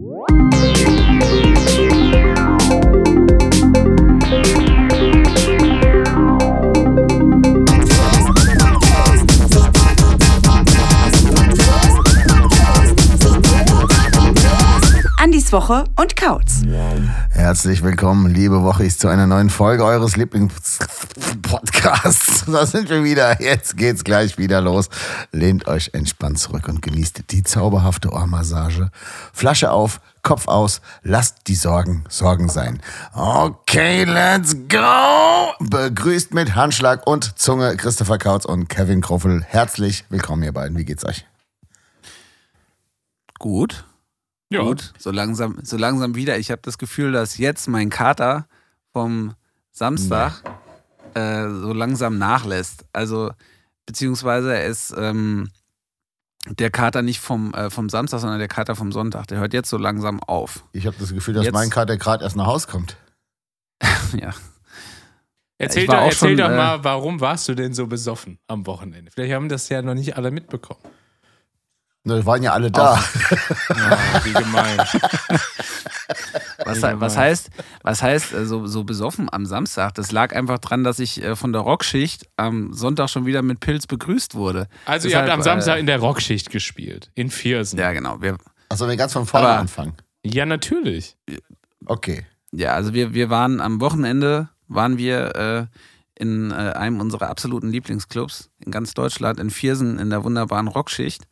Bye. Woche und Kautz. Herzlich willkommen, liebe Wochis, zu einer neuen Folge eures Lieblingspodcasts. Da sind wir wieder. Jetzt geht's gleich wieder los. Lehnt euch entspannt zurück und genießt die zauberhafte Ohrmassage. Flasche auf, Kopf aus, lasst die Sorgen Sorgen sein. Okay, let's go! Begrüßt mit Handschlag und Zunge Christopher Kautz und Kevin Kroffel. Herzlich willkommen, ihr beiden. Wie geht's euch? Gut. Ja. Gut. So langsam, so langsam wieder. Ich habe das Gefühl, dass jetzt mein Kater vom Samstag äh, so langsam nachlässt. Also, beziehungsweise er ist ähm, der Kater nicht vom, äh, vom Samstag, sondern der Kater vom Sonntag. Der hört jetzt so langsam auf. Ich habe das Gefühl, dass Jetzt- mein Kater gerade erst nach Hause kommt. ja. Erzähl, doch, erzähl schon, doch äh, mal, warum warst du denn so besoffen am Wochenende? Vielleicht haben das ja noch nicht alle mitbekommen. Ne, Wir waren ja alle da. Ja, wie gemein. Was, was heißt, was heißt äh, so, so besoffen am Samstag? Das lag einfach dran, dass ich äh, von der Rockschicht am Sonntag schon wieder mit Pilz begrüßt wurde. Also, ihr habt Deshalb, am Samstag Äh, in der Rockschicht gespielt. In Viersen. ja, genau. Wir, Achso, wir ganz von vorne Aber- anfangen. Ja, natürlich. Okay. Ja, also wir, wir waren am Wochenende, waren wir äh, in äh, einem unserer absoluten Lieblingsclubs in ganz Deutschland, in Viersen, in der wunderbaren Rockschicht.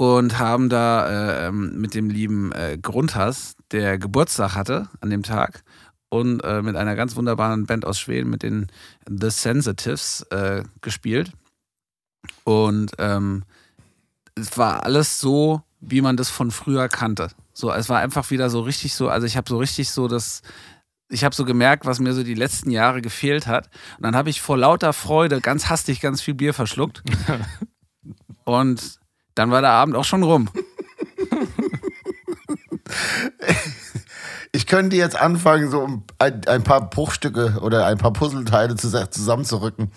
Und haben da äh, ähm, mit dem lieben äh, Grundhass, der Geburtstag hatte an dem Tag, und äh, mit einer ganz wunderbaren Band aus Schweden, mit den The Sensitives, äh, gespielt. Und ähm, es war alles so, wie man das von früher kannte. So, es war einfach wieder so richtig so, also ich habe so richtig so das, ich habe so gemerkt, was mir so die letzten Jahre gefehlt hat. Und dann habe ich vor lauter Freude ganz hastig ganz viel Bier verschluckt. Und dann war der Abend auch schon rum. Ich könnte jetzt anfangen, so um ein, ein paar Bruchstücke oder ein paar Puzzleteile zus- zusammenzurücken.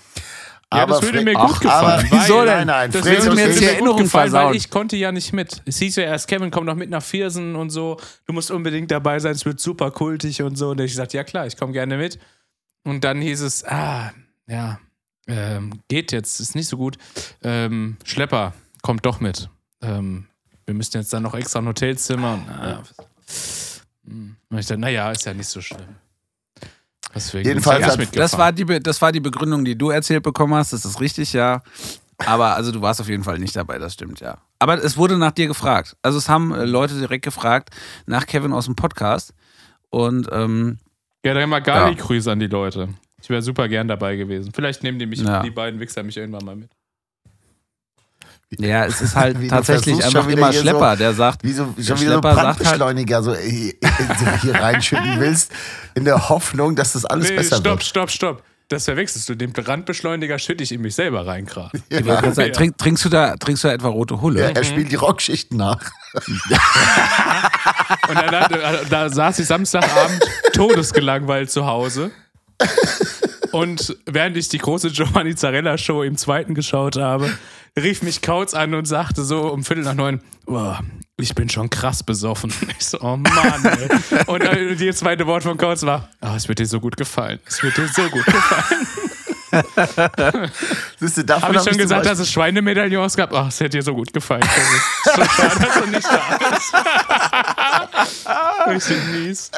Ja, das würde mir gut Ach, gefallen. Aber, weil- Wieso denn? Nein, nein, Das Fred würde mir jetzt ich- die sehr gut Erinnerung gefallen, versauen. weil ich konnte ja nicht mit. Es hieß ja erst, Kevin kommt noch mit nach Viersen und so. Du musst unbedingt dabei sein, es wird super kultig und so. Und ich sagte, ja klar, ich komme gerne mit. Und dann hieß es, ah, ja, ähm, geht jetzt, ist nicht so gut. Ähm, Schlepper, kommt doch mit. Ähm, wir müssten jetzt dann noch extra ein Hotelzimmer. Und, ah, hm. und ich dachte, naja, ist ja nicht so schlimm. Deswegen Jedenfalls hat-. Das war, die, das war die Begründung, die du erzählt bekommen hast. Das ist richtig, ja. Aber also du warst auf jeden Fall nicht dabei, das stimmt, ja. Aber es wurde nach dir gefragt. Also es haben äh, Leute direkt gefragt nach Kevin aus dem Podcast. Und ähm, Ja, dann mal Gali-Grüße an die Leute. Ich wäre super gern dabei gewesen. Vielleicht nehmen die mich, Ja. die beiden Wichser mich irgendwann mal mit. Ja, es ist halt tatsächlich einfach immer hier so- Schlepper, der sagt, Wie so, schon Der wieder so Schlepper halt- Brandbeschleuniger so, äh, so hier reinschütten willst, in der Hoffnung, dass das alles Nee, besser stopp, wird. stopp, stopp. Das verwechselst du. Den Brandbeschleuniger schütte ich in mich selber rein gerade. gerade sagen, trink, trinkst, du da, trinkst du da etwa rote Hulle? Ja, er spielt die Rockschichten nach. Und dann, da, da saß ich Samstagabend todesgelangweilt zu Hause. Und während ich die große Giovanni Zarella Show im zweiten geschaut habe, rief mich Kautz an und sagte so um Viertel nach neun, "Boah, ich bin schon krass besoffen. Ich so, oh Mann. Ey. Und äh, das zweite Wort von Kautz war, oh, es wird dir so gut gefallen. Es wird dir so gut gefallen. Siehst du, davon Habe ich hab schon zum gesagt, dass es Schweinemedaillons gab? Ach, es hätte dir so gut gefallen. So schade, dass du nicht da bist. Richtig mies.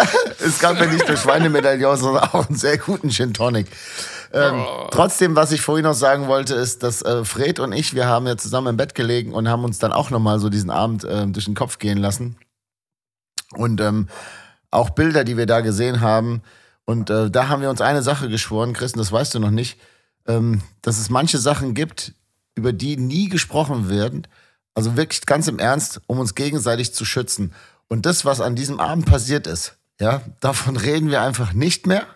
Es gab ja nicht nur Schweinemedaillon, sondern auch einen sehr guten Gin Tonic. Ähm, Trotzdem, was ich vorhin noch sagen wollte, ist, dass äh, Fred und ich, wir haben ja zusammen im Bett gelegen und haben uns dann auch nochmal so diesen Abend ähm, durch den Kopf gehen lassen. Und ähm, auch Bilder, die wir da gesehen haben. Und äh, da haben wir uns eine Sache geschworen, Chris, und das weißt du noch nicht, ähm, dass es manche Sachen gibt, über die nie gesprochen werden. Also wirklich ganz im Ernst, um uns gegenseitig zu schützen. Und das, was an diesem Abend passiert ist, ja, davon reden wir einfach nicht mehr.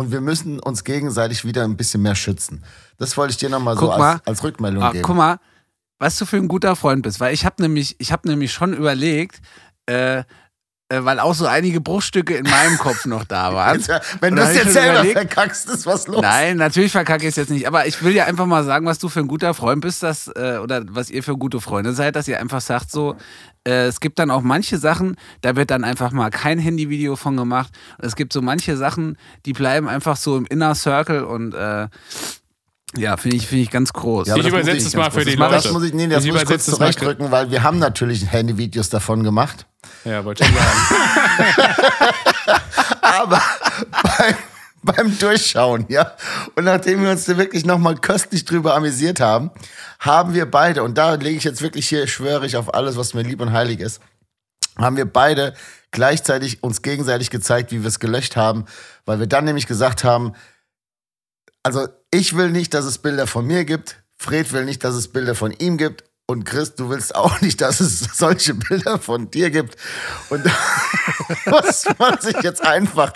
Und wir müssen uns gegenseitig wieder ein bisschen mehr schützen. Das wollte ich dir nochmal so mal. als, als Rückmeldung Ah, geben. guck mal, was du für ein guter Freund bist, weil ich habe nämlich, ich habe nämlich schon überlegt, äh, weil auch so einige Bruchstücke in meinem Kopf noch da waren. Äh, wenn du es jetzt selber überlegt- verkackst, ist was los. Nein, natürlich verkacke ich es jetzt nicht. Aber ich will ja einfach mal sagen, was du für ein guter Freund bist, dass, äh, oder was ihr für gute Freunde seid, dass ihr einfach sagt so, äh, es gibt dann auch manche Sachen, da wird dann einfach mal kein Handyvideo von gemacht. Es gibt so manche Sachen, die bleiben einfach so im Inner Circle und äh, ja, finde ich, finde ich ganz groß. Ja, Ich übersetze es mal für die Leute. Das muss ich, nee, das Ich muss ich kurz übersetze es mal. zurechtrücken, weil wir haben natürlich Handyvideos davon gemacht. Ja, wollte ich sagen. Aber beim, beim Durchschauen, ja. Und nachdem wir uns da wirklich nochmal köstlich drüber amüsiert haben, haben wir beide, und da lege ich jetzt wirklich hier, schwöre ich auf alles, was mir lieb und heilig ist, haben wir beide gleichzeitig uns gegenseitig gezeigt, wie wir es gelöscht haben, weil wir dann nämlich gesagt haben, also ich will nicht, dass es Bilder von mir gibt, Fred will nicht, dass es Bilder von ihm gibt. Und Chris, du willst auch nicht, dass es solche Bilder von dir gibt. Und da muss man sich jetzt einfach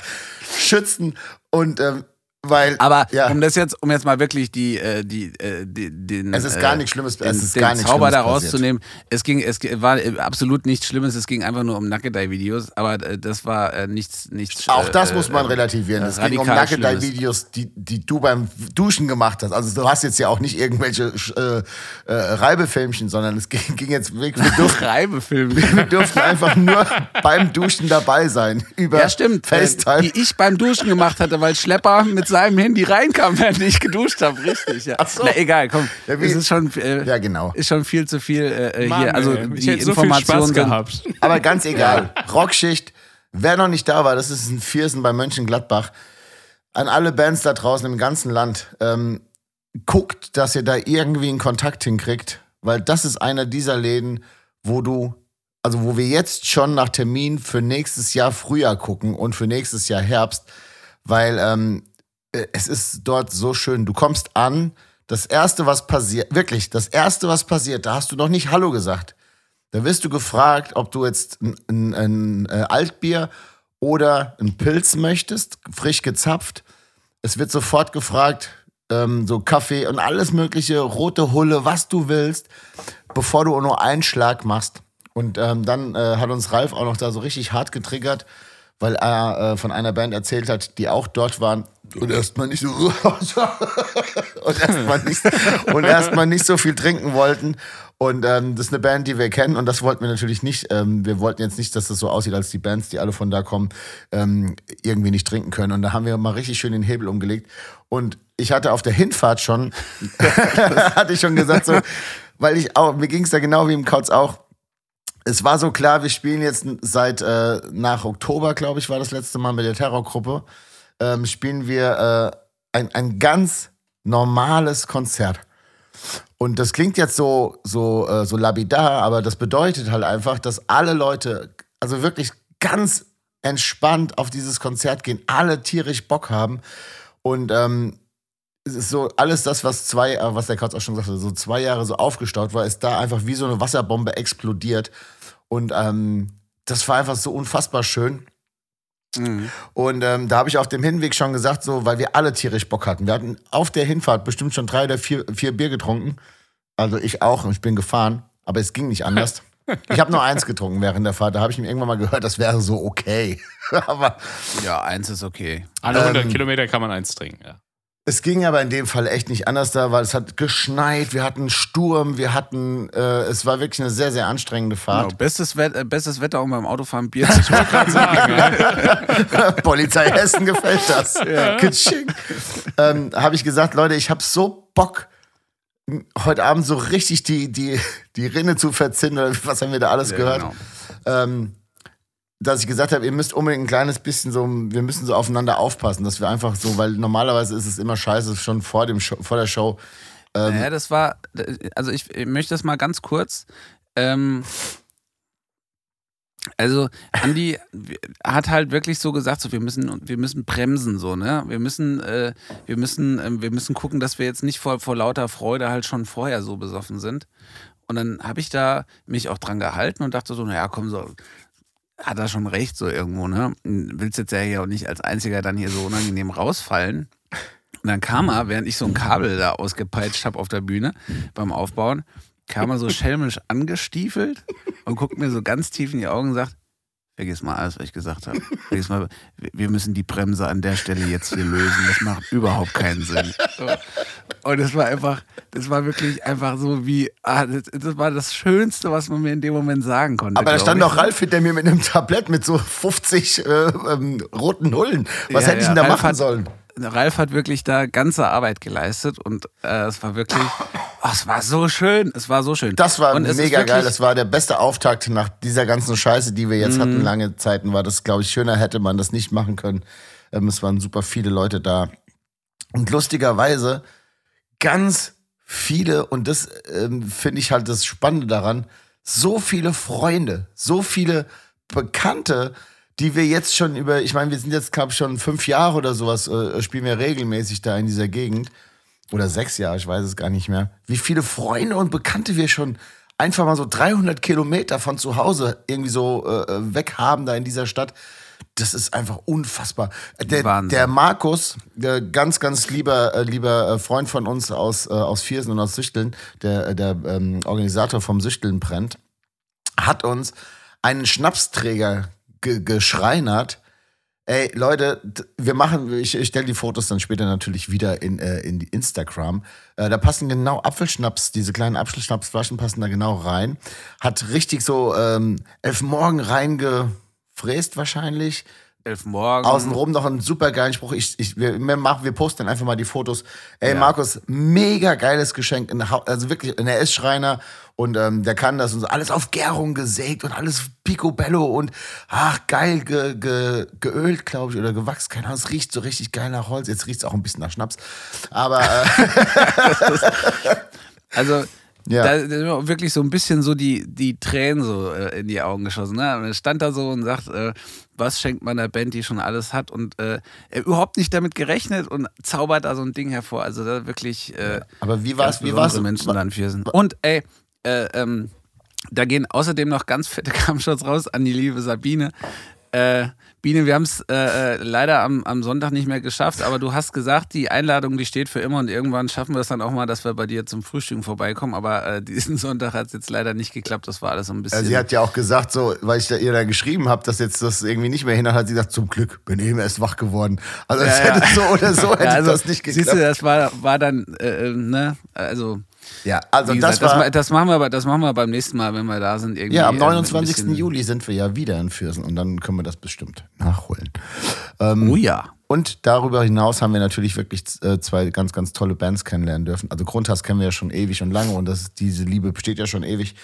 schützen. Und ähm, weil Aber ja, um das jetzt, um jetzt mal wirklich die, äh, die, äh, die den, Es ist äh, gar nichts Schlimmes- den, es ist den gar nichts Zauber da rauszunehmen. Es ging, es war äh, absolut nichts Schlimmes. Es ging einfach nur um Nackedei-Videos, aber äh, das war äh, nichts, nichts. Auch das äh, muss man äh, relativieren. äh, Es ging um radikal Nackedei-Videos, die, die du beim Duschen gemacht hast. Also du hast jetzt ja auch nicht irgendwelche äh, äh, Reibefilmchen, sondern es ging, ging jetzt wirklich, wir durften, Reibefilme. wir durften einfach nur beim Duschen dabei sein. Über Ja, stimmt. Äh, FaceTime. Die ich beim Duschen gemacht hatte, weil Schlepper mit seinem Handy reinkam, während ich geduscht habe. Richtig, ja. Ach so. Na, egal, komm. Ja, wie- es ist schon, äh, Ja, genau. ist schon viel zu viel äh, Mann, hier. Also ey, ich die hätte so viel Informationen Spaß gehabt. Aber ganz egal. Rockschicht, wer noch nicht da war, das ist ein Viersen bei Mönchengladbach. An alle Bands da draußen im ganzen Land. Ähm, guckt, dass ihr da irgendwie einen Kontakt hinkriegt, weil das ist einer dieser Läden, wo du, also wo wir jetzt schon nach Termin für nächstes Jahr Frühjahr gucken und für nächstes Jahr Herbst, weil ähm, äh, es ist dort so schön. Du kommst an, das erste, was passiert, wirklich, das erste, was passiert, da hast du noch nicht Hallo gesagt. Da wirst du gefragt, ob du jetzt ein, ein, ein äh, Altbier oder ein Pilz möchtest, frisch gezapft. Es wird sofort gefragt, ähm, so Kaffee und alles mögliche, rote Hulle, was du willst, bevor du nur einen Schlag machst. Und ähm, dann äh, hat uns Ralf auch noch da so richtig hart getriggert, weil er äh, von einer Band erzählt hat, die auch dort waren und erstmal nicht so und erstmal nicht, und nicht so viel trinken wollten. Und ähm, das ist eine Band, die wir kennen und das wollten wir natürlich nicht. Ähm, wir wollten jetzt nicht, dass das so aussieht, als die Bands, die alle von da kommen, ähm, irgendwie nicht trinken können. Und da haben wir mal richtig schön den Hebel umgelegt. Und ich hatte auf der Hinfahrt schon, hatte ich schon gesagt, so, weil ich auch, mir ging es da genau wie im Kauz auch. Es war so klar, wir spielen jetzt seit äh, nach Oktober, glaube ich, war das letzte Mal mit der Terrorgruppe, ähm, spielen wir äh, ein, ein ganz normales Konzert. Und das klingt jetzt so, so, äh, so lapidar, aber das bedeutet halt einfach, dass alle Leute, also wirklich ganz entspannt auf dieses Konzert gehen, alle tierisch Bock haben. Und ähm, es ist so alles das, was zwei, äh, was der Kautz auch schon gesagt hat, so zwei Jahre so aufgestaut war, ist da einfach wie so eine Wasserbombe explodiert. Und ähm, das war einfach so unfassbar schön. Mhm. Und ähm, da habe ich auf dem Hinweg schon gesagt, so, weil wir alle tierisch Bock hatten. Wir hatten auf der Hinfahrt bestimmt schon drei oder vier, vier Bier getrunken. Also ich auch, und ich bin gefahren, aber es ging nicht anders. Ich habe nur eins getrunken während der Fahrt. Da habe ich mir irgendwann mal gehört, das wäre so okay. aber Ja, eins ist okay. Alle 100 Ähm, Kilometer kann man eins trinken, ja. Es ging aber in dem Fall echt nicht anders da, weil es hat geschneit, wir hatten Sturm, wir hatten, äh, es war wirklich eine sehr, sehr anstrengende Genau. Fahrt. Bestes, Wet äh, bestes Wetter, um beim Autofahren Bier zu trinken. Sagen, ja. Polizei Hessen gefällt das. Kitsching. Ähm, habe ich gesagt, Leute, ich habe so Bock, heute Abend so richtig die, die, die Rinne zu verzinnen, oder was haben wir da alles Ja, gehört, genau. ähm, dass ich gesagt habe, ihr müsst unbedingt ein kleines bisschen so, wir müssen so aufeinander aufpassen, dass wir einfach so, weil normalerweise ist es immer scheiße, schon vor, dem Show, vor der Show. Ähm, Ja, das war, also ich, ich möchte das mal ganz kurz. Ähm, also Andi hat halt wirklich so gesagt, so wir müssen, wir müssen bremsen so, ne? Wir müssen, äh, wir müssen, ähm, wir müssen gucken, dass wir jetzt nicht vor, vor lauter Freude halt schon vorher so besoffen sind. Und dann habe ich da mich auch dran gehalten und dachte so, naja, komm so, hat er schon recht so irgendwo, ne? Willst jetzt ja hier auch nicht als einziger dann hier so unangenehm rausfallen. Und dann kam er, während ich so ein Kabel da ausgepeitscht habe auf der Bühne beim Aufbauen, kam er so schelmisch angestiefelt und guckt mir so ganz tief in die Augen und sagt, vergiss mal alles, was ich gesagt habe. Vergiss mal, wir- müssen die Bremse an der Stelle jetzt hier lösen. Das macht überhaupt keinen Sinn. Und es war einfach, das war wirklich einfach so wie, ah, das, das war das Schönste, was man mir in dem Moment sagen konnte. Aber da stand ich. doch Ralf hinter mir mit einem Tablett mit so 50 äh, ähm, roten Nullen. Was Ja, hätte ich ja, denn da Ralf machen sollen? Ralf hat wirklich da ganze Arbeit geleistet und äh, es war wirklich, oh, es war so schön, es war so schön. Das war mega wirklich- geil. Das war der beste Auftakt nach dieser ganzen Scheiße, die wir jetzt hatten. Mhm. Lange Zeiten war das, glaube ich, schöner hätte man das nicht machen können. Ähm, es waren super viele Leute da. Und lustigerweise ganz viele, und das ähm, finde ich halt das Spannende daran, so viele Freunde, so viele Bekannte, die wir jetzt schon über, ich meine, wir sind jetzt, glaube ich, schon fünf Jahre oder sowas, äh, spielen wir regelmäßig da in dieser Gegend. Oder sechs Jahre, ich weiß es gar nicht mehr. Wie viele Freunde und Bekannte wir schon einfach mal so 300 Kilometer von zu Hause irgendwie so äh, weg haben da in dieser Stadt. Das ist einfach unfassbar. Der, der Markus, der ganz, ganz lieber, äh, lieber äh, Freund von uns aus, äh, aus Viersen und aus Süchteln, der, äh, der ähm, Organisator vom Süchteln brennt, hat uns einen Schnapsträger ge geschreinert. Ey, Leute, wir machen, ich, ich stelle die Fotos dann später natürlich wieder in, äh, in die Instagram. Äh, da passen genau Apfelschnaps, diese kleinen Apfelschnapsflaschen passen da genau rein. Hat richtig so ähm, elf Morgen reingefräst wahrscheinlich. elf morgen. Außenrum noch einen super geilen Spruch. Ich, ich, wir, wir, machen, wir posten einfach mal die Fotos. Ey, Markus, mega geiles Geschenk. Hau- Also wirklich, ein RS-Schreiner und ähm, der kann das und so. Alles auf Gärung gesägt und alles picobello und ach, geil ge, ge, geölt, glaube ich, oder gewachst. Keine Ahnung, es riecht so richtig geil nach Holz. Jetzt riecht es auch ein bisschen nach Schnaps. Aber äh, Also Ja. da sind mir wirklich so ein bisschen so die, die Tränen so äh, in die Augen geschossen. Ne? Und er stand da so und sagt, äh, was schenkt man der Band, die schon alles hat und äh, er überhaupt nicht damit gerechnet und zaubert da so ein Ding hervor. Also da wirklich äh, aber wie war's? ganz Wie Menschen dann für sind. Und ey, äh, ähm, da gehen außerdem noch ganz fette Kampfshots raus an die liebe Sabine. Äh, Biene, wir haben es äh, äh, leider am, am Sonntag nicht mehr geschafft, aber du hast gesagt, die Einladung, die steht für immer und irgendwann schaffen wir es dann auch mal, dass wir bei dir zum Frühstück vorbeikommen. Aber äh, diesen Sonntag hat es jetzt leider nicht geklappt. Das war alles so ein bisschen. Sie hat ja auch gesagt, so, weil ich da ihr da geschrieben habe, dass jetzt das irgendwie nicht mehr hinhaut, hat sie gesagt, zum Glück, bin eben erst wach geworden. Also es Ja, ja. hätte so oder so hätte ja, also, das nicht geklappt. Siehst du, das war, war dann, äh, äh, ne, also. Ja, also Wie das gesagt, war. das, das, machen wir, aber- das machen wir beim nächsten Mal, wenn wir da sind. Irgendwie Ja, am äh, mit ein 29. bisschen- Juli sind wir ja wieder in Viersen und dann können wir das bestimmt nachholen. Oh ja. Und darüber hinaus haben wir natürlich wirklich äh, zwei ganz, ganz tolle Bands kennenlernen dürfen. Also Grundhass kennen wir ja schon ewig und lange und das, diese Liebe besteht ja schon ewig.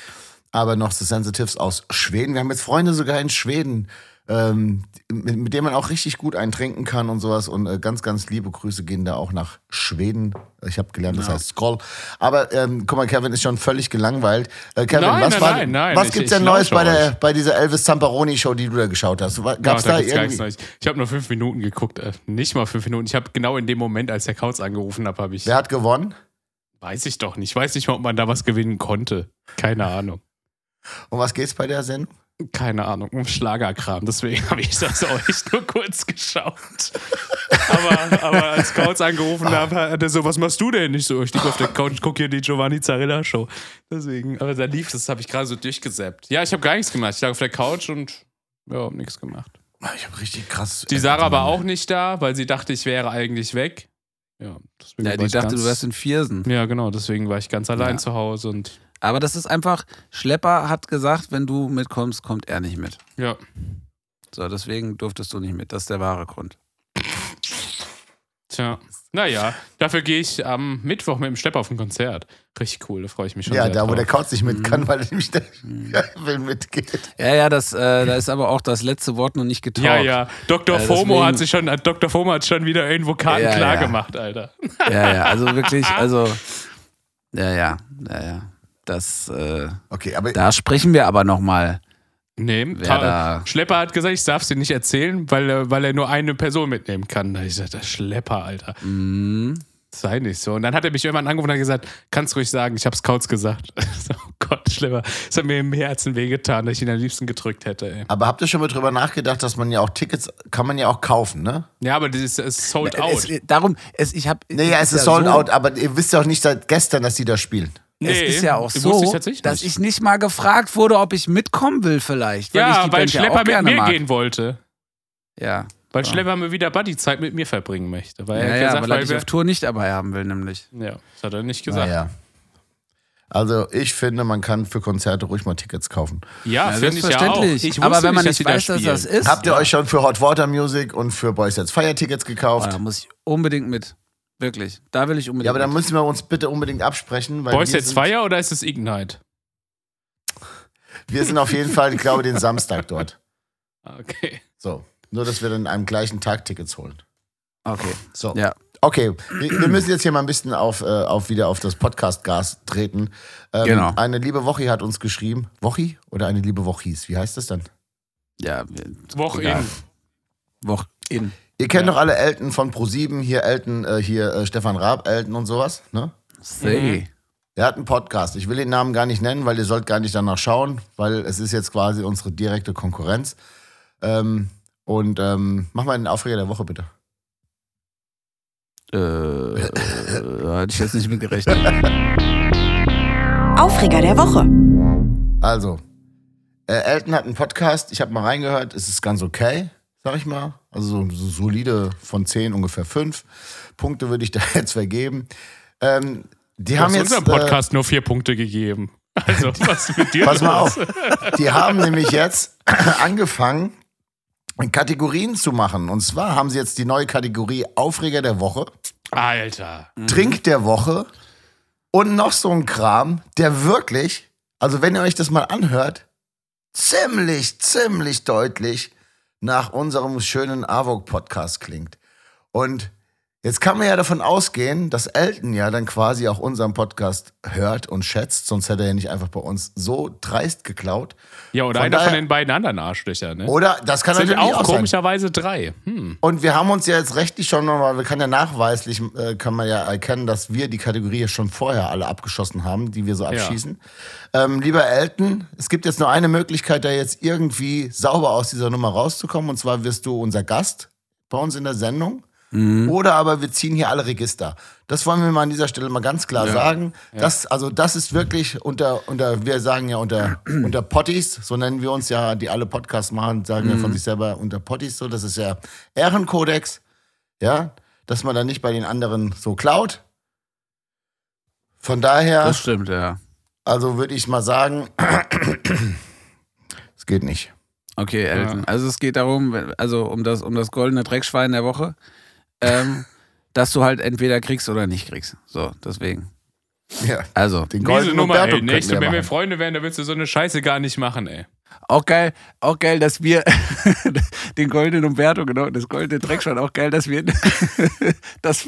Aber noch The Sensitives aus Schweden. Wir haben jetzt Freunde sogar in Schweden, ähm, mit, mit denen man auch richtig gut eintrinken kann und sowas. Und äh, ganz, ganz liebe Grüße gehen da auch nach Schweden. Ich habe gelernt, das heißt Skoll. Aber ähm, guck mal, Kevin ist schon völlig gelangweilt. Äh, Kevin, Nein, was, nein, war, nein, nein, was ich- gibt's denn Neues bei, der, bei dieser Elvis Zamperoni Show, die du da geschaut hast? Gab's Ja, da gar irgendwie? Neues. Ich habe nur fünf Minuten geguckt. Äh, nicht mal fünf Minuten. Ich habe genau in dem Moment, als der Kauz angerufen hat, habe ich. Wer hat gewonnen? Weiß ich doch nicht. Ich weiß nicht mal, ob man da was gewinnen konnte. Keine Ahnung. Um was geht's bei der Sendung? Keine Ahnung. Um Schlagerkram. Deswegen habe ich das auch echt nur kurz geschaut. aber, aber als Kauz angerufen hat, hat er so: Was machst du denn? Ich so: Ich liege auf der Couch, guck hier die Giovanni Zarella Show. Deswegen, aber da lief das, habe ich gerade so durchgesäppt. Ja, ich habe gar nichts gemacht. Ich lag auf der Couch und ja, hab nichts gemacht. Ich habe richtig krass. Die Sarah war auch nicht da, weil sie dachte, ich wäre eigentlich weg. Ja, deswegen Ja, war die ich dachte, ganz, du wärst in Viersen. Ja, genau, deswegen war ich ganz allein Ja. zu Hause und Aber das ist einfach, Schlepper hat gesagt, wenn du mitkommst, kommt er nicht mit. ja. So, deswegen durftest du nicht mit. Das ist der wahre Grund. Tja. Naja, dafür gehe ich am Mittwoch mit dem Schlepper auf ein Konzert. Richtig cool, da freue ich mich schon. Ja, sehr da wo drauf. der Kauz nicht Mhm. mit kann, weil er nämlich der Kevin mitgeht. Ja, ja, das, äh, da ist aber auch das letzte Wort noch nicht getaucht. Ja, ja. Dr. Äh, FOMO deswegen- hat sich schon, hat Dr. FOMO hat schon wieder irgendwo Karten Ja, klar ja. gemacht, Alter. Ja, ja, also wirklich, also, ja, ja, ja, ja. Das, äh, Okay, aber da sprechen wir aber nochmal. Nee, da- Schlepper hat gesagt, ich darf es dir nicht erzählen, weil, er- weil er nur eine Person mitnehmen kann. Da hab ich gesagt, der Schlepper, Alter. Mhm. Sei nicht so. Und dann hat er mich irgendwann angerufen und hat gesagt, kannst ruhig sagen, ich hab's Kauz gesagt. so, oh Gott, Schlepper. Es hat mir im Herzen wehgetan, dass ich ihn am liebsten gedrückt hätte, ey. Aber habt ihr schon mal drüber nachgedacht, dass man ja auch Tickets, kann man ja auch kaufen, ne? Ja, aber das ist, ist sold out. Es, darum, es, ich habe. Naja, es ist sold out, aber ihr wisst ja auch nicht seit gestern, dass die da spielen. Es Nee, ist ja auch so, ich dass ich nicht mal gefragt wurde, ob ich mitkommen will vielleicht. Weil ich ja, die weil Band ja Schlepper auch mit mir mag. gehen wollte. Ja, Weil Schlepper mir wieder Buddy-Zeit mit mir verbringen möchte. Weil ja, er ja gesagt, weil er weil dich wir, auf Tour nicht dabei haben will, nämlich. ja, das hat er nicht gesagt. Naja. Also ich finde, man kann für Konzerte ruhig mal Tickets kaufen. Ja, Ja, finde ich ja auch. selbstverständlich. Ich Aber wusste wenn man nicht, dass weiß, dass da das ist, Habt ihr euch schon für Hot Water Music und für Boys Sets Fire Tickets oh, gekauft? da muss ich unbedingt mit. Wirklich. Da will ich unbedingt ja, aber dann mit. müssen wir uns bitte unbedingt absprechen, weil Boys jetzt Fire oder ist es Ignite? wir sind auf jeden Fall, ich glaube, den Samstag dort. Ah, Okay. So, nur dass wir dann an einem gleichen Tag Tickets holen. Okay. So. Ja. Okay, wir, wir müssen jetzt hier mal ein bisschen auf, äh, auf wieder auf das Podcast-Gas treten. Ähm, Genau. Eine liebe Wochi hat uns geschrieben. Wochi oder eine liebe Wochis? Wie heißt das dann? Ja, wir- Woche Ihr kennt Ja. doch alle Elton von Pro7, hier Elton, äh, hier äh, Stefan Raab, Elton und sowas, ne? See. Er hat einen Podcast. Ich will den Namen gar nicht nennen, weil ihr sollt gar nicht danach schauen, weil es ist jetzt quasi unsere direkte Konkurrenz. Ähm, und ähm, mach mal den Aufreger der Woche bitte. Äh, äh, hatte ich jetzt nicht mit gerechnet. Aufreger der Woche. Also, äh, Elton hat einen Podcast. Ich habe mal reingehört. Es ist ganz okay, sag ich mal. Also so, so solide von 10, ungefähr 5 Punkte würde ich da jetzt vergeben. Ähm, die Du haben hast jetzt unserem äh, Podcast nur vier Punkte gegeben. Also, was mit dir Pass mal los? auf. Die haben nämlich jetzt angefangen, Kategorien zu machen. Und zwar haben sie jetzt die neue Kategorie Aufreger der Woche, Alter. Trink der Woche und noch so ein Kram, der wirklich, also wenn ihr euch das mal anhört, ziemlich, ziemlich deutlich nach unserem schönen Avok-Podcast klingt. Und jetzt kann man ja davon ausgehen, dass Elton ja dann quasi auch unseren Podcast hört und schätzt, sonst hätte er ja nicht einfach bei uns so dreist geklaut. Ja, oder Von einer daher- von den beiden anderen Arschlöchern, ne? Oder das kann sind natürlich auch auch sein. komischerweise drei. Hm. Und wir haben uns ja jetzt rechtlich schon nochmal, wir können ja nachweislich, äh, kann man ja erkennen, dass wir die Kategorie schon vorher alle abgeschossen haben, die wir so abschießen. Ähm, lieber Elton, es gibt jetzt nur eine Möglichkeit, da jetzt irgendwie sauber aus dieser Nummer rauszukommen. Und zwar wirst du unser Gast bei uns in der Sendung. Oder aber wir ziehen hier alle Register. Das wollen wir mal an dieser Stelle mal ganz klar sagen. Das, also das ist wirklich unter, unter wir sagen ja unter, unter Potties, so nennen wir uns ja, die alle Podcasts machen, sagen ja von sich selber unter Potties so. Das ist ja Ehrenkodex, ja, dass man dann nicht bei den anderen so klaut. Von daher, Das stimmt, ja. also würde ich mal sagen, es geht nicht. Okay, Elton. Also es geht darum, also um das, um das goldene Dreckschwein der Woche, ähm, dass du halt entweder kriegst oder nicht kriegst. So, deswegen. Ja. Also, Den goldenen Nummer, Umberto ey. Nächste, wir wenn wir. Freunde wären, da würdest du so eine Scheiße gar nicht machen, ey. auch geil, auch geil, dass wir den goldenen Umberto, genau, das goldene Dreckschwein, auch geil, dass wir das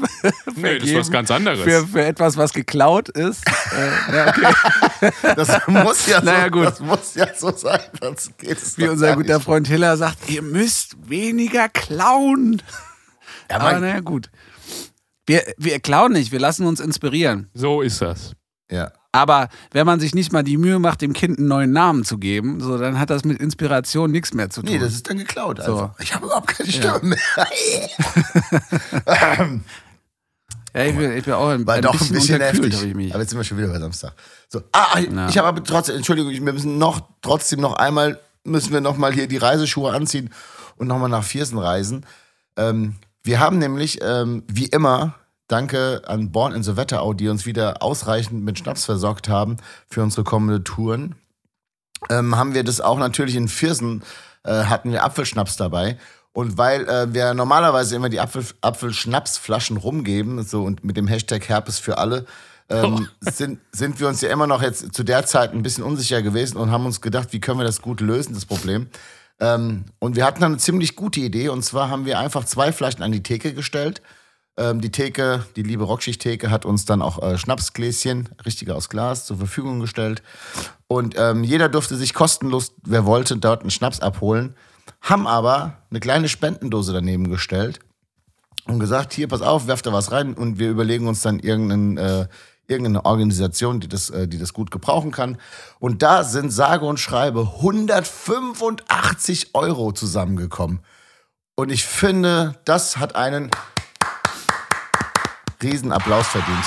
Nee, das ist was ganz anderes. für, für etwas, was geklaut ist. äh, ja, okay. Das muss ja, Naja, so, gut. Das muss ja so sein, sonst geht es Wie unser guter. Freund Hiller sagt, ihr müsst weniger klauen. Ja, Aber naja, gut. Wir, wir klauen nicht, wir lassen uns inspirieren. So ist das. ja. Aber wenn man sich nicht mal die Mühe macht, dem Kind einen neuen Namen zu geben, so, dann hat das mit Inspiration nichts mehr zu tun. Nee, das ist dann geklaut. Also. So. Ich habe überhaupt keine Stimme mehr. ja, ich, bin, ich bin auch ein, War ein doch bisschen, ein bisschen heftig. habe ich mich. Aber jetzt sind wir schon wieder bei Samstag. So. Ah, ich, Ja. ich habe aber trotzdem, Entschuldigung, wir müssen noch trotzdem noch einmal, müssen wir noch mal hier die Reiseschuhe anziehen und noch mal nach Viersen reisen. Ähm, wir haben nämlich, ähm, wie immer, danke an Born in the Wetterau, die uns wieder ausreichend mit Schnaps versorgt haben für unsere kommende Touren. ähm, haben wir das auch natürlich in Viersen, äh, hatten wir Apfelschnaps dabei. Und weil äh, wir normalerweise immer die Apfel, Apfelschnapsflaschen rumgeben, so und mit dem Hashtag Herpes für alle, ähm, sind, sind wir uns ja immer noch jetzt zu der Zeit ein bisschen unsicher gewesen und haben uns gedacht, wie können wir das gut lösen, das Problem. Ähm, und wir hatten dann eine ziemlich gute Idee. Und zwar haben wir einfach zwei Flaschen an die Theke gestellt. Ähm, die Theke, die liebe Rockschicht-Theke, hat uns dann auch äh, Schnapsgläschen, richtige aus Glas, zur Verfügung gestellt. Und ähm, jeder durfte sich kostenlos, wer wollte, dort einen Schnaps abholen. Haben aber eine kleine Spendendose daneben gestellt und gesagt, hier, pass auf, werft da was rein und wir überlegen uns dann irgendeinen, äh, irgendeine Organisation, die das, äh, die das gut gebrauchen kann. Und da sind sage und schreibe 185 Euro zusammengekommen. Und ich finde, das hat einen riesen Applaus verdient.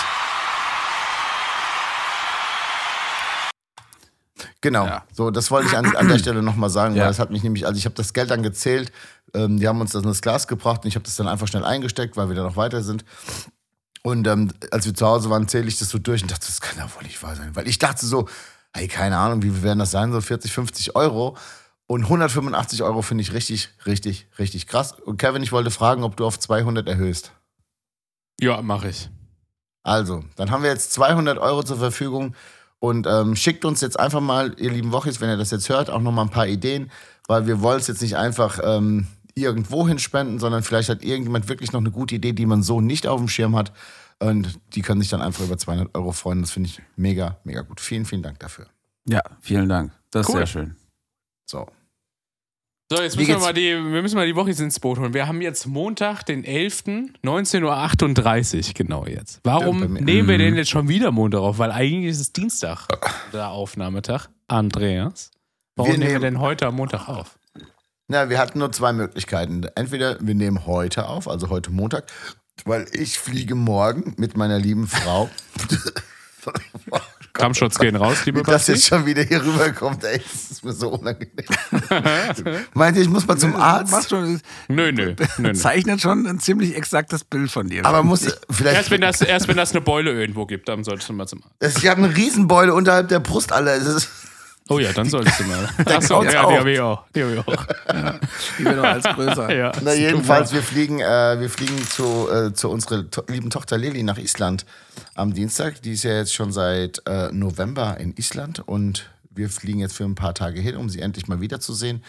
Genau. Ja. So, das wollte ich an, an der Stelle nochmal sagen, Ja. weil das hat mich nämlich, also ich habe das Geld dann gezählt, ähm, die haben uns das in das Glas gebracht und ich habe das dann einfach schnell eingesteckt, weil wir dann noch weiter sind. Und ähm, als wir zu Hause waren, zähle ich das so durch und dachte, das kann ja wohl nicht wahr sein. Weil ich dachte so, hey, keine Ahnung, wie werden das sein, so 40, 50 Euro. Und 185 Euro finde ich richtig, richtig, richtig krass. Und Kevin, ich wollte fragen, ob du auf 200 erhöhst. Ja, mache ich. Also, dann haben wir jetzt 200 Euro zur Verfügung und ähm, schickt uns jetzt einfach mal, ihr lieben Wochis, wenn ihr das jetzt hört, auch noch mal ein paar Ideen, weil wir wollen es jetzt nicht einfach ähm, irgendwo hin spenden, sondern vielleicht hat irgendjemand wirklich noch eine gute Idee, die man so nicht auf dem Schirm hat und die können sich dann einfach über 200 Euro freuen. Das finde ich mega, mega gut. Vielen, vielen Dank dafür. Ja, vielen Dank. Das ist Cool. sehr schön. So. So, jetzt müssen wir, mal die, wir müssen mal die Woche ins Boot holen. Wir haben jetzt Montag, den 11., 19.38 Uhr, genau jetzt. Warum Ja, nehmen wir denn jetzt schon wieder Montag auf? Weil eigentlich ist es Dienstag, der Aufnahmetag. Andreas, warum Wir nehmen wir denn heute am Montag auf? Na, wir hatten nur zwei Möglichkeiten. Entweder wir nehmen heute auf, also heute Montag, weil ich fliege morgen mit meiner lieben Frau. Kampfschutz gehen raus, liebe Wie das Basti. jetzt schon wieder hier rüberkommt, ey, das ist mir so unangenehm. Meint ihr, ich muss mal zum Arzt? schon, Nö, nö, nö, nö. zeichnet schon ein ziemlich exaktes Bild von dir. Aber muss vielleicht. Erst wenn, das, erst wenn das eine Beule irgendwo gibt, dann solltest du mal zum Arzt. Das- Ich habe eine Riesenbeule unterhalb der Brust, Alter. Das ist, Oh ja, dann solltest du mal. Achso, ja, auch. die habe ich auch. Die hab ich auch. die wird doch als größer. Ja, na, jedenfalls, wir fliegen, äh, wir fliegen zu, äh, zu unserer to lieben Tochter Lili nach Island am Dienstag. Die ist ja jetzt schon seit äh, November in Island und wir fliegen jetzt für ein paar Tage hin, um sie endlich mal wiederzusehen.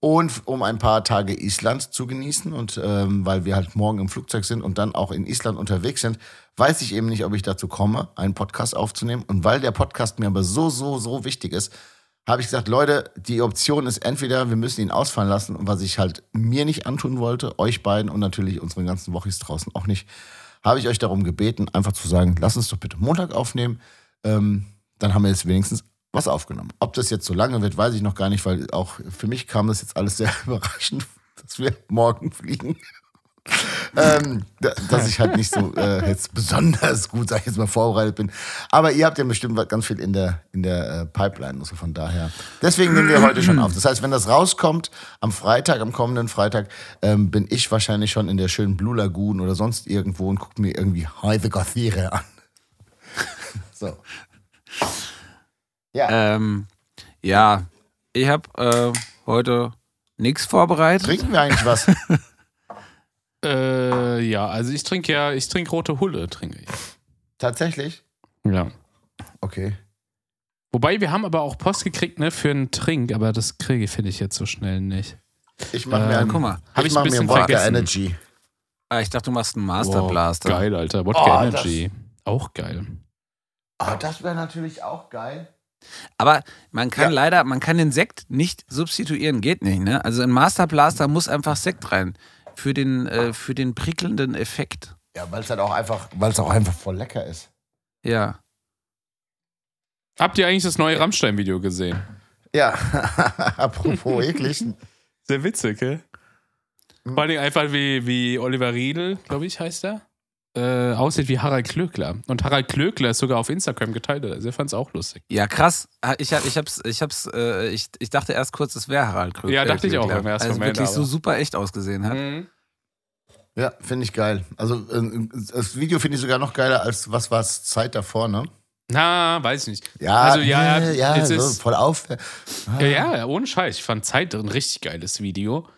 Und um ein paar Tage Island zu genießen. Und ähm, weil wir halt morgen im Flugzeug sind und dann auch in Island unterwegs sind, weiß ich eben nicht, ob ich dazu komme, einen Podcast aufzunehmen. Und weil der Podcast mir aber so, so, so wichtig ist, habe ich gesagt, Leute, die Option ist entweder, wir müssen ihn ausfallen lassen, was ich halt mir nicht antun wollte, euch beiden und natürlich unseren ganzen Wochis draußen auch nicht, habe ich euch darum gebeten, einfach zu sagen, lass uns doch bitte Montag aufnehmen. Ähm, dann haben wir jetzt wenigstens was aufgenommen. Ob das jetzt so lange wird, weiß ich noch gar nicht, weil auch für mich kam das jetzt alles sehr überraschend, dass wir morgen fliegen. ähm, da, dass ich halt nicht so äh, jetzt besonders gut, sag ich jetzt mal, vorbereitet bin. Aber ihr habt ja bestimmt ganz viel in der, in der äh, Pipeline, also von daher. Deswegen nehmen wir heute schon auf. Das heißt, wenn das rauskommt, am Freitag, am kommenden Freitag, ähm, bin ich wahrscheinlich schon in der schönen Blue Lagoon oder sonst irgendwo und gucke mir irgendwie High the Gothire an. so. Ja. Ähm, ja, ich habe äh, heute nichts vorbereitet. Trinken wir eigentlich was? Äh, ja, also ich trinke ja, ich trinke rote Hulle, trinke ich. Tatsächlich? Ja. Okay. Wobei, wir haben aber auch Post gekriegt, ne, für einen Trink, aber das kriege ich, finde ich jetzt so schnell nicht. Ich mache Ähm, mir einen, guck mal, hab ich ich ein mach mir bisschen einen Wodka vergessen. Energy. Ah, ich dachte, du machst einen Master Wow, Blaster. Geil, Alter. Wodka Oh, Energy. Auch geil. Ah, das wäre natürlich auch geil. Aber man kann Ja. leider, man kann den Sekt nicht substituieren, geht nicht, ne? Also in Master Blaster muss einfach Sekt rein. Für den, äh, für den prickelnden Effekt. Ja, weil es halt auch einfach, weil es auch einfach voll lecker ist. Ja. Habt ihr eigentlich das neue Rammstein-Video gesehen? Ja, apropos eklig. Sehr witzig, gell? Vor allem einfach wie, wie Oliver Riedel, glaube ich, heißt er, äh, aussieht wie Harald Klöckler. Und Harald Klöckler ist sogar auf Instagram geteilt. Also ich fand es auch lustig. Ja, krass. Ah, Ich, hab- ich, hab's, ich, hab's, äh, ich, ich dachte erst kurz, es wäre Harald Kröger. Ja, dachte ich auch im ersten also Moment, wirklich so aber- super echt ausgesehen hat. Mhm. Ja, finde ich geil. Also äh, das Video finde ich sogar noch geiler als was war es Zeit davor, ne? Na, weiß ich nicht. Ja, also ja, äh, ja, es so, ist, voll auf. ja, ja, ohne Scheiß. Ich fand Zeit ein richtig geiles Video.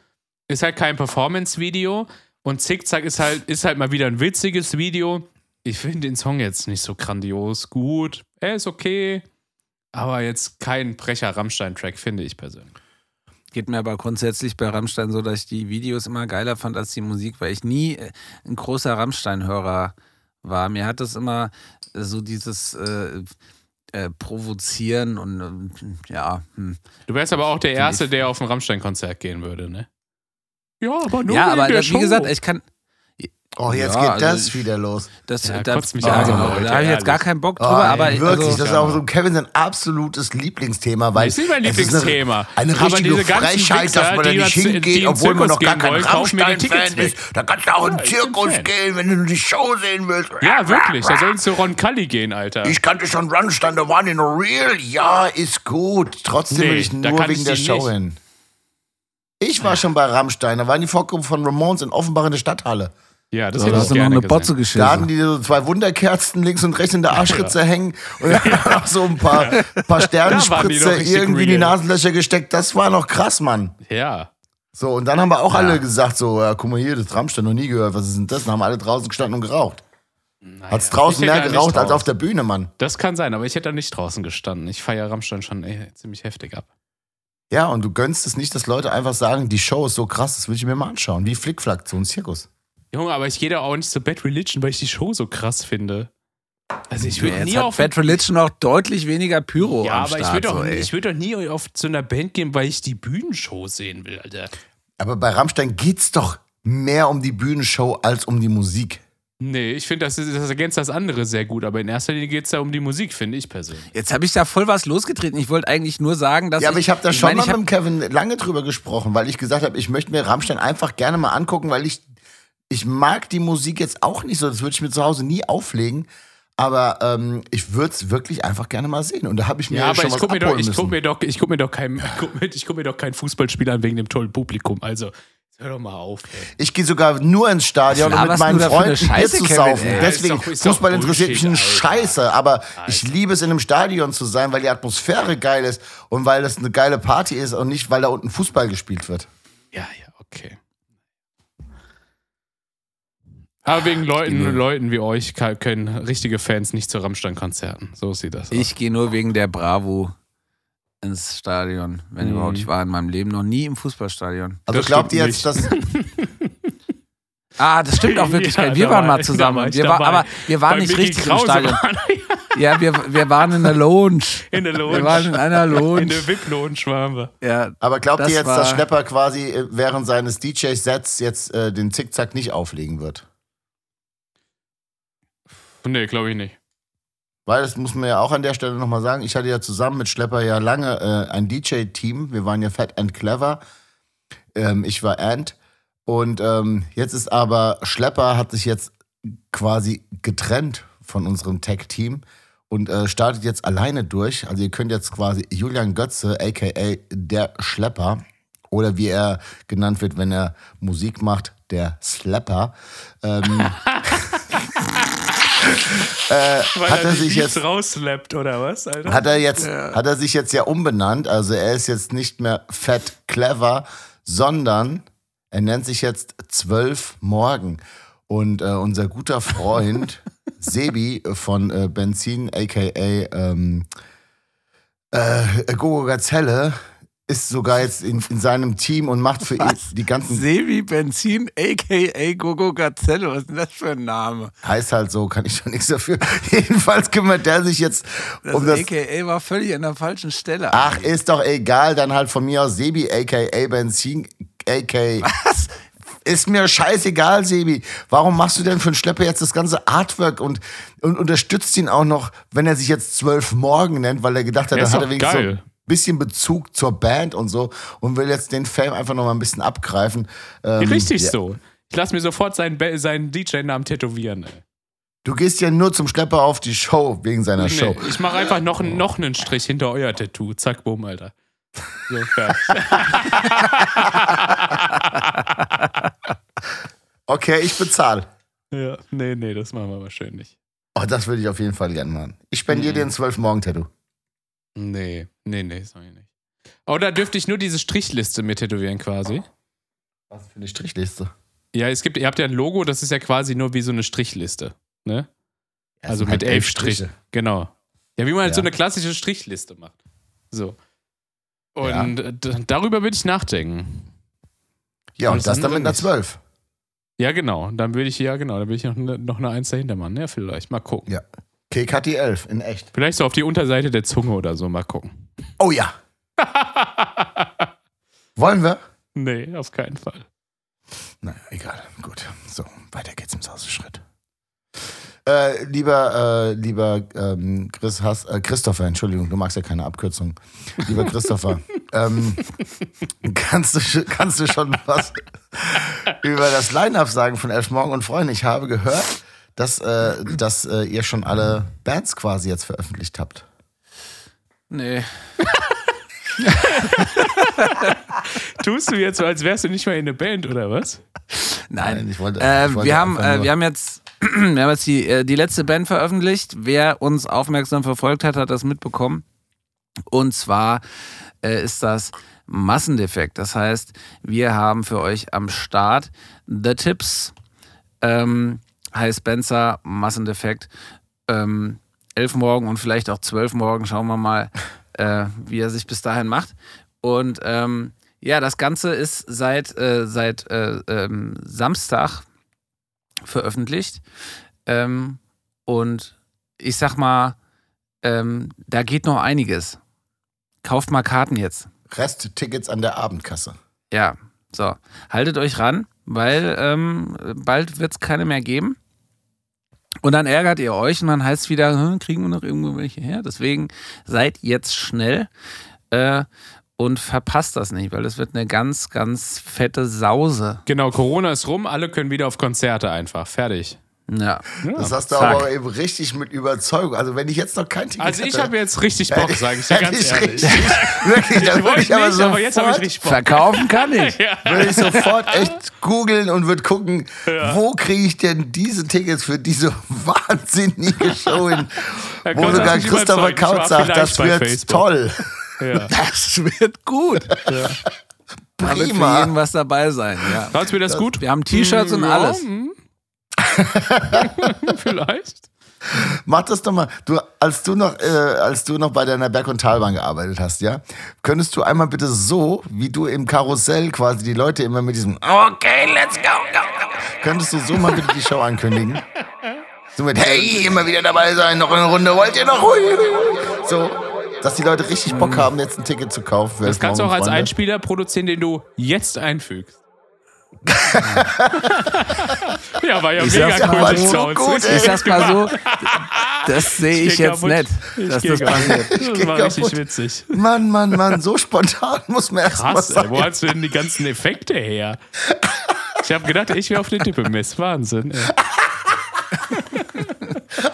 Ist halt kein Performance-Video und Zickzack ist halt, ist halt mal wieder ein witziges Video. Ich finde den Song jetzt nicht so grandios gut. Er ist okay, aber jetzt kein Brecher-Rammstein-Track, finde ich persönlich. Geht mir aber grundsätzlich bei Rammstein so, dass ich die Videos immer geiler fand als die Musik, weil ich nie äh, ein großer Rammstein-Hörer war. Mir hat das immer äh, so dieses äh, äh, Provozieren und ähm, ja. Hm. Du wärst aber auch der Erste, der auf ein Rammstein-Konzert gehen würde, ne? Ja, aber nur Ja, wegen aber der das, wie gesagt, ich kann. Oh, jetzt Ja, geht also das ich- wieder los. Das, Ja, da, kotzt mich ja, an, genau, Leute, da habe ich jetzt gar keinen Bock Oh, drüber, aber wirklich, also, das ist auch so Kevin sein absolutes Lieblingsthema, weil Das ist nicht mein Lieblingsthema. Eine, eine Aber richtige diese Frechheit, Wichser, dass man da nicht hingeht, in obwohl man noch gar kein Rammstein-Fan ist. Da kannst du auch in den Zirkus gehen, wenn du die Show sehen willst. Ja, wirklich. Da sollen zu Ron Cully gehen, Alter. Ich kannte schon Rammstein, da waren die noch real. Ja, ist gut. Trotzdem will ich nur wegen der Show hin. Ich war schon bei Rammstein, da waren die Vorgruppe von Ramones in Offenbach in der Stadthalle. ja, das da hätte ich hast du noch eine Botze gesehen. Da hatten geschissen. die so zwei Wunderkerzen links und rechts in der Arschritze hängen und dann noch so ein paar, paar Da waren die Sternenspritze doch richtig irgendwie in die. Nasenlöcher gesteckt. Das war noch krass, Mann. Ja. So, und dann haben wir auch alle gesagt, so, ja, guck mal hier, das Rammstein noch nie gehört, was ist denn das? Dann haben alle draußen gestanden und geraucht. Hat's draußen ich hätte mehr da geraucht als auf der Bühne, Mann. Das kann sein, aber ich hätte da nicht draußen gestanden. Ich feiere Rammstein schon ey, ziemlich heftig ab. Ja, und du gönnst es nicht, dass Leute einfach sagen, die Show ist so krass, das will ich mir mal anschauen. Wie Flickflack, so ein Zirkus. Junge, aber ich gehe da auch nicht zu Bad Religion, weil ich die Show so krass finde. Also ich würde Jetzt nie hat auf Bad Religion noch deutlich weniger Pyro Ja, am aber ich Start. würde doch, so, ich würd doch nie auf zu einer Band gehen, weil ich die Bühnenshow sehen will, Alter. Aber bei Rammstein geht's doch mehr um die Bühnenshow als um die Musik. Nee, ich finde, das, ist- das ergänzt das andere sehr gut, aber in erster Linie geht es da um die Musik, finde ich persönlich. Jetzt habe ich da voll was losgetreten. Ich wollte eigentlich nur sagen, dass Ja, aber ich habe da schon meine, mal ich hab, mit Kevin lange drüber gesprochen, weil ich gesagt habe, ich möchte mir Rammstein einfach gerne mal angucken, weil ich, ich mag die Musik jetzt auch nicht so, das würde ich mir zu Hause nie auflegen. Aber ähm, ich würde es wirklich einfach gerne mal sehen. Und da habe ich mir Ja, aber schon ich was gucke mir, doch- abholen ich müssen. guck mir doch, ich guck mir doch kein, ich guck mir, ich guck mir doch kein Fußballspiel an wegen dem tollen Publikum. Also, hör doch mal auf, ey. Ich gehe sogar nur ins Stadion, um mit meinen eine Freunden Bier Scheiße, zu saufen. ey? Deswegen, Ist doch- Fußball interessiert mich ein Bullshit, Alter. Scheiße, aber ich liebe es, in einem Stadion zu sein, weil die Atmosphäre geil ist und weil das eine geile Party ist und nicht, weil da unten Fußball gespielt wird. Ja, ja, okay. Aber wegen Leuten, Genug. Leuten wie euch können richtige Fans nicht zu Rammstein-Konzerten. So sieht das aus. ich gehe nur wegen der Bravo ins Stadion. Wenn Mhm. überhaupt. Ich war in meinem Leben noch nie im Fußballstadion. Also Das glaubt ihr jetzt, dass Ah, das stimmt auch wirklich. Ja, wir da waren war- mal zusammen. war wir war, dabei. aber wir waren Bei nicht Mickey richtig Krause im Stadion. Ja, wir, wir waren in der Lounge. in der Lounge. Wir waren in einer in Lounge. der VIP-Lounge waren wir. Ja, Aber glaubt ihr jetzt, dass Schlepper quasi äh, während seines DJ-Sets jetzt äh, den Zickzack nicht auflegen wird? Nee, glaube ich nicht. Weil das muss man ja auch an der Stelle nochmal sagen. Ich hatte ja zusammen mit Schlepper ja lange äh, ein DJ-Team. Wir waren ja Fat and Clever. Ähm, ich war Ant. Und ähm, jetzt ist aber Schlepper hat sich jetzt quasi getrennt von unserem Tech-Team und äh, startet jetzt alleine durch. Also ihr könnt jetzt quasi Julian Götze, aka der Schlepper, oder wie er genannt wird, wenn er Musik macht, der Slapper. Ähm, äh, Weil hat er sich jetzt rausslappt, oder was, Alter? hat er jetzt hat er sich jetzt ja umbenannt, also er ist jetzt nicht mehr Fat Clever, sondern er nennt sich jetzt Zwölf Morgen. Und äh, unser guter Freund Sebi von äh, Benzin aka ähm, äh, Gogo Gazelle ist sogar jetzt in, in seinem Team und macht für ihn die ganzen Sebi Benzin, a.k.a. Gogo Gazelle. Was ist denn das für ein Name? heißt halt so, kann ich schon nichts dafür. Jedenfalls kümmert der sich jetzt Das, um das a.k.a. war völlig an der falschen Stelle. Ach, ist doch egal, dann halt von mir aus Sebi, aka Benzin, aka. Was? Ist mir scheißegal, Sebi. Warum machst du denn für einen Schlepper jetzt das ganze Artwork und, und unterstützt ihn auch noch, wenn er sich jetzt zwölf Morgen nennt, weil er gedacht hat, ist hat er wenigstens so geil. ein bisschen Bezug zur Band und so und will jetzt den Fame einfach noch mal ein bisschen abgreifen. Ähm, Richtig ja. so. Ich lasse mir sofort seinen, seinen DJ-Namen tätowieren, ey. Du gehst ja nur zum Schlepper auf die Show wegen seiner Show. Nee, ich mache einfach noch, noch einen Strich hinter euer Tattoo. Zack, boom, Alter. So, fertig. Okay, ich bezahle. ja, nee, nee, das machen wir schön nicht. Oh, das würde ich auf jeden Fall gerne machen. Ich spendiere Mhm. dir ein zwölf Morgen Tattoo. Nee, nee, nee, ich nicht. Oder dürfte ich nur diese Strichliste mir tätowieren quasi? Was für eine Strichliste. Ja, es gibt, ihr habt ja ein Logo, das ist ja quasi nur wie so eine Strichliste. Ne? Ja, Also mit halt elf Strichen. Genau. Ja, wie man halt so Ja. eine klassische Strichliste macht. So. Und Ja. äh, darüber würde ich nachdenken. Ja, und Alles das dann mit einer nicht. 12. Ja, genau. Dann würde ich, ja, genau, dann würde ich noch eine, noch eine Eins dahinter machen. Ja, vielleicht. Mal gucken. Ja. Kek hat die 11, in echt. Vielleicht so auf die Unterseite der Zunge oder so. Mal gucken. Oh ja. Wollen wir? Nee, auf keinen Fall. Naja, egal. Gut. So, weiter geht's im Sauseschritt. Äh, lieber, äh, lieber ähm, Chris Hass, äh, Christopher, Entschuldigung, du magst ja keine Abkürzung. Lieber Christopher, ähm, kannst, du, kannst du schon was über das Line-Up sagen von Elf Morgen und Freunde? Ich habe gehört, dass, äh, dass äh, ihr schon alle Bands quasi jetzt veröffentlicht habt. Nee. Tust du jetzt so, als wärst du nicht mehr in der Band oder was? Nein, Nein, ich wollte- äh, ich wollte wir, haben, äh, wir haben jetzt, wir haben jetzt die, äh, die letzte Band veröffentlicht. Wer uns aufmerksam verfolgt hat, hat das mitbekommen. Und zwar äh, ist das Massendefekt. Das heißt, wir haben für euch am Start The Tips, ähm, High Spencer, Massendefekt, ähm, elf morgen und vielleicht auch zwölf morgen. Schauen wir mal, äh, wie er sich bis dahin macht. Und ähm, ja, das Ganze ist seit, äh, seit äh, ähm, Samstag veröffentlicht. Ähm, und ich sag mal, ähm, da geht noch einiges. Kauft mal Karten jetzt. Resttickets an der Abendkasse. Ja, so. Haltet euch ran, weil ähm, bald wird es keine mehr geben. Und dann ärgert ihr euch und dann heißt es wieder, hm, kriegen wir noch irgendwo welche her? Deswegen seid jetzt schnell äh, und verpasst das nicht, weil es wird eine ganz, ganz fette Sause. Genau, Corona ist rum, alle können wieder auf Konzerte einfach. Fertig. Ja. Das hast du zack. aber eben richtig mit Überzeugung. Also wenn ich jetzt noch kein Ticket Also ich habe jetzt richtig Bock, sage ich dir ganz ich ehrlich. richtig, wirklich, dann würde Wollte ich aber nicht, aber jetzt habe ich richtig Bock. Verkaufen kann ich. Ja. würde ich sofort echt googeln und würde gucken, wo kriege ich denn diese Tickets für diese wahnsinnige Show hin, wo sogar Christopher überzeugen. Ich war Kaut sagt, das wird Facebook. toll. Ja. Das wird gut. Da wird für Prima. jeden was dabei sein. Ja. Fandst du mir das gut? Wir haben T-Shirts und Ja, alles. Vielleicht. Mach das doch mal. Du, als du noch, äh, als du noch bei deiner Berg- und Talbahn gearbeitet hast, ja, könntest du einmal bitte so, wie du im Karussell quasi die Leute immer mit diesem Okay, let's go, go, go. Könntest du so mal bitte die Show ankündigen? So mit Hey, immer wieder dabei sein, noch eine Runde, wollt ihr noch? So, dass die Leute richtig Bock haben, jetzt ein Ticket zu kaufen. Das kannst du auch als. Einspieler produzieren, den du jetzt einfügst. Ja, war ja Ich mega sag's cool. mal so gut, Richtig Ich sag's mal so, das sehe ich geh jetzt kaputt. nicht, Ich dass das passiert. Das war richtig kaputt. witzig. Mann, Mann, Mann, so spontan muss man erst mal Krass, ey, sein. wo hast du denn die ganzen Effekte her? Ich habe gedacht, ich wäre auf den Dippemess. Wahnsinn. Ey.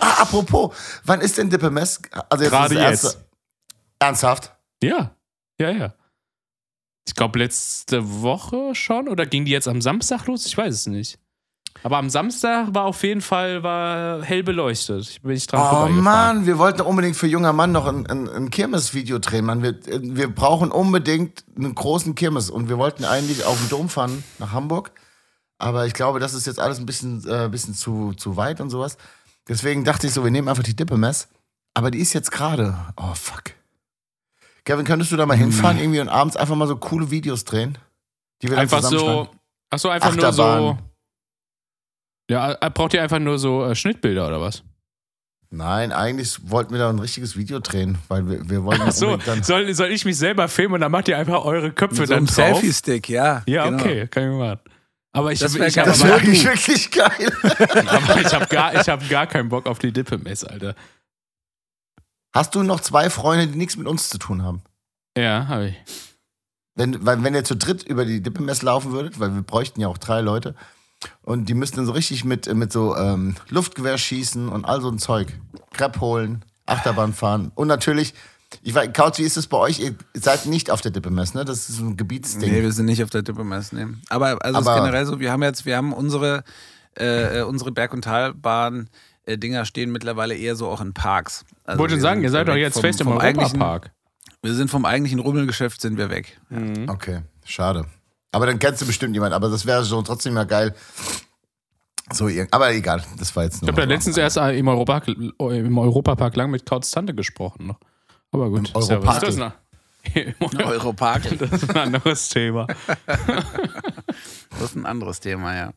Ah, apropos, wann ist denn Dippemess? Also jetzt Gerade ist das jetzt. erste- Ernsthaft? Ja, ja, ja. Ich glaube, letzte Woche schon oder ging die jetzt am Samstag los? Ich weiß es nicht. Aber am Samstag war auf jeden Fall war hell beleuchtet. Ich bin nicht dran Oh. Mann, wir wollten unbedingt für junger Mann noch ein, ein, ein Kirmes-Video drehen. Mann. Wir, wir brauchen unbedingt einen großen Kirmes und wir wollten eigentlich auf den Dom fahren nach Hamburg. Aber ich glaube, das ist jetzt alles ein bisschen, äh, bisschen zu, zu weit und sowas. Deswegen dachte ich so, wir nehmen einfach die Dippemess. Aber die ist jetzt gerade. Oh, fuck. Kevin, könntest du da mal hinfahren irgendwie und abends einfach mal so coole Videos drehen? Die wir dann Einfach so. Achso, einfach nur so. Achterbahn. Ja, äh, braucht ihr einfach nur so äh, Schnittbilder oder was? Nein, eigentlich wollten wir da ein richtiges Video drehen, weil wir, wir wollten dann. soll, soll ich mich selber filmen und dann macht ihr einfach eure Köpfe Mit so dann einem drauf? Selfie-Stick, ja. Ja, genau. okay, kann ich machen. Aber ich, Das wär habe wäre eigentlich wirklich geil. aber ich hab gar, ich hab gar keinen Bock auf die Dippe-Mess, Alter. Hast du noch zwei Freunde, die nichts mit uns zu tun haben? Ja, habe ich. Wenn, weil, wenn ihr zu dritt über die Dippemess laufen würdet, weil wir bräuchten ja auch drei Leute, und die müssten dann so richtig mit, mit so ähm, Luftgewehr schießen und all so ein Zeug. Crepe holen, Achterbahn fahren und natürlich, ich weiß, Kautz, wie ist es bei euch? Ihr seid nicht auf der Dippemess, ne? Das ist ein Gebietsding. Nee, wir sind nicht auf der Dippemess. Nee. Aber also es ist Aber- generell so, wir haben jetzt, wir haben unsere, äh, äh, unsere Berg- und Talbahn. Äh, Dinger stehen mittlerweile eher so auch in Parks. Also Wollte wir sagen, sind ihr seid doch jetzt vom- fest im Europapark. Wir sind vom eigentlichen Rummelgeschäft sind wir weg. Okay, schade. Aber dann kennst du bestimmt jemanden, aber das wäre schon trotzdem ja geil. So, irgend- aber egal, das war jetzt nur. Ich habe da mal so. letztens erst im Europapark, im Europapark lang mit Kautz Tante gesprochen. Noch. Aber gut. Im. Europark? Das Europark. Das ist ein anderes Thema. Das ist ein anderes Thema, ja.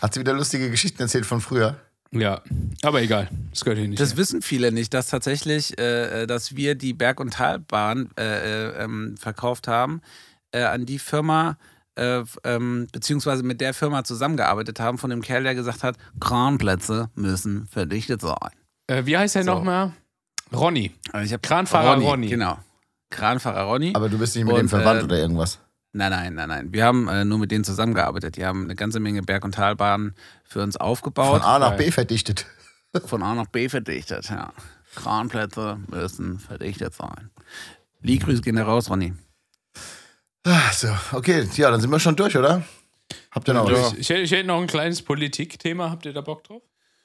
Hat sie wieder lustige Geschichten erzählt von früher? Ja, aber egal. Das gehört hier nicht. Das hin. wissen viele nicht, dass tatsächlich, äh, äh, dass wir die Berg- und Talbahn äh, äh, ähm, verkauft haben äh, an die Firma, äh, ähm, beziehungsweise mit der Firma zusammengearbeitet haben, von dem Kerl, der gesagt hat, Kranplätze müssen verdichtet sein. Äh, wie heißt der So. nochmal? Ronny. Also ich Kranfahrer Ronny. Genau. Kranfahrer Ronny. Aber du bist nicht mit dem Und, verwandt äh, oder irgendwas. Nein, nein, nein, nein. Wir haben äh, nur mit denen zusammengearbeitet. Die haben eine ganze Menge Berg- und Talbahnen für uns Von aufgebaut. A nach B verdichtet. Von A nach B verdichtet, ja. Kranplätze müssen verdichtet sein. Die Grüße gehen da raus, Ronny. Ah, So, okay, ja, dann sind wir schon durch, oder? Habt ihr noch was? Ich, ich hätte noch ein kleines Politikthema. Habt ihr da Bock drauf?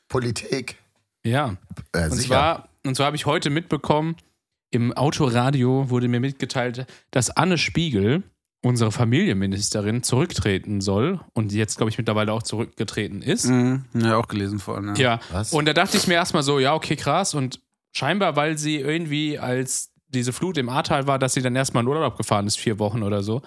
Politik. Ja. Äh, Und sicher. zwar, und zwar habe ich heute mitbekommen, im Autoradio wurde mir mitgeteilt, dass Anne Spiegel, unsere Familienministerin, zurücktreten soll und jetzt, glaube ich, mittlerweile auch zurückgetreten ist. Mhm, ja, auch gelesen vorhin. Ja. Ja. Was? Und da dachte ich mir erstmal so, ja, okay, krass. Und scheinbar, weil sie irgendwie, als diese Flut im Ahrtal war, dass sie dann erstmal in Urlaub gefahren ist, vier Wochen oder so.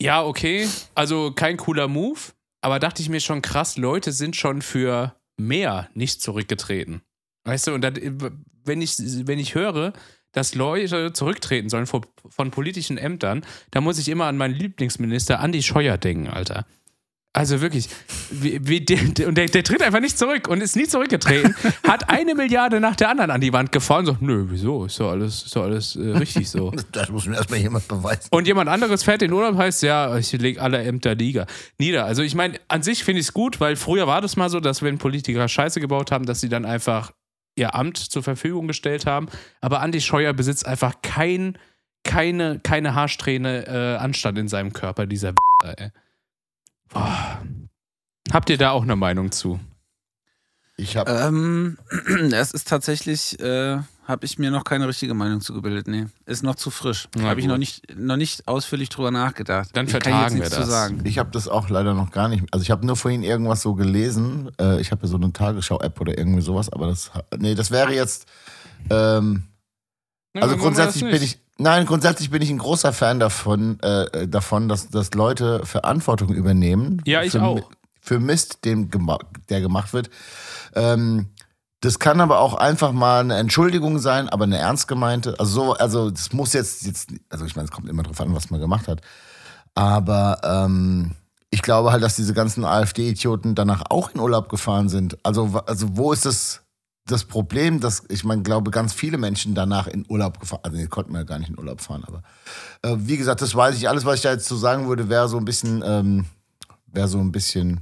Ja, okay. Also kein cooler Move. Aber dachte ich mir schon krass, Leute sind schon für mehr nicht zurückgetreten. Weißt du, und dann, wenn, ich, wenn ich höre, dass Leute zurücktreten sollen von, von politischen Ämtern, da muss ich immer an meinen Lieblingsminister Andi Scheuer denken, Alter. Also wirklich, wie, wie der, und der, der tritt einfach nicht zurück und ist nie zurückgetreten, hat eine Milliarde nach der anderen an die Wand gefahren, so, nö, wieso, ist doch alles, ist doch alles äh, richtig so. Das muss mir erstmal jemand beweisen. Und jemand anderes fährt in Urlaub, heißt, ja, ich lege alle Ämter nieder. nieder. Also ich meine, an sich finde ich es gut, weil früher war das mal so, dass wenn Politiker Scheiße gebaut haben, dass sie dann einfach ihr Amt zur Verfügung gestellt haben. Aber Andi Scheuer besitzt einfach kein, keine, keine Haarsträhne äh, Anstand in seinem Körper, dieser. Boah. Habt ihr da auch eine Meinung zu? Ich habe Ähm, es ist tatsächlich, äh, habe ich mir noch keine richtige Meinung zugebildet. Nee, ist noch zu frisch. Habe ich noch nicht, noch nicht ausführlich drüber nachgedacht. Dann ich kann vertagen jetzt wir nichts das. zu sagen. ich hab das auch leider noch gar nicht. Also ich habe nur vorhin irgendwas so gelesen. Äh, ich habe ja so eine Tagesschau-App oder irgendwie sowas, aber das, nee, das wäre jetzt. Ähm, also grundsätzlich bin ich, nein, grundsätzlich bin ich ein großer Fan davon, äh, davon, dass, dass Leute Verantwortung übernehmen. Ja, ich für, auch. Für Mist, dem, der gemacht wird. Ähm, das kann aber auch einfach mal eine Entschuldigung sein, aber eine ernst gemeinte. Also so, also das muss jetzt, jetzt also ich meine, es kommt immer drauf an, was man gemacht hat. Aber ähm, ich glaube halt, dass diese ganzen AfD-Idioten danach auch in Urlaub gefahren sind. Also, also wo ist das, das Problem, dass ich meine, glaube, ganz viele Menschen danach in Urlaub gefahren, also die konnten ja gar nicht in Urlaub fahren, aber äh, wie gesagt, das weiß ich. Alles, was ich da jetzt zu sagen würde, wäre so ein bisschen, ähm, wäre so ein bisschen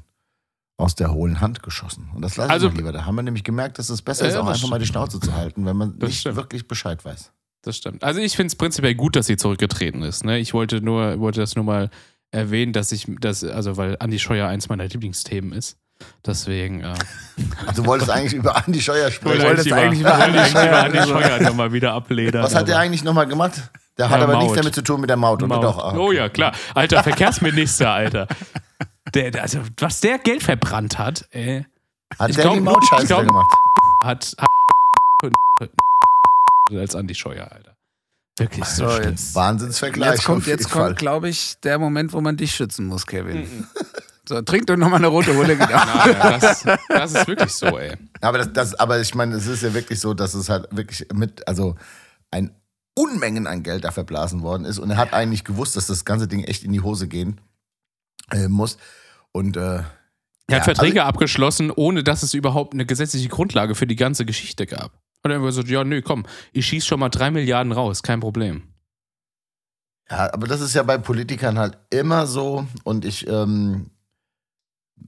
aus der hohlen Hand geschossen. Und das lasse Also- ich mal lieber. Da haben wir nämlich gemerkt, dass es besser Ja, ist, auch einfach mal die Schnauze zu halten, wenn man Das nicht stimmt. wirklich Bescheid weiß. Das stimmt. Also ich finde es prinzipiell gut, dass sie zurückgetreten ist. Ne? Ich wollte nur, wollte das nur mal erwähnen, dass ich, das, also weil Andi Scheuer eins meiner Lieblingsthemen ist. Deswegen. Äh, Also du wolltest eigentlich über Andi Scheuer sprechen. wolltest eigentlich über Andi Scheuer Andi Scheuer nochmal wieder abledern. Was hat der aber- eigentlich nochmal gemacht? Der Ja, hat aber Maut. nichts damit zu tun mit der Maut, oder Maut. doch? Ah, Oh okay. ja, klar. Alter, Verkehrsminister, Alter. Der, also, was der Geld verbrannt hat, ey, Hat Ich der glaub, die Mautscheiße glaub- gemacht? hat, hat als Andi Scheuer, Alter. Wirklich so. So, schlimm. jetzt, Wahnsinnsvergleich. jetzt kommt, jetzt kommt glaube ich, der Moment, wo man dich schützen muss, Kevin. So, trink doch nochmal eine rote Hulle. Genau. Ja, das, das ist wirklich so, ey. Aber, das, das, aber ich meine, es ist ja wirklich so, dass es halt wirklich mit, also ein Unmengen an Geld da verblasen worden ist. Und er hat eigentlich gewusst, dass das ganze Ding echt in die Hose gehen äh, muss. Und äh, Er Ja, hat Verträge abgeschlossen, ohne dass es überhaupt eine gesetzliche Grundlage für die ganze Geschichte gab. Und dann so, ja, nö, komm, ich schieß schon mal drei Milliarden raus, kein Problem. Ja, aber das ist ja bei Politikern halt immer so und ich ähm,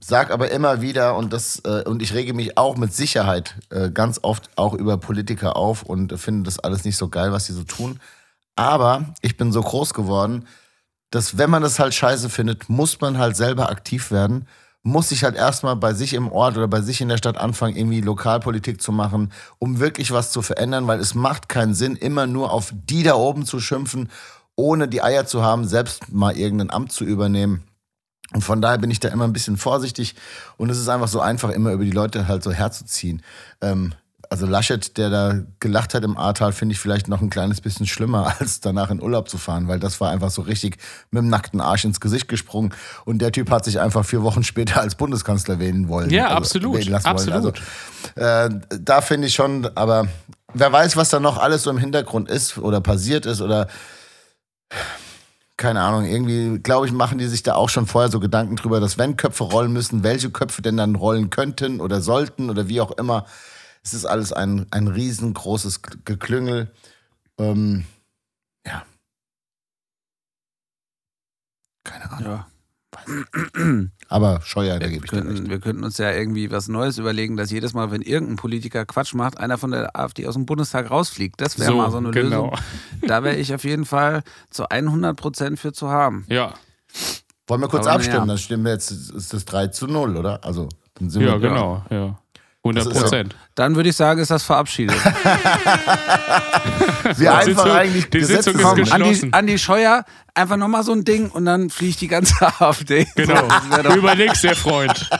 sag aber immer wieder und das äh, und ich rege mich auch mit Sicherheit äh, ganz oft auch über Politiker auf und finde das alles nicht so geil, was sie so tun. Aber ich bin so groß geworden, dass wenn man das halt scheiße findet, muss man halt selber aktiv werden, muss sich halt erstmal bei sich im Ort oder bei sich in der Stadt anfangen, irgendwie Lokalpolitik zu machen, um wirklich was zu verändern, weil es macht keinen Sinn, immer nur auf die da oben zu schimpfen, ohne die Eier zu haben, selbst mal irgendein Amt zu übernehmen. Und von daher bin ich da immer ein bisschen vorsichtig und es ist einfach so einfach, immer über die Leute halt so herzuziehen. Ähm, also Laschet, der da gelacht hat im Ahrtal, finde ich vielleicht noch ein kleines bisschen schlimmer, als danach in Urlaub zu fahren, weil das war einfach so richtig mit dem nackten Arsch ins Gesicht gesprungen und der Typ hat sich einfach vier Wochen später als Bundeskanzler wählen wollen. Ja, also absolut, wählen lassen absolut. Wollen. Also, äh, da finde ich schon, aber wer weiß, was da noch alles so im Hintergrund ist oder passiert ist oder keine Ahnung, irgendwie, glaube ich, machen die sich da auch schon vorher so Gedanken drüber, dass wenn Köpfe rollen müssen, welche Köpfe denn dann rollen könnten oder sollten oder wie auch immer. Es ist alles ein, ein riesengroßes Geklüngel. Ähm, ja. Keine Ahnung. Ja. Aber Scheuer, da gebe ich dir recht. könnten, wir könnten uns ja irgendwie was Neues überlegen, dass jedes Mal, wenn irgendein Politiker Quatsch macht, einer von der AfD aus dem Bundestag rausfliegt. Das wäre So, mal so eine genau. Lösung. Da wäre ich auf jeden Fall zu 100 Prozent für zu haben. Ja, Wollen wir kurz Aber abstimmen? naja. Dann stimmen wir jetzt, ist das 3 zu 0, oder? Also, dann sind ja, wir, genau, ja. 100 Das ist Prozent. Dann würde ich sagen, ist das verabschiedet. Wir einfach Sitzung- eigentlich die Sitzung ist geschlossen. Andi, Geschlossen. Andi Scheuer, einfach nochmal so ein Ding und dann fliegt die ganze AfD. Genau. Überlegst dir, Freund.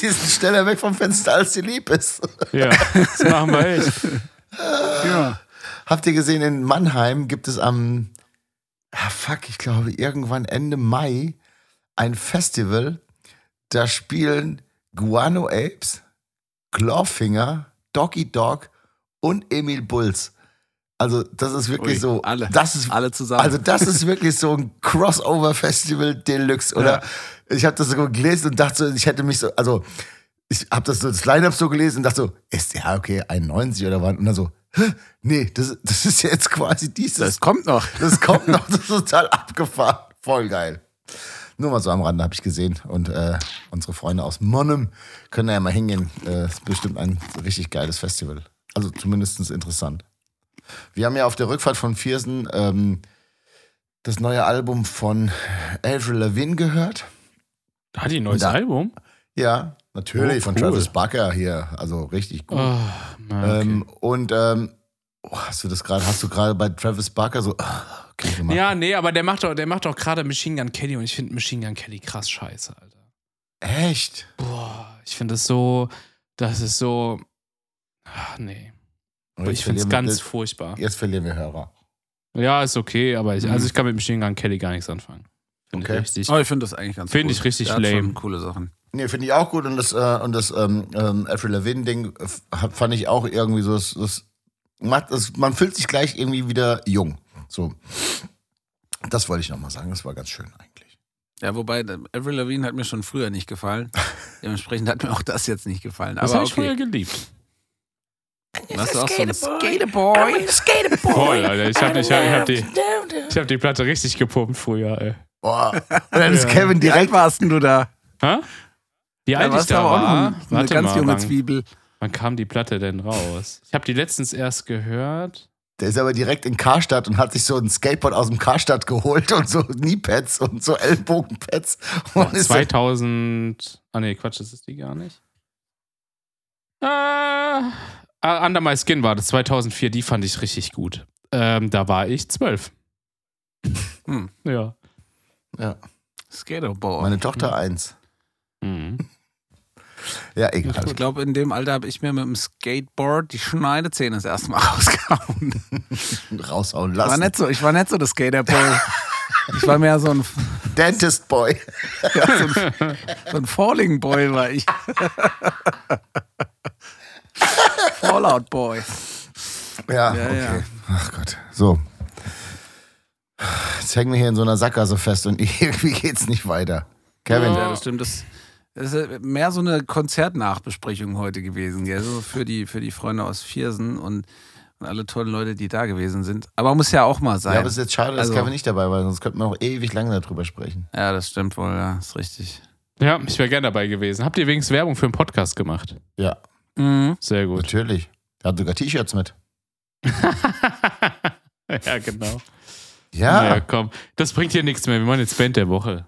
Die sind schneller weg vom Fenster, als dir lieb ist. Ja, das machen wir echt. Ja. Habt ihr gesehen, in Mannheim gibt es am, ah fuck, ich glaube irgendwann Ende Mai ein Festival, da spielen Guano Apes, Clawfinger, Doggy Dog und Emil Bulls. Also das ist wirklich Ui, so, alle. das ist Alle zusammen. Also das ist wirklich so ein Crossover-Festival Deluxe. Oder ich habe das so gelesen und dachte so, ich hätte mich so, also ich habe das so das Line-Up so gelesen und dachte so, ist ja okay, 91 oder wann? Und dann so, nee, das, das ist jetzt quasi dieses. Das kommt noch. Das kommt noch, das ist total abgefahren. Voll geil. Nur mal so am Rande habe ich gesehen. Und äh, unsere Freunde aus Monnem können da ja mal hingehen. Äh, ist bestimmt ein richtig geiles Festival. Also zumindest interessant. Wir haben ja auf der Rückfahrt von Viersen ähm, das neue Album von Avril Lavigne gehört. Hat die ein neues Da- Album? Ja, natürlich, Oh, von cool. Travis Barker hier. Also richtig gut. Oh, Mann, okay. ähm, und ähm, oh, hast du das gerade, hast du gerade bei Travis Barker so ah, okay gemacht? ja, nee, aber der macht doch, der macht doch gerade Machine Gun Kelly und ich finde Machine Gun Kelly krass scheiße, Alter. Echt? Boah, ich finde das so, das ist so, ach nee. Ich finde es ganz furchtbar. Jetzt verlieren wir Hörer. Ja, ist okay, aber ich, Mhm. also ich kann mit Machine Gun Kelly gar nichts anfangen. Finde Okay. ich richtig. Oh, ich finde das eigentlich ganz Find cool. ich richtig Der lame. schon coole Sachen. Nee, finde ich auch gut. Und das, äh, und das ähm, ähm, Avril Lavigne-Ding äh, fand ich auch irgendwie so, das, das macht, das, man fühlt sich gleich irgendwie wieder jung. So. Das wollte ich nochmal sagen. Das war ganz schön eigentlich. Ja, wobei, äh, Avril Lavigne hat mir schon früher nicht gefallen. Dementsprechend hat mir auch das jetzt nicht gefallen. Das habe ich früher geliebt. Warst du auch so ein Skaterboy? Voll, Alter. Ich habe ich hab, ich hab die, ich hab die Platte richtig gepumpt früher, ey. Boah. Und dann ist Ja. Kevin Wie alt direkt. warst denn du da? Hä? Wie alt ich warst du da aber auch noch war? ein- eine Warte ganz mal, junge wann, Zwiebel. wann kam die Platte denn raus? Ich habe die letztens erst gehört. Der ist aber direkt in Karstadt und hat sich so ein Skateboard aus dem Karstadt geholt und so Kniepads und so Ellbogenpads. Und ist 2000. Ah, nee, Quatsch, das ist die gar nicht. Äh, ah, Under My Skin war das 2004, die fand ich richtig gut. Ähm, da war ich zwölf. Hm. Ja. ja, Skaterboy. meine Tochter eins. Mhm. Ja, egal. Ich glaube, in dem Alter habe ich mir mit dem Skateboard die Schneidezähne das erste Mal rausgehauen. Raushauen Ich war lassen. nicht so, ich war nicht so das Skaterboy. Ich war mehr so ein, Dentist Boy. ja, so ein, so ein Falling Boy war ich. Fallout Boy. Ja, Ja, okay. ja. Ach Gott. So. Jetzt hängen wir hier in so einer Sackgasse fest und irgendwie geht's nicht weiter. Kevin, Ja, das stimmt. Das, das ist mehr so eine Konzertnachbesprechung heute gewesen. Gell? So für, die, für die Freunde aus Viersen und, und alle tollen Leute, die da gewesen sind. Aber muss ja auch mal sein. ja, aber es ist jetzt schade, dass Also- Kevin nicht dabei war, sonst könnten wir noch ewig lange darüber sprechen. ja, das stimmt wohl. Ja, ist richtig. Ja, ich wäre gern dabei gewesen. Habt ihr wenigstens Werbung für einen Podcast gemacht? Ja, Mhm. Sehr gut. natürlich. Er hat sogar T-Shirts mit. ja, genau. Ja, Naja, komm. Das bringt hier nichts mehr. Wir machen jetzt Band der Woche.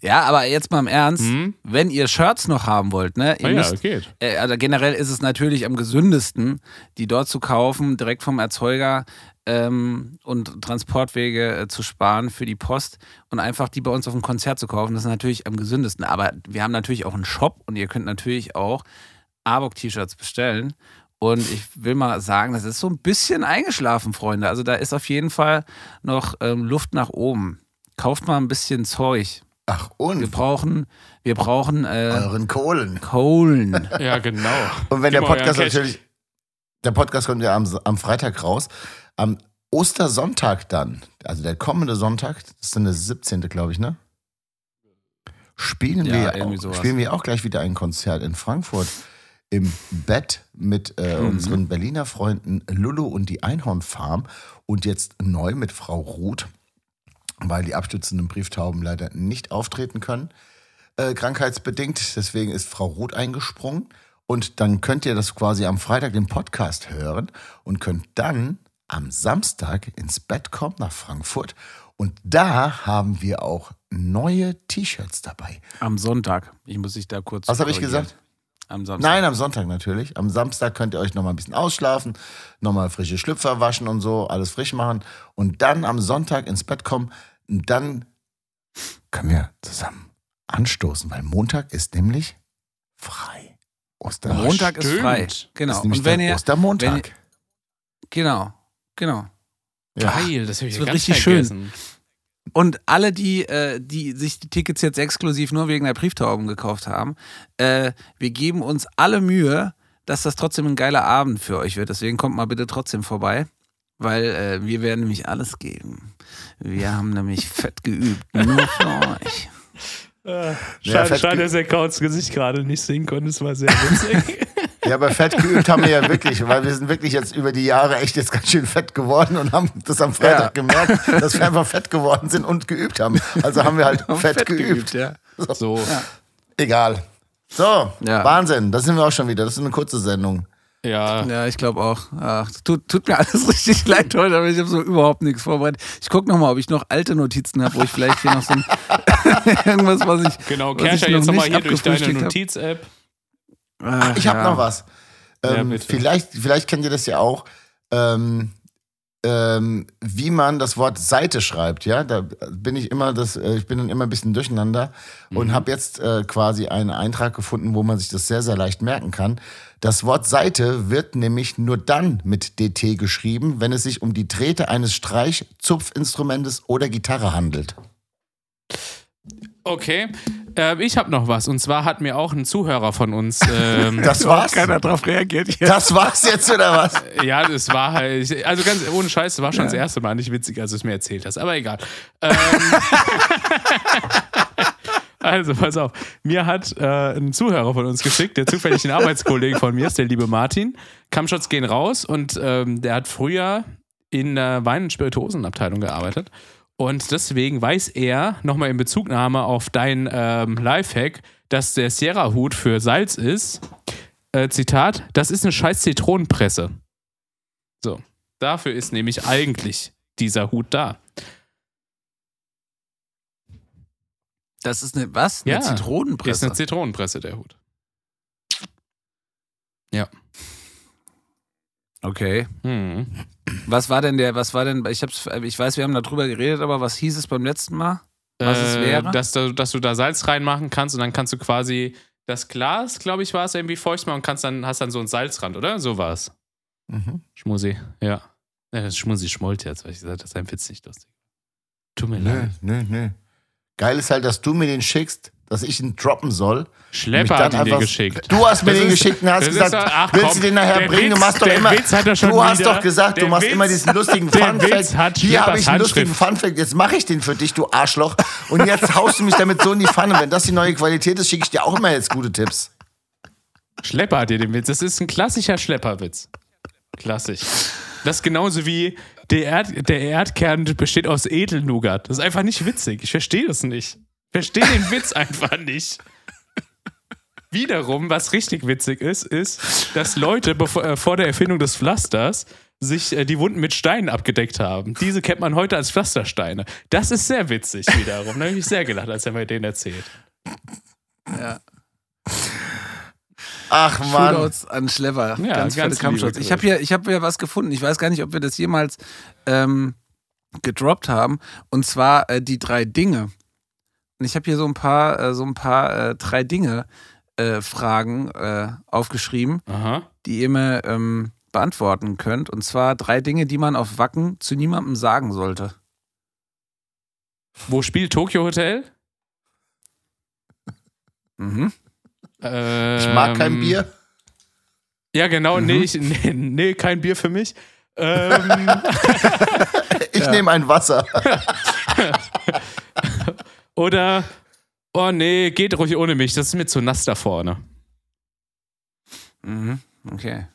Ja, aber jetzt mal im Ernst, Hm? wenn ihr Shirts noch haben wollt, ne? Ihr Ah, ja, müsst, geht. äh, also generell ist es natürlich am gesündesten, die dort zu kaufen, direkt vom Erzeuger ähm, und Transportwege äh, zu sparen für die Post und einfach die bei uns auf dem Konzert zu kaufen. Das ist natürlich am gesündesten. Aber wir haben natürlich auch einen Shop und ihr könnt natürlich auch Arbok-T-Shirts bestellen. Und ich will mal sagen, das ist so ein bisschen eingeschlafen, Freunde. Also da ist auf jeden Fall noch ähm, Luft nach oben. Kauft mal ein bisschen Zeug. Ach Wir und brauchen, wir brauchen äh, euren Kohlen. Kohlen. Ja, genau. Und wenn Gib der Podcast natürlich, der Podcast kommt ja am, am Freitag raus. Am Ostersonntag dann, also der kommende Sonntag, das ist dann der 17. glaube ich, ne? Spielen, Ja, wir, auch, sowas. spielen wir auch gleich wieder ein Konzert in Frankfurt im Bett mit äh, Mhm. unseren Berliner Freunden Lulu und die Einhornfarm und jetzt neu mit Frau Ruth, weil die abstützenden Brieftauben leider nicht auftreten können, äh, krankheitsbedingt. Deswegen ist Frau Ruth eingesprungen. Und dann könnt ihr das quasi am Freitag den Podcast hören und könnt dann am Samstag ins Bett kommen nach Frankfurt. Und da haben wir auch neue T-Shirts dabei. Am Sonntag. Ich muss dich da kurz. Was habe ich gesagt? Am Samstag. Nein, am Sonntag natürlich. Am Samstag könnt ihr euch nochmal ein bisschen ausschlafen, nochmal frische Schlüpfer waschen und so, alles frisch machen. Und dann am Sonntag ins Bett kommen. Und dann können wir zusammen anstoßen, weil Montag ist nämlich frei. Ostermontag. Montag ist stimmt. frei. Genau. Ist Und wenn ihr. Ostermontag. wenn ihr- Genau. Genau. ja. Geil, das Es wird richtig vergessen. Und alle, die, äh, die sich die Tickets jetzt exklusiv nur wegen der Brieftauben gekauft haben, äh, wir geben uns alle Mühe, dass das trotzdem ein geiler Abend für euch wird. Deswegen kommt mal bitte trotzdem vorbei, weil äh, wir werden nämlich alles geben. Wir haben nämlich fett geübt, nur für euch. Äh, Ja, schade, fett schade, dass der Kauts Gesicht gerade nicht sehen konnte. Es war sehr witzig. Ja, aber fett geübt haben wir ja wirklich, weil wir sind wirklich jetzt über die Jahre echt jetzt ganz schön fett geworden und haben das am Freitag gemerkt, dass wir einfach fett geworden sind und geübt haben. Also haben wir halt fett, geübt. ja. so. Egal. So, Ja. Wahnsinn, da sind wir auch schon wieder. Das ist eine kurze Sendung. Ja. Ja, ich glaube auch. Ach, tut, tut mir alles richtig leid heute, aber ich habe so überhaupt nichts vorbereitet. Ich gucke nochmal, ob ich noch alte Notizen habe, wo ich vielleicht hier noch so ein irgendwas, was ich. Genau, Kerscher, noch jetzt nochmal hier durch deine. Notiz-App. Ach, Ich habe ja. noch was. Ja, Ähm, bitte. vielleicht, vielleicht kennt ihr das ja auch, ähm, ähm, wie man das Wort Seite schreibt. Ja, da bin ich immer, das, äh, ich bin dann immer ein bisschen durcheinander und habe jetzt äh, quasi einen Eintrag gefunden, wo man sich das sehr, sehr leicht merken kann. Das Wort Seite wird nämlich nur dann mit DT geschrieben, wenn es sich um die Trete eines Streich-, Zupfinstrumentes oder Gitarre handelt. Okay. Äh, ich habe noch was. Und zwar hat mir auch ein Zuhörer von uns. Ähm, Das war's. Keiner drauf reagiert jetzt. Das war's jetzt oder was? ja, das war halt. Also ganz ohne Scheiß, das war schon das erste Mal nicht witzig, als du es mir erzählt hast. Aber egal. Ähm, also, pass auf. Mir hat äh, ein Zuhörer von uns geschickt, der zufällig ein Arbeitskollege von mir ist, der liebe Martin. Kampfshots gehen raus und ähm, der hat früher in der Wein- und Spirituosenabteilung gearbeitet. Und deswegen weiß er, nochmal in Bezugnahme auf dein ähm, Lifehack, dass der Sierra-Hut für Salz ist. Äh, Zitat, das ist eine scheiß Zitronenpresse. So, dafür ist nämlich eigentlich dieser Hut da. Das ist eine, was? Eine Ja, Ist Zitronenpresse. eine Zitronenpresse, der Hut. Ja. Okay. Hm. Was war denn der, was war denn, ich hab's, ich weiß, wir haben darüber geredet, aber was hieß es beim letzten Mal? Was es wäre? Äh, Dass, du, dass du da Salz reinmachen kannst und dann kannst du quasi das Glas, glaube ich, war es irgendwie feucht machen und kannst dann, hast dann so einen Salzrand, oder? So war es. Mhm. Schmusi, ja. ja das Schmusi schmollt jetzt, weil ich gesagt habe, das ist ein Witz nicht lustig. Tut mir Nö, leid. nö, nö. Geil ist halt, dass du mir den schickst, dass ich ihn droppen soll. Schlepper hat ihn dir geschickt. Du hast mir Das den ist- geschickt und hast gesagt, doch- ach, willst komm, du den nachher bringen? Du Witz- machst doch immer. Er du hast wieder. doch gesagt, du machst Witz- immer diesen lustigen Funfact. Hier habe ich einen lustigen. Funfact. Jetzt mache ich den für dich, du Arschloch. Und jetzt haust du mich damit so in die Pfanne. Wenn das die neue Qualität ist, schicke ich dir auch immer jetzt gute Tipps. Schlepper hat dir den Witz. Das ist ein klassischer Schlepperwitz. Klassisch. Das ist genauso wie der, Erd, der Erdkern besteht aus Edelnougat. Das ist einfach nicht witzig. Ich verstehe das nicht. Ich verstehe den Witz einfach nicht. Wiederum, was richtig witzig ist, ist, dass Leute bevor, äh, vor der Erfindung des Pflasters sich äh, die Wunden mit Steinen abgedeckt haben. Diese kennt man heute als Pflastersteine. Das ist sehr witzig wiederum. Da habe ich sehr gelacht, als er mir den erzählt. Ja. Ach Mann. Shootouts an Schlepper. Ja, ganz viele ganz Kampfshots. liebe Ich habe hier, ich hab hier was gefunden. Ich weiß gar nicht, ob wir das jemals ähm, gedroppt haben. Und zwar äh, die drei Dinge. Und ich habe hier so ein paar, äh, so ein paar äh, drei Dinge äh, Fragen äh, aufgeschrieben, Aha. die ihr mir ähm, beantworten könnt. Und zwar drei Dinge, die man auf Wacken zu niemandem sagen sollte. Wo spielt Tokyo Hotel? Mhm. Ich mag kein Ähm, Bier. Ja, genau. Nee, ich, nee, nee, kein Bier für mich. Ähm, Ich nehme ein Wasser. oder, oh nee, geht ruhig ohne mich, das ist mir zu nass da vorne. Mhm. Okay.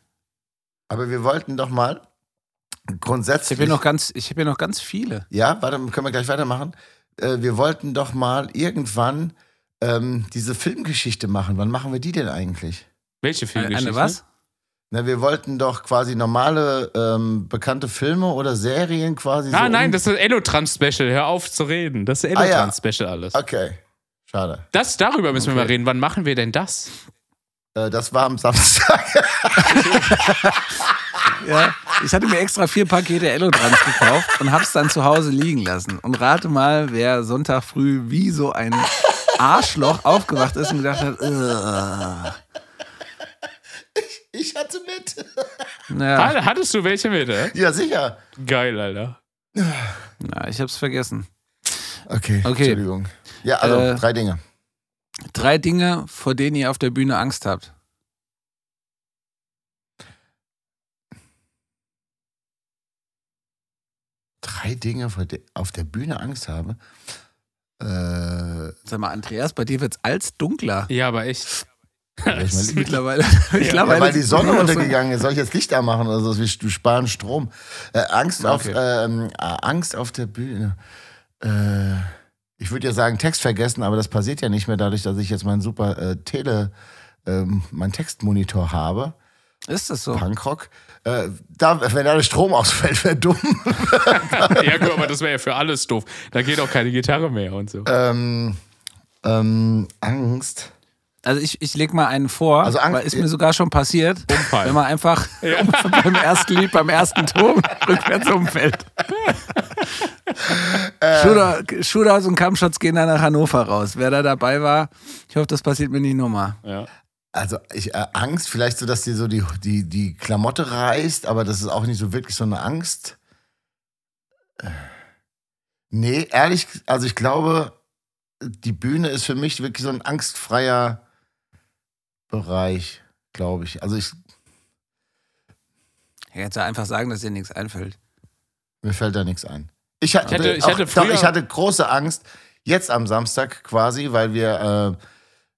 Aber wir wollten doch mal Ich grundsätzlich. habe hier, noch ganz- ich hab hier noch ganz viele. Ja, warte, können wir gleich weitermachen. Äh, wir wollten doch mal irgendwann ähm, diese Filmgeschichte machen. Wann machen wir die denn eigentlich? Welche Eine, Filmgeschichte? eine was? Na, wir wollten doch quasi normale ähm, bekannte Filme oder Serien quasi. Ah, so nein, das ist Elotrans-Special. Hör auf zu reden. Das ist Ah, ja. Elotrans-Special alles. Okay, schade. Das, darüber müssen wir Okay. mal reden. Wann machen wir denn das? Äh, das war am Samstag. Ja. Ich hatte mir extra vier Pakete Elotrans gekauft und hab's dann zu Hause liegen lassen. Und rate mal, wer Sonntag früh wie so ein Arschloch aufgewacht ist und gedacht hat, "Ugh." Ich hatte mit. naja, Ha- Hattest du welche mit? Äh? Ja, sicher. Geil, Alter. na, ich hab's vergessen. Okay, Okay. Entschuldigung. Ja, also Äh, drei Dinge. Drei Dinge, vor denen ihr auf der Bühne Angst habt. Drei Dinge, vor denen ich auf der Bühne Angst habe. Äh, Sag mal, Andreas, bei dir wird's als dunkler. Ja, aber echt. Welch mal Licht? Mittlerweile. Ja, mittlerweile weil die Sonne untergegangen ist. Soll ich jetzt Licht anmachen oder so? Wir sparen Strom. Äh, Angst, auf, Okay. ähm, äh, Angst auf der Bühne. Äh, ich würde ja sagen, Text vergessen, aber das passiert ja nicht mehr dadurch, dass ich jetzt meinen super äh, Tele, ähm, meinen Textmonitor habe. Ist das so? Punkrock. Äh, da, wenn da der Strom ausfällt, wäre dumm. ja, gut, aber das wäre ja für alles doof. Da geht auch keine Gitarre mehr und so. ähm, ähm, Angst. Also ich, ich leg mal einen vor, Also Angst- weil ist mir sogar schon passiert, Umfallen. wenn man einfach beim ersten Lied, beim ersten Ton rückwärts umfällt. Äh. Shooter, Shootouts und Kampfshots gehen dann nach Hannover raus. Wer da dabei war, ich hoffe, das passiert mir nicht nochmal. Ja. Also ich, äh, Angst, vielleicht so, dass dir so die, die, die Klamotte reißt, aber das ist auch nicht so wirklich so eine Angst. Äh, Nee, ehrlich, also ich glaube, die Bühne ist für mich wirklich so ein angstfreier Bereich, glaube ich. Also ich, Ich hätte einfach sagen, dass dir nichts einfällt. mir fällt da nichts ein. Ich hatte, Ich hatte- ich auch, hatte doch, ich hatte große Angst, jetzt am Samstag quasi, weil wir äh,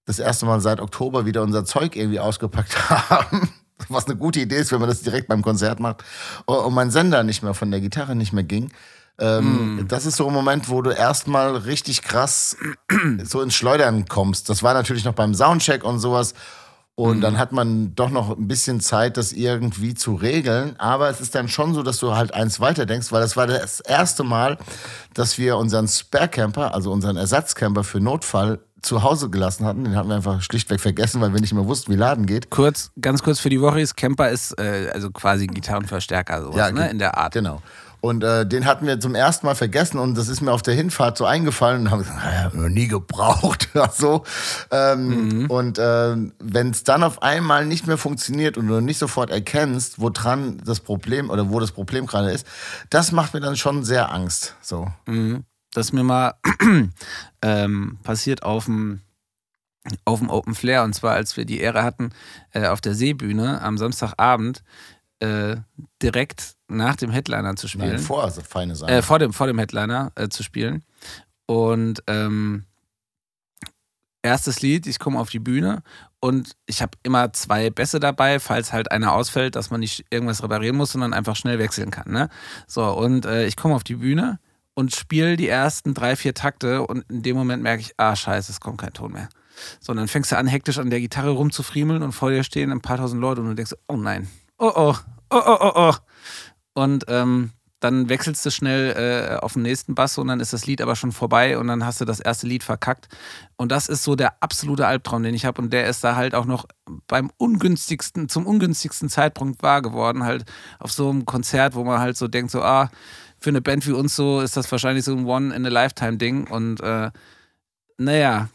das erste Mal seit Oktober wieder unser Zeug irgendwie ausgepackt haben. Was eine gute Idee ist, wenn man das direkt beim Konzert macht. Und mein Sender nicht mehr von der Gitarre nicht mehr ging. Ähm, Das ist so ein Moment, wo du erstmal richtig krass so ins Schleudern kommst. Das war natürlich noch beim Soundcheck und sowas. Und dann hat man doch noch ein bisschen Zeit, das irgendwie zu regeln. Aber es ist dann schon so, dass du halt eins weiter denkst, weil das war das erste Mal, dass wir unseren Spare-Camper, also unseren Ersatzcamper für Notfall, zu Hause gelassen hatten. Den hatten wir einfach schlichtweg vergessen, weil wir nicht mehr wussten, wie Laden geht. Kurz, ganz kurz für die Woche Camper ist äh, also quasi Gitarrenverstärker, sowas, Ja, ne? In der Art. Genau. Und äh, den hatten wir zum ersten Mal vergessen und das ist mir auf der Hinfahrt so eingefallen und haben gesagt, naja, haben wir nie gebraucht. So. Ähm, Und äh, wenn es dann auf einmal nicht mehr funktioniert und du nicht sofort erkennst, woran das Problem oder wo das Problem gerade ist, das macht mir dann schon sehr Angst. So. Das ist mir mal ähm, passiert auf dem auf dem Open Flair und zwar als wir die Ehre hatten, äh, auf der Seebühne am Samstagabend äh, direkt nach dem Headliner zu spielen. Nein, vor, also feine Sache. äh, vor, dem, vor dem Headliner äh, zu spielen. Und ähm, erstes Lied, ich komme auf die Bühne und ich habe immer zwei Bässe dabei, falls halt einer ausfällt, dass man nicht irgendwas reparieren muss, sondern einfach schnell wechseln kann. Ne? So, und äh, ich komme auf die Bühne und spiele die ersten drei, vier Takte und in dem Moment merke ich, ah scheiße, es kommt kein Ton mehr. So, und dann fängst du an, hektisch an der Gitarre rumzufriemeln und vor dir stehen ein paar tausend Leute und du denkst, oh nein, oh oh, oh oh, oh oh. Und ähm, dann wechselst du schnell äh, auf den nächsten Bass und dann ist das Lied aber schon vorbei und dann hast du das erste Lied verkackt. Und das ist so der absolute Albtraum, den ich habe. Und der ist da halt auch noch beim ungünstigsten, zum ungünstigsten Zeitpunkt wahr geworden. Halt auf so einem Konzert, wo man halt so denkt, so, ah, für eine Band wie uns so ist das wahrscheinlich so ein One-in-a-Lifetime-Ding. Und äh, naja,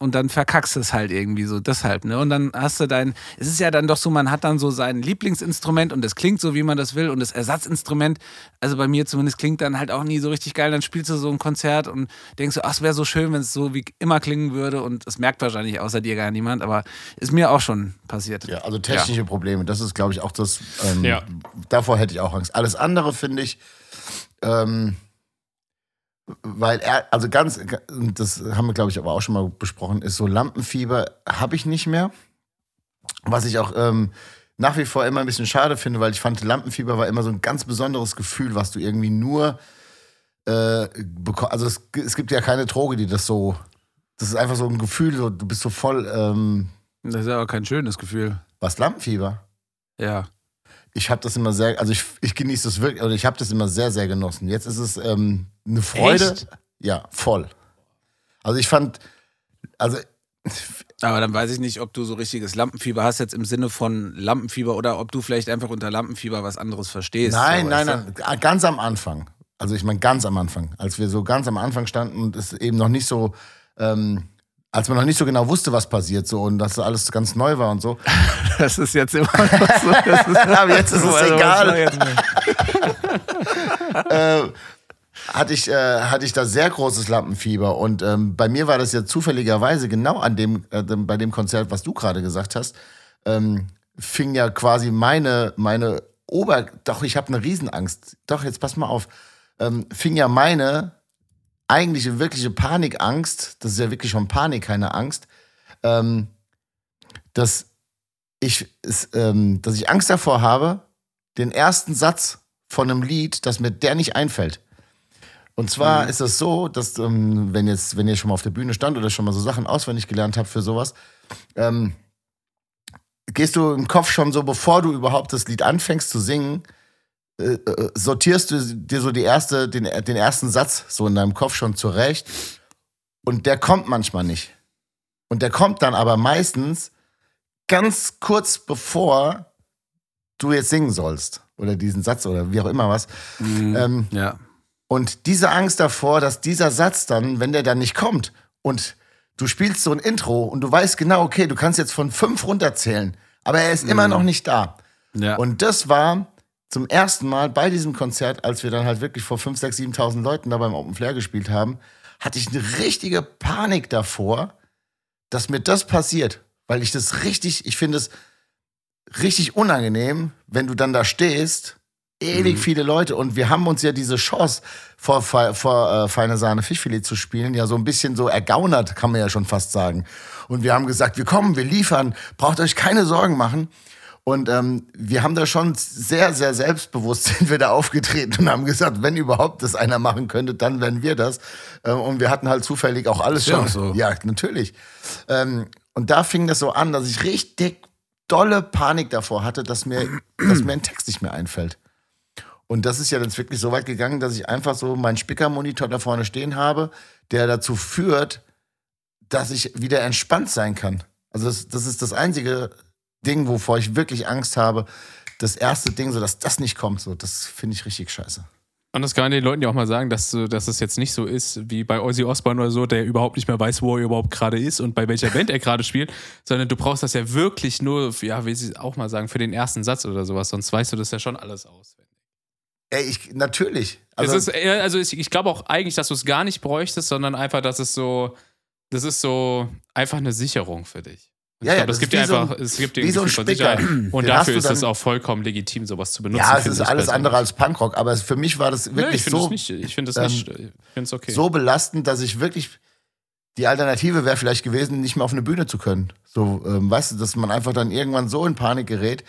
und dann verkackst du es halt irgendwie so, deshalb, ne? Und dann hast du dein, es ist ja dann doch so, man hat dann so sein Lieblingsinstrument und es klingt so, wie man das will und das Ersatzinstrument, also bei mir zumindest klingt dann halt auch nie so richtig geil, dann spielst du so ein Konzert und denkst du, ach, es wäre so schön, wenn es so wie immer klingen würde und es merkt wahrscheinlich außer dir gar niemand, aber ist mir auch schon passiert. Ja, also technische Probleme, das ist, glaube ich, auch das, ähm, Ja. davor hätte ich auch Angst. Alles andere finde ich, ähm, weil er, also ganz, das haben wir, glaube ich, aber auch schon mal besprochen, ist so Lampenfieber habe ich nicht mehr. Was ich auch ähm, nach wie vor immer ein bisschen schade finde, weil ich fand, Lampenfieber war immer so ein ganz besonderes Gefühl, was du irgendwie nur, äh, beko- also es, es gibt ja keine Droge, die das so, das ist einfach so ein Gefühl, so, du bist so voll, ähm, Das ist ja auch kein schönes Gefühl. was Lampenfieber? Ja. Ich habe das immer sehr, also ich, ich genieße das wirklich, oder ich habe das immer sehr, sehr genossen. Jetzt ist es ähm, eine Freude. Echt? Ja, voll. Also ich fand, also Aber dann weiß ich nicht, ob du so richtiges Lampenfieber hast, jetzt im Sinne von Lampenfieber oder ob du vielleicht einfach unter Lampenfieber was anderes verstehst. nein, so, nein, du? nein, ah, ganz am Anfang. Also ich meine ganz am Anfang, als wir so ganz am Anfang standen und es eben noch nicht so, ähm, als man noch nicht so genau wusste, was passiert so und dass alles ganz neu war und so. Das ist jetzt immer noch so. Ist, Aber jetzt ist es Also, egal. mal? äh, hatte ich, äh, hatte ich da sehr großes Lampenfieber. Und ähm, bei mir war das ja zufälligerweise genau an dem, äh, bei dem Konzert, was du gerade gesagt hast, ähm, fing ja quasi meine, meine Ober... Doch, ich habe eine Riesenangst. Doch, jetzt pass mal auf. Ähm, fing ja meine eigentliche, wirkliche Panikangst, das ist ja wirklich schon Panik, keine Angst, ähm, dass, ich, es, ähm, dass ich Angst davor habe, den ersten Satz von einem Lied, dass mir der nicht einfällt. Und zwar ist es so, dass, ähm, wenn, jetzt, wenn ihr schon mal auf der Bühne stand oder schon mal so Sachen auswendig gelernt habt für sowas, ähm, gehst du im Kopf schon so, bevor du überhaupt das Lied anfängst zu singen, äh, äh, sortierst du dir so die erste, den, den ersten Satz so in deinem Kopf schon zurecht. Und der kommt manchmal nicht. Und der kommt dann aber meistens ganz kurz bevor du jetzt singen sollst. Oder diesen Satz oder wie auch immer was. Ähm, Ja. und diese Angst davor, dass dieser Satz dann, wenn der dann nicht kommt und du spielst so ein Intro und du weißt genau, okay, du kannst jetzt von fünf runterzählen, aber er ist immer noch nicht da. ja. Und das war zum ersten Mal bei diesem Konzert, als wir dann halt wirklich vor 5.000, 6.000, 7.000 Leuten da beim Open Flair gespielt haben, hatte ich eine richtige Panik davor, dass mir das passiert. Weil ich das richtig, ich finde es richtig unangenehm, wenn du dann da stehst, ewig viele Leute und wir haben uns ja diese Chance vor, vor, vor äh, Feine Sahne Fischfilet zu spielen, ja so ein bisschen so ergaunert, kann man ja schon fast sagen. Und wir haben gesagt, wir kommen, wir liefern, braucht euch keine Sorgen machen. Und ähm, wir haben da schon sehr, sehr selbstbewusst sind wir da aufgetreten und haben gesagt, wenn überhaupt das einer machen könnte, dann wären wir das. Ähm, und wir hatten halt zufällig auch alles schon. so. Ja, natürlich. Ähm, und da fing das so an, dass ich richtig dolle Panik davor hatte, dass mir, dass mir ein Text nicht mehr einfällt. Und das ist ja dann wirklich so weit gegangen, dass ich einfach so meinen Spickermonitor da vorne stehen habe, der dazu führt, dass ich wieder entspannt sein kann. Also das, das ist das einzige Ding, wovor ich wirklich Angst habe. Das erste Ding, so dass das nicht kommt, so das finde ich richtig scheiße. Und das kann man den Leuten ja auch mal sagen, dass, du- dass es jetzt nicht so ist wie bei Ozzy Osbourne oder so, der überhaupt nicht mehr weiß, wo er überhaupt gerade ist und bei welcher Band er gerade spielt, sondern du brauchst das ja wirklich nur, ja, wie sie auch mal sagen, für den ersten Satz oder sowas, sonst weißt du das ja schon alles auswendig. Ey, ich, natürlich. Also, ist, also ich, ich glaube auch eigentlich, dass du es gar nicht bräuchtest, sondern einfach, dass es so, das ist so einfach eine Sicherung für dich. Ja, ich ja, glaube, es gibt dir wie so einfach, ein- es gibt dir wie ein so von. Sicherheit. Und Den dafür ist es auch vollkommen legitim, sowas zu benutzen. ja, es ist ich alles andere als Punkrock, aber für mich war das wirklich ich finde so, nicht. Ich finde es ähm, nicht. Ich finde es okay. so belastend, dass ich wirklich die Alternative wäre vielleicht gewesen, nicht mehr auf eine Bühne zu können. So, ähm, weißt du, dass man einfach dann irgendwann so in Panik gerät.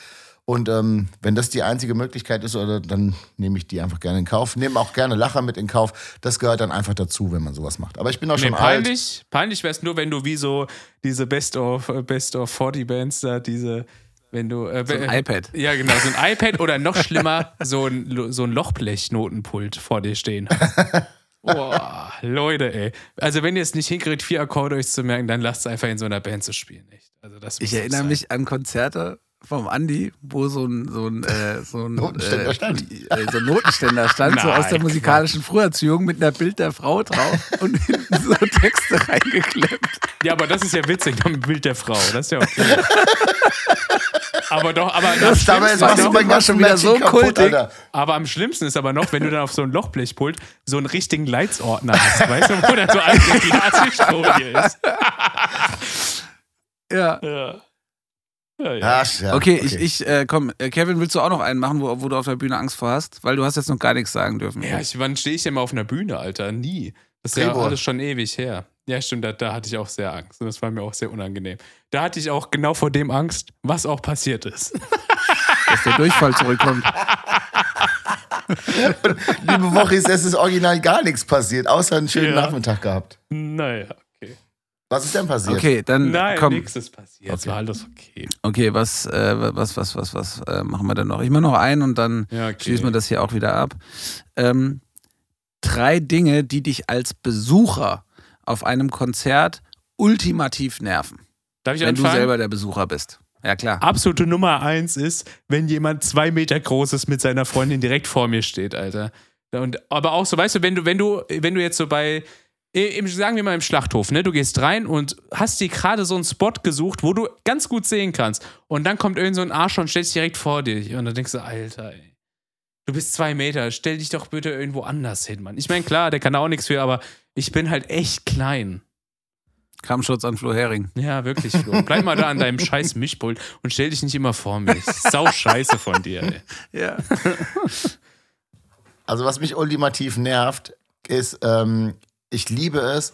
Und ähm, wenn das die einzige Möglichkeit ist, oder, dann nehme ich die einfach gerne in Kauf. Nehme auch gerne Lacher mit in Kauf. Das gehört dann einfach dazu, wenn man sowas macht. Aber ich bin auch Nee, schon alt. peinlich, peinlich wäre es nur, wenn du wie so diese Best of äh, Best of 40 Bands da, diese, wenn du äh, So ein äh, iPad. Ja, genau, so ein iPad oder noch schlimmer, so ein, so ein Lochblech-Notenpult vor dir stehen hast. Boah, Leute, ey. Also, wenn ihr es nicht hinkriegt, vier Akkorde euch zu merken, dann lasst es einfach in so einer Band zu spielen, echt. Also, das Ich erinnere sein. mich an Konzerte, vom Andi, wo so ein, so ein, äh, so ein, Notenständer äh, stand. äh, so ein Notenständer stand, so aus der Nein, musikalischen Früherziehung mit einer Bild der Frau drauf und hinten so Texte reingeklemmt. Ja, aber das ist ja witzig, noch ein Bild der Frau. Das ist ja okay. aber doch, aber Das, dabei du doch, mein war schon wieder so kaputt, kultig. Alter. Aber am schlimmsten ist aber noch, wenn du dann auf so ein Lochblechpult so einen richtigen Leitsordner hast, weißt du, wo dann so alte Glasfolie ist. Ja. Ja. Ja, ja. Ach, ja, Okay, ich, ich äh, komm, äh, Kevin, willst du auch noch einen machen, wo, wo du auf der Bühne Angst vor hast? Weil du hast jetzt noch gar nichts sagen dürfen. Ja, ich, wann stehe ich denn mal auf einer Bühne, Alter? Nie. Das ist ja alles schon ewig her. Ja, stimmt, da, da hatte ich auch sehr Angst. Und das war mir auch sehr unangenehm. Da hatte ich auch genau vor dem Angst, was auch passiert ist. Dass der Durchfall zurückkommt. Liebe Wochis, es ist original gar nichts passiert, außer einen schönen Ja. Nachmittag gehabt. naja, okay. Was ist denn passiert? Okay, dann Nein, komm. nichts ist passiert. Es war alles okay. Okay, was, äh, was, was, was, was äh, machen wir denn noch? Ich mache noch einen und dann Ja, okay. schließen wir das hier auch wieder ab. Ähm, drei Dinge, die dich als Besucher auf einem Konzert ultimativ nerven, Darf ich wenn du anfangen? selber der Besucher bist. Ja, klar. Absolute Nummer eins ist, wenn jemand zwei Meter groß ist mit seiner Freundin direkt vor mir steht, Alter. Und, aber auch so, weißt du, wenn du, wenn du, wenn du jetzt so bei, im, sagen wir mal im Schlachthof, ne, du gehst rein und hast dir gerade so einen Spot gesucht, wo du ganz gut sehen kannst. Und dann kommt irgend so ein Arsch und stellt sich direkt vor dir. Und dann denkst du, Alter, ey. Du bist zwei Meter, stell dich doch bitte irgendwo anders hin, Mann. Ich meine, klar, der kann auch nichts für, aber ich bin halt echt klein. Kammschutz an Flo Hering. Ja, wirklich, Flo. Bleib mal da an deinem scheiß Mischpult und stell dich nicht immer vor mich. Sau scheiße von dir, ey. Ja. Also was mich ultimativ nervt, ist, ähm, ich liebe es,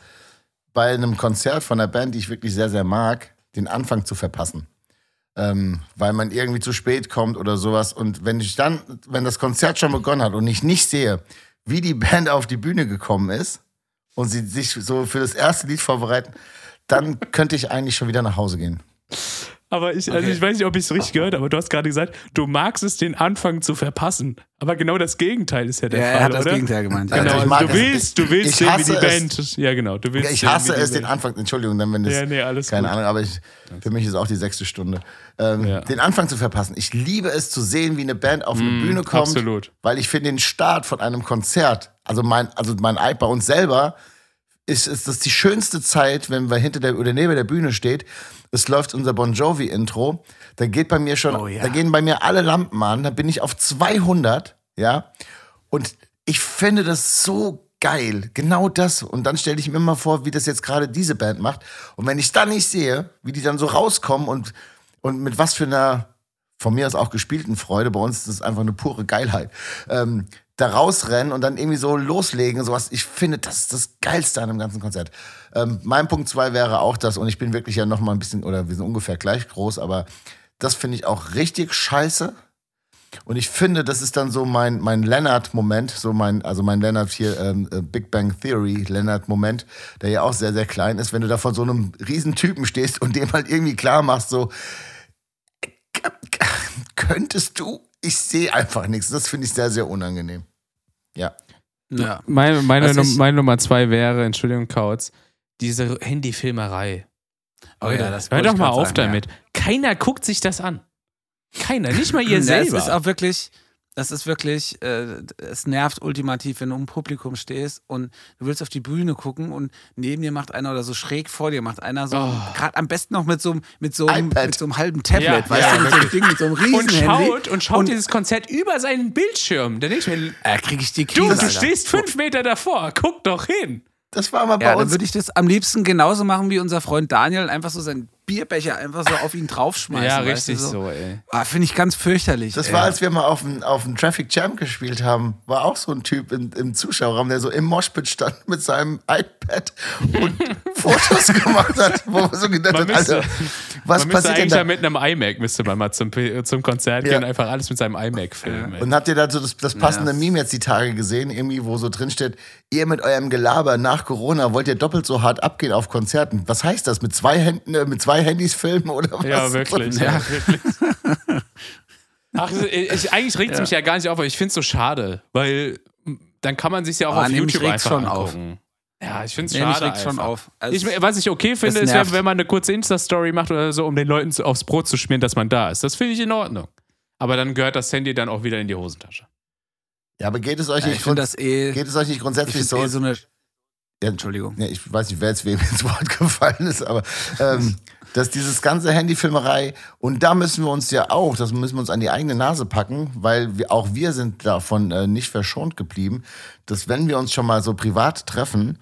bei einem Konzert von einer Band, die ich wirklich sehr, sehr mag, den Anfang zu verpassen. Ähm, weil man irgendwie zu spät kommt oder sowas. Und wenn ich dann, wenn das Konzert schon begonnen hat und ich nicht sehe, wie die Band auf die Bühne gekommen ist und sie sich so für das erste Lied vorbereiten, dann könnte ich eigentlich schon wieder nach Hause gehen. Aber ich, also Okay. ich weiß nicht, ob ich es richtig gehört habe, aber du hast gerade gesagt, du magst es, den Anfang zu verpassen. Aber genau das Gegenteil ist ja der Ja, er Fall, hat das oder? Gegenteil gemeint. Also Genau, also mag du es. willst, du willst Ich sehen, wie die es. Band. Ja, genau. Du willst Ja, ich hasse es, den Band- Anfang, Entschuldigung, dann wenn das, Ja, nee, alles keine gut. Ahnung, aber ich, für mich ist auch die sechste Stunde, ähm, Ja. den Anfang zu verpassen. Ich liebe es zu sehen, wie eine Band auf eine Bühne kommt, Mm, absolut. weil ich finde den Start von einem Konzert, also mein, also mein Eid bei uns selber, ist, ist das die schönste Zeit, wenn wir hinter der oder neben der Bühne steht. Es läuft unser Bon Jovi Intro. Da geht bei mir schon, Oh ja. da gehen bei mir alle Lampen an. Da bin ich auf 200, ja. Und ich finde das so geil. Genau das. Und dann stelle ich mir immer vor, wie das jetzt gerade diese Band macht. Und wenn ich dann nicht sehe, wie die dann so rauskommen und, und mit was für einer, von mir aus auch gespielten Freude, bei uns ist das einfach eine pure Geilheit, ähm, da rausrennen und dann irgendwie so loslegen sowas. Ich finde, das ist das Geilste an dem ganzen Konzert. Ähm, mein Punkt zwei wäre auch das, und ich bin wirklich ja noch mal ein bisschen, oder wir sind ungefähr gleich groß, aber das finde ich auch richtig scheiße. Und ich finde, das ist dann so mein, mein Leonard-Moment, so mein, also mein Leonard hier, ähm, äh, Big Bang Theory Leonard-Moment, der ja auch sehr, sehr klein ist, wenn du da vor so einem riesen Typen stehst und dem halt irgendwie klar machst, so, könntest du? Ich sehe einfach nichts. Das finde ich sehr, sehr unangenehm. Ja. Ja. Meine, meine, Was Num- ich- meine Nummer zwei wäre, Entschuldigung, Kautz, diese Handyfilmerei. Oh ja, das Hör doch mal auf sagen, damit. Keiner guckt sich das an. Keiner, nicht mal ihr Ja, selber. Es ist auch wirklich, das ist wirklich, äh, es nervt ultimativ, wenn du im Publikum stehst und du willst auf die Bühne gucken und neben dir macht einer oder so schräg vor dir macht einer so, Oh. gerade am besten noch mit so, einem- mit so, einem- mit so einem halben Tablet, Ja, weißt ja, du, mit so einem Ding, mit so einem und Riesenhandy. schaut, und schaut dieses Konzert über seinen Bildschirm. Da denke ich mir, äh, krieg ich die du, Krise, du Alter. stehst fünf Meter davor, guck doch hin. Das war mal bei Ja, dann uns. würde ich das am liebsten genauso machen wie unser Freund Daniel, einfach so seinen Bierbecher einfach so auf ihn draufschmeißen. ja, weißt du, richtig so, ey. Ah, Finde ich ganz fürchterlich. Das ey. war, als wir mal auf dem, auf dem Traffic Jam gespielt haben, war auch so ein Typ im, im Zuschauerraum, der so im Moshpit stand mit seinem iPad und Fotos gemacht hat, wo man so gedacht Man hat, müsste- Alter, was man passiert denn da? ja mit einem iMac, müsste man mal zum, zum Konzert Ja. gehen, einfach alles mit seinem iMac filmen. ey. Und habt ihr da so das, das passende Ja. Meme jetzt die Tage gesehen, irgendwie, wo so drin steht, ihr mit eurem Gelaber nach Corona wollt ihr doppelt so hart abgehen auf Konzerten. Was heißt das? Mit zwei Händen, äh, mit zwei Handys filmen oder was? Ja, wirklich. Ja, wirklich. Ach, ich, eigentlich regt es mich ja gar nicht auf, aber ich finde es so schade, weil dann kann man sich ja auch Ah, auf YouTube einfach schon auf. angucken. Ja, ich finde es schade. regt schon einfach. auf. Also, Ich, was ich okay finde, ist, wenn, wenn man eine kurze Insta-Story macht oder so, um den Leuten aufs Brot zu schmieren, dass man da ist. Das finde ich in Ordnung. Aber dann gehört das Handy dann auch wieder in die Hosentasche. Ja, aber geht es euch ja, nicht, grund das eh. geht es euch nicht Ich grundsätzlich so? eh so eine. Ja, Entschuldigung. Ja, ich weiß nicht, wer jetzt wem ins Wort gefallen ist, aber ähm, dass dieses ganze Handyfilmerei und da müssen wir uns ja auch, das müssen wir uns an die eigene Nase packen, weil wir, auch wir sind davon äh, nicht verschont geblieben, dass wenn wir uns schon mal so privat treffen,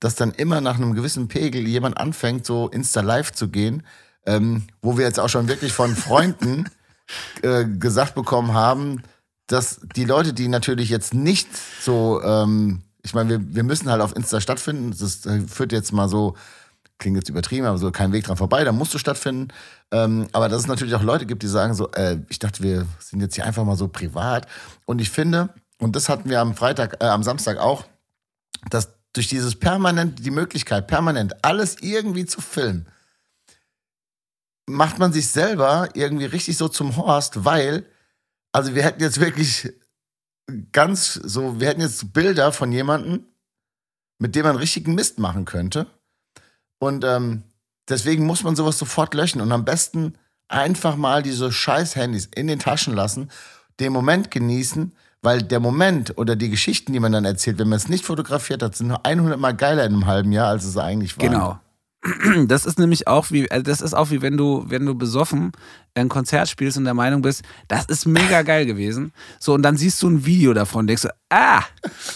dass dann immer nach einem gewissen Pegel jemand anfängt, so Insta-Live zu gehen, ähm, wo wir jetzt auch schon wirklich von Freunden äh, gesagt bekommen haben, dass die Leute, die natürlich jetzt nicht so, ähm, ich meine, wir, wir müssen halt auf Insta stattfinden. Das äh, führt jetzt mal so, klingt jetzt übertrieben, aber so kein Weg dran vorbei, da musst du stattfinden. Ähm, aber dass es natürlich auch Leute gibt, die sagen so, äh, ich dachte, wir sind jetzt hier einfach mal so privat. Und ich finde, und das hatten wir am Freitag, äh, am Samstag auch, dass durch dieses permanent, die Möglichkeit, permanent alles irgendwie zu filmen, macht man sich selber irgendwie richtig so zum Horst, weil, also wir hätten jetzt wirklich ganz so, wir hätten jetzt Bilder von jemandem, mit dem man richtigen Mist machen könnte. Und ähm, deswegen muss man sowas sofort löschen und am besten einfach mal diese scheiß Handys in den Taschen lassen, den Moment genießen, weil der Moment oder die Geschichten, die man dann erzählt, wenn man es nicht fotografiert hat, sind nur 100 Mal geiler in einem halben Jahr, als es eigentlich war. Genau. Das ist nämlich auch wie, also das ist auch wie wenn du, wenn du besoffen ein Konzert spielst und der Meinung bist, das ist mega geil gewesen. So, und dann siehst du ein Video davon, denkst du, ah,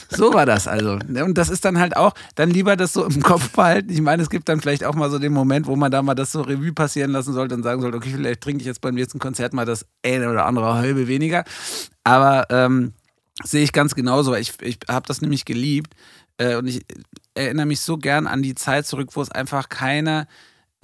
so war das also. Ne, Und das ist dann halt auch, dann lieber das so im Kopf behalten. Ich meine, es gibt dann vielleicht auch mal so den Moment, wo man da mal das so Revue passieren lassen sollte und sagen sollte, okay, vielleicht trinke ich jetzt beim nächsten Konzert mal das eine oder andere halbe weniger. Aber ähm, sehe ich ganz genauso. Ich, ich habe das nämlich geliebt. Äh, und ich erinnere mich so gern an die Zeit zurück, wo es einfach keine,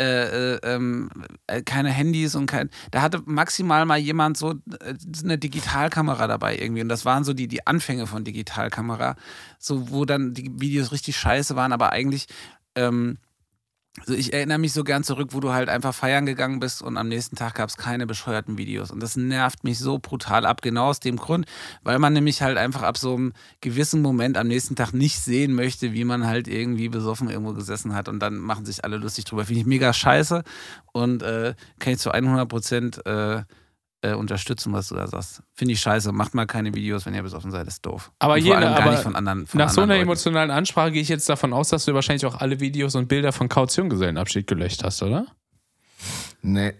äh, äh, ähm, äh, keine Handys und kein. Da hatte maximal mal jemand so äh, eine Digitalkamera dabei irgendwie. Und das waren so die, die Anfänge von Digitalkamera. So, wo dann die Videos richtig scheiße waren, aber eigentlich. Ähm, also ich erinnere mich so gern zurück, wo du halt einfach feiern gegangen bist und am nächsten Tag gab es keine bescheuerten Videos. Und das nervt mich so brutal ab, genau aus dem Grund, weil man nämlich halt einfach ab so einem gewissen Moment am nächsten Tag nicht sehen möchte, wie man halt irgendwie besoffen irgendwo gesessen hat und dann machen sich alle lustig drüber. Finde ich mega scheiße und äh, kann ich zu 100 Prozent äh, äh, unterstützen, was du da sagst. Finde ich scheiße. Macht mal keine Videos, wenn ihr besoffen seid, ist doof. Aber und vor jeder- allem gar aber nicht von anderen. Von Nach so einer Leuten. emotionalen Ansprache gehe ich jetzt davon aus, dass du wahrscheinlich auch alle Videos und Bilder von Kautionsgesellenabschied gelöscht hast, oder? Nee.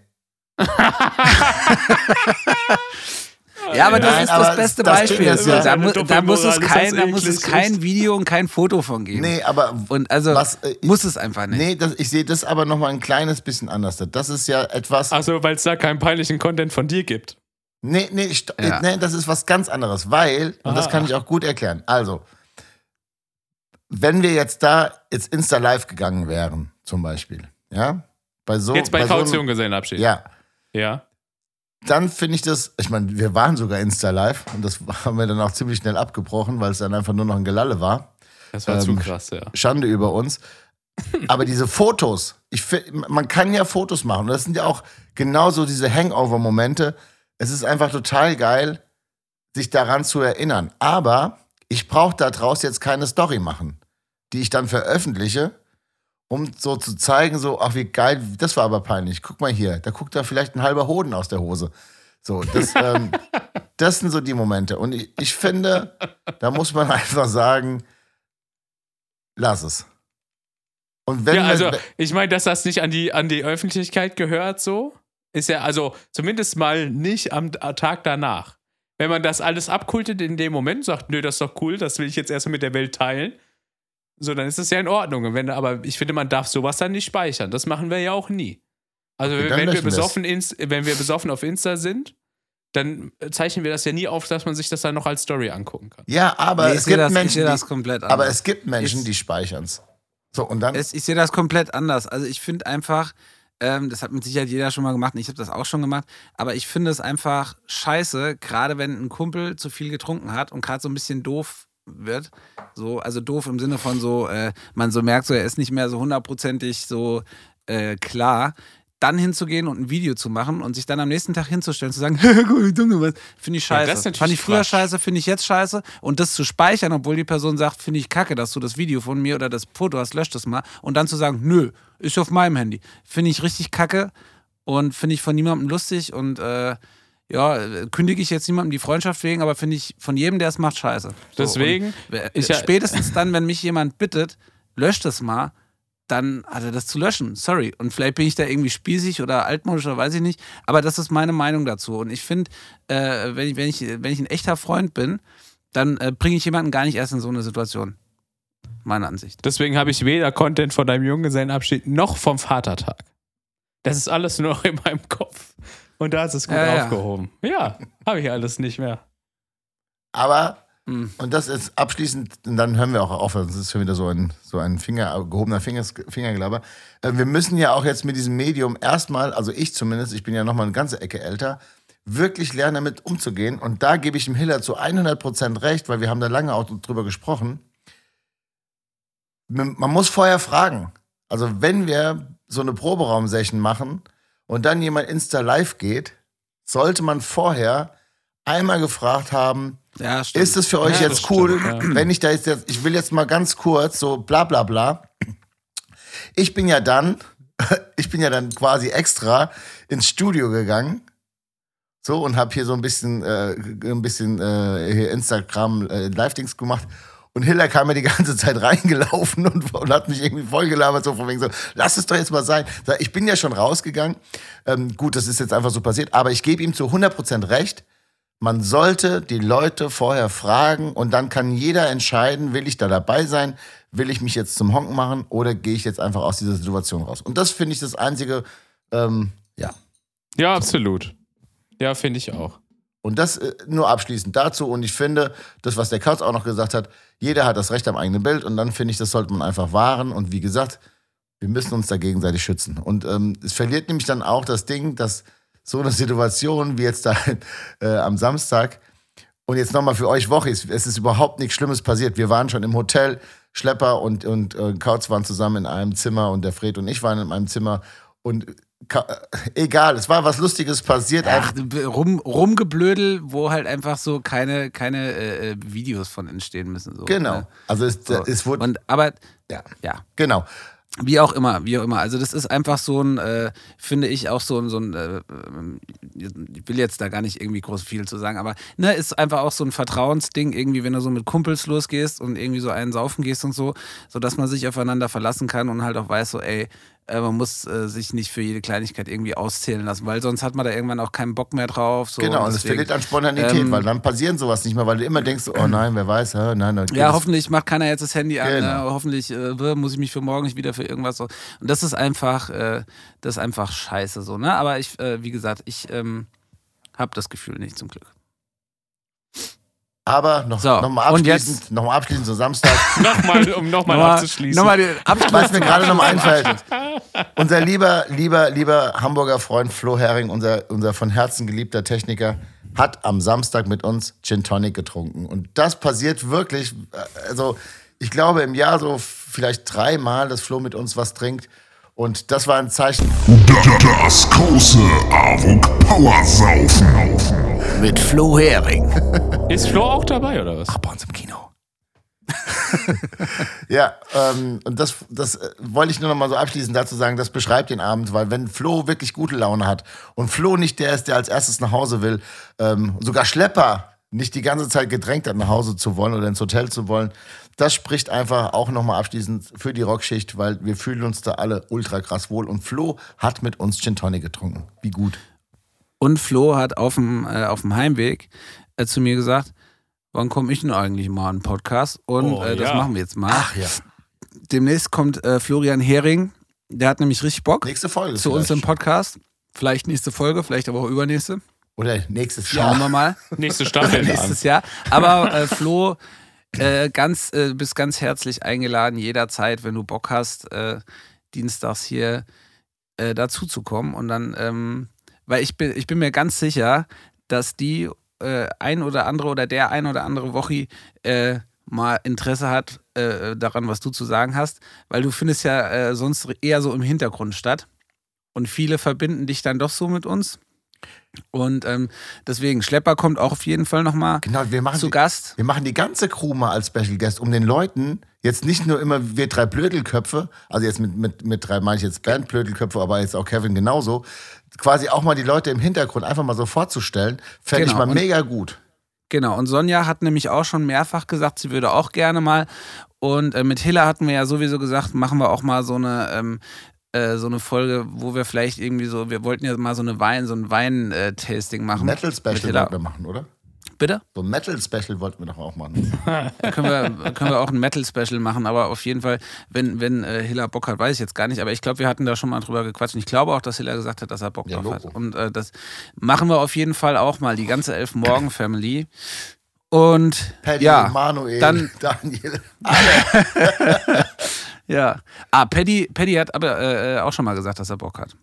Ja, aber das Nein, ist aber das beste das Beispiel. Ist ja- da, mu da, muss es kein, da muss es kein? Video und kein Foto von geben. Nee, aber Und also Was, äh, muss es einfach nicht. Nee, das, ich sehe das aber noch mal ein kleines bisschen anders. Das ist ja etwas. Achso, weil es da keinen peinlichen Content von dir gibt. Nee, nee, st- Ja. nee, das ist was ganz anderes, weil, und das Ah. kann ich auch gut erklären. Also, wenn wir jetzt da jetzt Insta Live gegangen wären, zum Beispiel, ja, bei so. Jetzt bei, so einem- Kautionsgesellenabschied. Ja, Ja. Dann finde ich das, ich meine, wir waren sogar Insta Live und das haben wir dann auch ziemlich schnell abgebrochen, weil es dann einfach nur noch ein Gelalle war. Das war zu Ähm, krass, ja. Schande über uns. Aber diese Fotos, ich, man kann ja Fotos machen. Und das sind ja auch genauso diese Hangover-Momente. Es ist einfach total geil, sich daran zu erinnern. Aber ich brauche daraus jetzt keine Story machen, die ich dann veröffentliche, um so zu zeigen, so, ach wie geil, das war aber peinlich. Guck mal hier, da guckt da vielleicht ein halber Hoden aus der Hose. So, das, ähm, das sind so die Momente. Und ich, ich finde, da muss man einfach sagen, lass es. Und wenn Ja, also ich meine, dass das nicht an die, an die Öffentlichkeit gehört, so, ist ja also zumindest mal nicht am Tag danach. Wenn man das alles abkultet in dem Moment, sagt, nö, das ist doch cool, das will ich jetzt erstmal mit der Welt teilen, so, dann ist das ja in Ordnung. Und Wenn, aber ich finde, man darf sowas dann nicht speichern. Das machen wir ja auch nie. Also Okay, wenn, wir besoffen ins, wenn wir besoffen auf Insta sind, dann zeichnen wir das ja nie auf, dass man sich das dann noch als Story angucken kann. ja, aber Nee, ich es gibt das, ich Menschen, die, aber es gibt Menschen, Ist- die speichern es. So, und dann, Es, ich sehe das komplett anders. Also ich finde einfach, ähm, das hat mit Sicherheit jeder schon mal gemacht und ich habe das auch schon gemacht, aber ich finde es einfach scheiße, gerade wenn ein Kumpel zu viel getrunken hat und gerade so ein bisschen doof wird. So, also doof im Sinne von so, äh, man so merkt, so er ist nicht mehr so hundertprozentig so äh, klar. dann hinzugehen und ein Video zu machen und sich dann am nächsten Tag hinzustellen, zu sagen, wie dumm du bist, finde ich Ja, scheiße. natürlich Fand ich früher Quatsch. scheiße, finde ich jetzt scheiße. Und das zu speichern, obwohl die Person sagt, finde ich kacke, dass du das Video von mir oder das Foto hast, löscht das mal. Und dann zu sagen, nö, ist auf meinem Handy. Finde ich richtig kacke und finde ich von niemandem lustig und äh, ja, kündige ich jetzt niemandem die Freundschaft wegen, aber finde ich von jedem, der es macht, scheiße. So, Deswegen, ja- spätestens dann, wenn mich jemand bittet, löscht es mal, dann hat er das zu löschen. Sorry. Und vielleicht bin ich da irgendwie spießig oder altmodisch oder weiß ich nicht. Aber das ist meine Meinung dazu. Und ich finde, äh, wenn, ich, wenn, ich, wenn ich ein echter Freund bin, dann äh, bringe ich jemanden gar nicht erst in so eine Situation. Meine Ansicht. deswegen habe ich weder Content von deinem Junggesellenabschied noch vom Vatertag. Das ist alles nur in meinem Kopf. Und da ist es gut Ja, ja. aufgehoben. Ja, habe ich alles nicht mehr. Aber, Hm. und das ist abschließend, und dann hören wir auch auf, das ist schon wieder so ein, so ein Finger, gehobener Fingers, Fingergelaber. Äh, Wir müssen ja auch jetzt mit diesem Medium erstmal, also ich zumindest, ich bin ja nochmal eine ganze Ecke älter, wirklich lernen, damit umzugehen. Und da gebe ich dem Hiller zu 100% recht, weil wir haben da lange auch drüber gesprochen. Man man muss vorher fragen. Also wenn wir so eine Proberaum-Session machen und dann jemand Insta live geht, sollte man vorher einmal gefragt haben, Ja, ist es für euch Ja, jetzt cool, stimmt, wenn ich da jetzt, ich will jetzt mal ganz kurz so bla bla bla. Ich bin ja dann, ich bin ja dann quasi extra ins Studio gegangen. So und habe hier so ein bisschen, äh, ein bisschen äh, hier Instagram äh, Live-Dings gemacht. Und Hiller kam mir die ganze Zeit reingelaufen und, und hat mich irgendwie vollgelabert, so von wegen so, lass es doch jetzt mal sein. Ich bin ja schon rausgegangen. Ähm, gut, das ist jetzt einfach so passiert, aber ich gebe ihm zu 100% recht. Man sollte die Leute vorher fragen und dann kann jeder entscheiden, will ich da dabei sein, will ich mich jetzt zum Honken machen oder gehe ich jetzt einfach aus dieser Situation raus. Und das finde ich das einzige, ähm, ja. Ja, absolut. Ja, finde ich auch. Und das äh, nur abschließend dazu. Und ich finde, das, was der Kautz auch noch gesagt hat, jeder hat das Recht am eigenen Bild. Und dann finde ich, das sollte man einfach wahren. Und wie gesagt, wir müssen uns da gegenseitig schützen. Und ähm, es verliert nämlich dann auch das Ding, dass so eine Situation wie jetzt da äh, am Samstag und jetzt nochmal für euch Woche, es es ist überhaupt nichts Schlimmes passiert. Wir waren schon im Hotel, Schlepper und, und äh, Kautz waren zusammen in einem Zimmer und der Fred und ich waren in einem Zimmer. Und egal, es war was Lustiges passiert. Ach, rum, rumgeblödel, wo halt einfach so keine, keine äh, äh, Videos von entstehen müssen. So, genau. ne? Also es, So. es wurde. Und, aber ja, ja, genau. Wie auch immer, wie auch immer. Also das ist einfach so ein, äh, finde ich auch so ein, so ein äh, ähm, ich will jetzt da gar nicht irgendwie groß viel zu sagen, aber ne, ist einfach auch so ein Vertrauensding, irgendwie, wenn du so mit Kumpels losgehst und irgendwie so einen saufen gehst und so, so dass man sich aufeinander verlassen kann und halt auch weiß, so, ey, äh, man muss äh, sich nicht für jede Kleinigkeit irgendwie auszählen lassen, weil sonst hat man da irgendwann auch keinen Bock mehr drauf. So, genau, und es verliert an Spontanität, ähm, weil dann passieren sowas nicht mehr, weil du immer denkst, oh nein, wer weiß, hä, nein, nein. Ja, hoffentlich macht keiner jetzt das Handy an. Genau. Ne? Hoffentlich äh, muss ich mich für morgen nicht wieder für irgendwas so. Und das ist einfach, äh, das ist einfach scheiße so. Ne? Aber ich, wie gesagt, ich ähm, habe das Gefühl nicht zum Glück. Aber noch, So, noch mal und abschließend, noch mal abschließend zum Samstag, Nochmal, um nochmal abzuschließen. Nochmal den Abschluss. was mir gerade noch mal einfällt. Unser lieber, lieber, lieber Hamburger Freund Flo Hering, unser, unser von Herzen geliebter Techniker, hat am Samstag mit uns Gin Tonic getrunken. Und das passiert wirklich, äh, also ich glaube im Jahr so vielleicht dreimal, dass Flo mit uns was trinkt. Und das war ein Zeichen Das große Avok Powersaufen. Mit Flo Hering. Ist Flo auch dabei, oder was? Bei uns im Kino. Ja, ähm, und das, das äh, wollte ich nur noch mal so abschließend dazu sagen, das beschreibt den Abend, weil wenn Flo wirklich gute Laune hat und Flo nicht der ist, der als erstes nach Hause will, ähm, sogar Schlepper nicht die ganze Zeit gedrängt hat, nach Hause zu wollen oder ins Hotel zu wollen, das spricht einfach auch noch mal abschließend für die Rockschicht, weil wir fühlen uns da alle ultra krass wohl und Flo hat mit uns Gin Tonic getrunken. Wie gut. Und Flo hat auf dem, äh, auf dem Heimweg äh, zu mir gesagt, wann komme ich denn eigentlich mal in einen Podcast? Und Oh, äh, das ja. machen wir jetzt mal. Ach ja. Demnächst kommt äh, Florian Hering. Der hat nämlich richtig Bock Nächste Folge. zu uns im. Podcast. Vielleicht nächste Folge, vielleicht aber auch übernächste. Oder nächstes Schauen Jahr. wir mal. Nächste Staffel. nächstes Jahr. Aber äh, Flo, äh, ganz, äh, bist ganz herzlich eingeladen, jederzeit, wenn du Bock hast, äh, dienstags hier äh, dazu zu kommen. Und dann, ähm, weil ich bin, ich bin mir ganz sicher, dass die äh, ein oder andere oder der ein oder andere Woche äh, mal Interesse hat äh, daran, was du zu sagen hast, weil du findest ja sonst eher so im Hintergrund statt. und viele verbinden dich dann doch so mit uns. Und ähm, deswegen, Schlepper kommt auch auf jeden Fall nochmal Genau, wir machen zu die, Gast. Wir machen die ganze Crew mal als Special Guest, um den Leuten jetzt nicht nur immer wir drei Blödelköpfe, also jetzt mit, mit, mit drei meine ich jetzt Band Blödelköpfe, aber jetzt auch Kevin genauso, quasi auch mal die Leute im Hintergrund einfach mal so vorzustellen, fände ich Genau, mal und- mega gut. Genau, und Sonja hat nämlich auch schon mehrfach gesagt, sie würde auch gerne mal. Und äh, mit Hilla hatten wir ja sowieso gesagt, machen wir auch mal so eine, ähm, äh, so eine Folge, wo wir vielleicht irgendwie so, wir wollten ja mal so eine Wein, so ein Wein-Tasting machen. Metal Special wollten wir machen, oder? Bitte? So ein Metal Special wollten wir doch auch machen. Da können wir, können wir auch ein Metal-Special machen, aber auf jeden Fall, wenn, wenn äh, Hilla Bock hat, weiß ich jetzt gar nicht, aber ich glaube, wir hatten da schon mal drüber gequatscht und ich glaube auch, dass Hilla gesagt hat, dass er Bock Ja, drauf hat. Und äh, das machen wir auf jeden Fall auch mal, die ganze Elf-Morgen-Family. Und Paddy, ja, Manuel, dann- Daniel. ja. Ah, Paddy, Paddy hat aber äh, äh, auch schon mal gesagt, dass er Bock hat.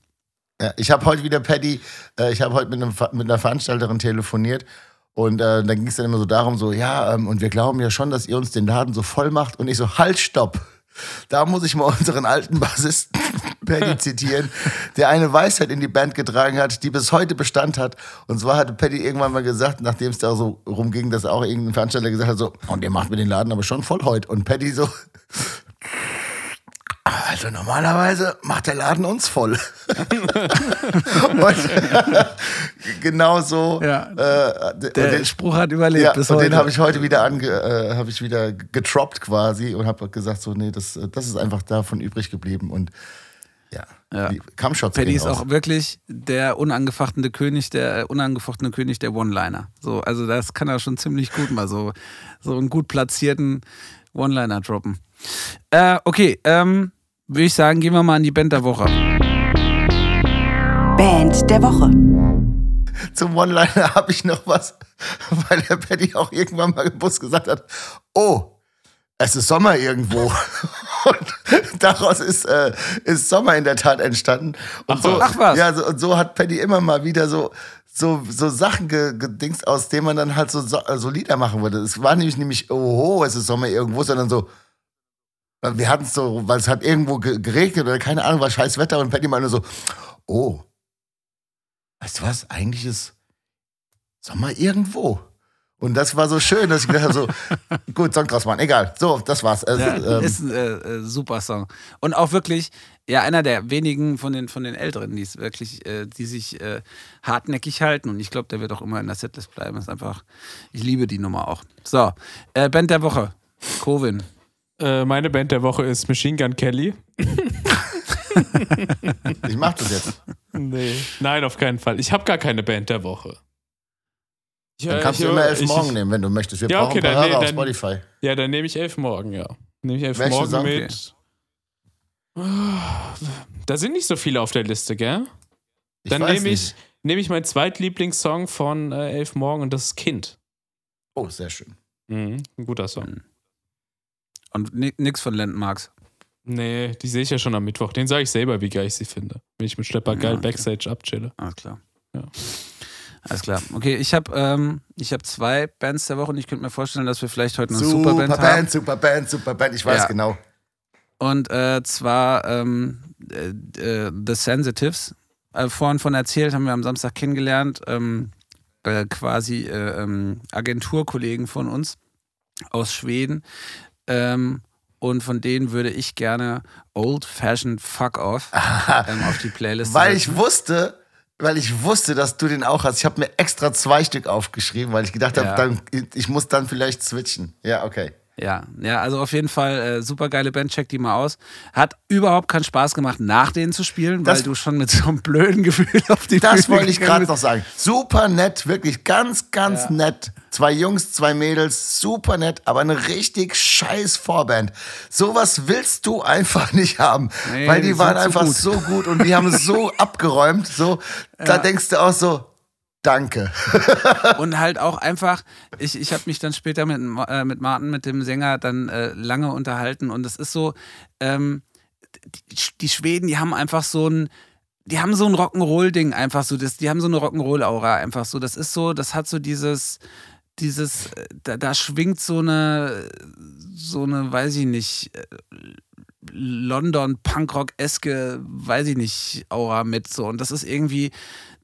Ja, ich habe heute wieder Paddy, äh, ich habe heute mit, einem, mit einer Veranstalterin telefoniert und äh, dann ging es dann immer so darum, so, ja, ähm, und wir glauben ja schon, dass ihr uns den Laden so voll macht und ich so, halt, stopp. Da muss ich mal unseren alten Bassisten Paddy zitieren, der eine Weisheit in die Band getragen hat, die bis heute Bestand hat. Und zwar hatte Paddy irgendwann mal gesagt, nachdem es da so rumging, dass auch irgendein Veranstalter gesagt hat, so, und ihr macht mir den Laden aber schon voll heute. Und Paddy so, also normalerweise macht der Laden uns voll. und genau so. Ja. äh, Der den, Spruch hat überlebt ja, bis und heute. den habe ich heute wieder ange, äh, habe ich wieder getroppt quasi und habe gesagt so nee das das ist einfach davon übrig geblieben und ja, Ja. die Kampfshots Paddy ist auch wirklich der unangefochtene König, der äh, unangefochtene König der One-Liner. So, also das kann er schon ziemlich gut mal so, so einen gut platzierten One-Liner droppen. Äh, okay, ähm, würde ich sagen, gehen wir mal an die Band der Woche. Band der Woche. Zum One-Liner habe ich noch was, weil der Paddy auch irgendwann mal im Bus gesagt hat, oh, es ist Sommer irgendwo. Und daraus ist, äh, ist Sommer in der Tat entstanden. Und Ach so, was. Ach was. Ja, so, und so hat Paddy immer mal wieder so, so, so Sachen ge- gedingst, aus denen man dann halt so, so, so Lieder machen würde. Es war nämlich nicht, oh, es ist Sommer irgendwo, sondern so, wir hatten es so, weil es hat irgendwo ge- geregnet oder keine Ahnung, war scheiß Wetter und Paddy meinte so, oh, weißt du was, eigentlich ist Sommer irgendwo. Und das war so schön, dass ich gedacht habe, so, gut, Songkraus, Mann, egal. So, das war's. Also, Ja, ähm, ist ein äh, äh, super Song. Und auch wirklich, ja, einer der wenigen von den, von den Älteren, die es wirklich, äh, die sich äh, hartnäckig halten. Und ich glaube, der wird auch immer in der Setlist bleiben. Ist einfach, ich liebe die Nummer auch. So, äh, Band der Woche. Covin. Äh, meine Band der Woche ist Machine Gun Kelly. ich mach das jetzt. Nee. Nein, auf keinen Fall. Ich habe gar keine Band der Woche. Ich, Dann kannst ich, du immer elf ich- morgen nehmen, wenn du möchtest. Wir Ja, brauchen okay, ein paar dann- Hörer auf dann- Spotify. Ja, dann nehme ich elf morgen, ja. Nehme ich elf Welche morgen Song? mit. Da sind nicht so viele auf der Liste, gell? Ich Dann nehme ich, nehme ich meinen Zweitlieblingssong von äh, Elf Morgen und das ist Kind. Oh, sehr schön. Mhm, ein guter Song. Und ni nix von Landmarks. Nee, die sehe ich ja schon am Mittwoch. Den sage ich selber, wie geil ich sie finde. Wenn ich mit Schlepper geil Ja, okay. Backstage abchille. Alles klar. Ja. Alles klar. Okay, ich habe ähm, ich hab zwei Bands der Woche und ich könnte mir vorstellen, dass wir vielleicht heute eine Super Superband Band, haben. super Band, super Band. Ich weiß Ja. genau. Und äh, zwar ähm, äh, äh, The Sensitives. Äh, vorhin von erzählt, haben wir am Samstag kennengelernt. Ähm, äh, quasi äh, ähm, Agenturkollegen von uns aus Schweden. Ähm, und von denen würde ich gerne Old Fashioned Fuck Off ähm, auf die Playlist Weil setzen. ich wusste, weil ich wusste, dass du den auch hast. Ich habe mir extra zwei Stück aufgeschrieben, weil ich gedacht habe, Ja. dann, ich muss dann vielleicht switchen. Ja, okay. Ja, ja, also auf jeden Fall äh, super geile Band, check die mal aus. Hat überhaupt keinen Spaß gemacht, nach denen zu spielen, weil Das- du schon mit so einem blöden Gefühl auf die Das Bühne wollte ich gerade noch sagen. Super nett, wirklich ganz, ganz nett. Zwei Jungs, zwei Mädels, super nett, aber eine richtig scheiß Vorband. Sowas willst du einfach nicht haben, Nee, weil die, die waren einfach gut. so gut und die haben es so abgeräumt. So, da denkst du auch so, danke. Und halt auch einfach, ich, ich habe mich dann später mit, äh, mit Martin, mit dem Sänger, dann äh, lange unterhalten und es ist so, ähm, die, die Schweden, die haben einfach so ein, die haben so ein Rock'n'Roll-Ding einfach so, das, die haben so eine Rock'n'Roll-Aura einfach so. Das ist so, das hat so dieses, dieses, äh, da, da schwingt so eine, so eine, weiß ich nicht, äh, London Punkrock-eske, weiß ich nicht, Aura mit so. Und das ist irgendwie,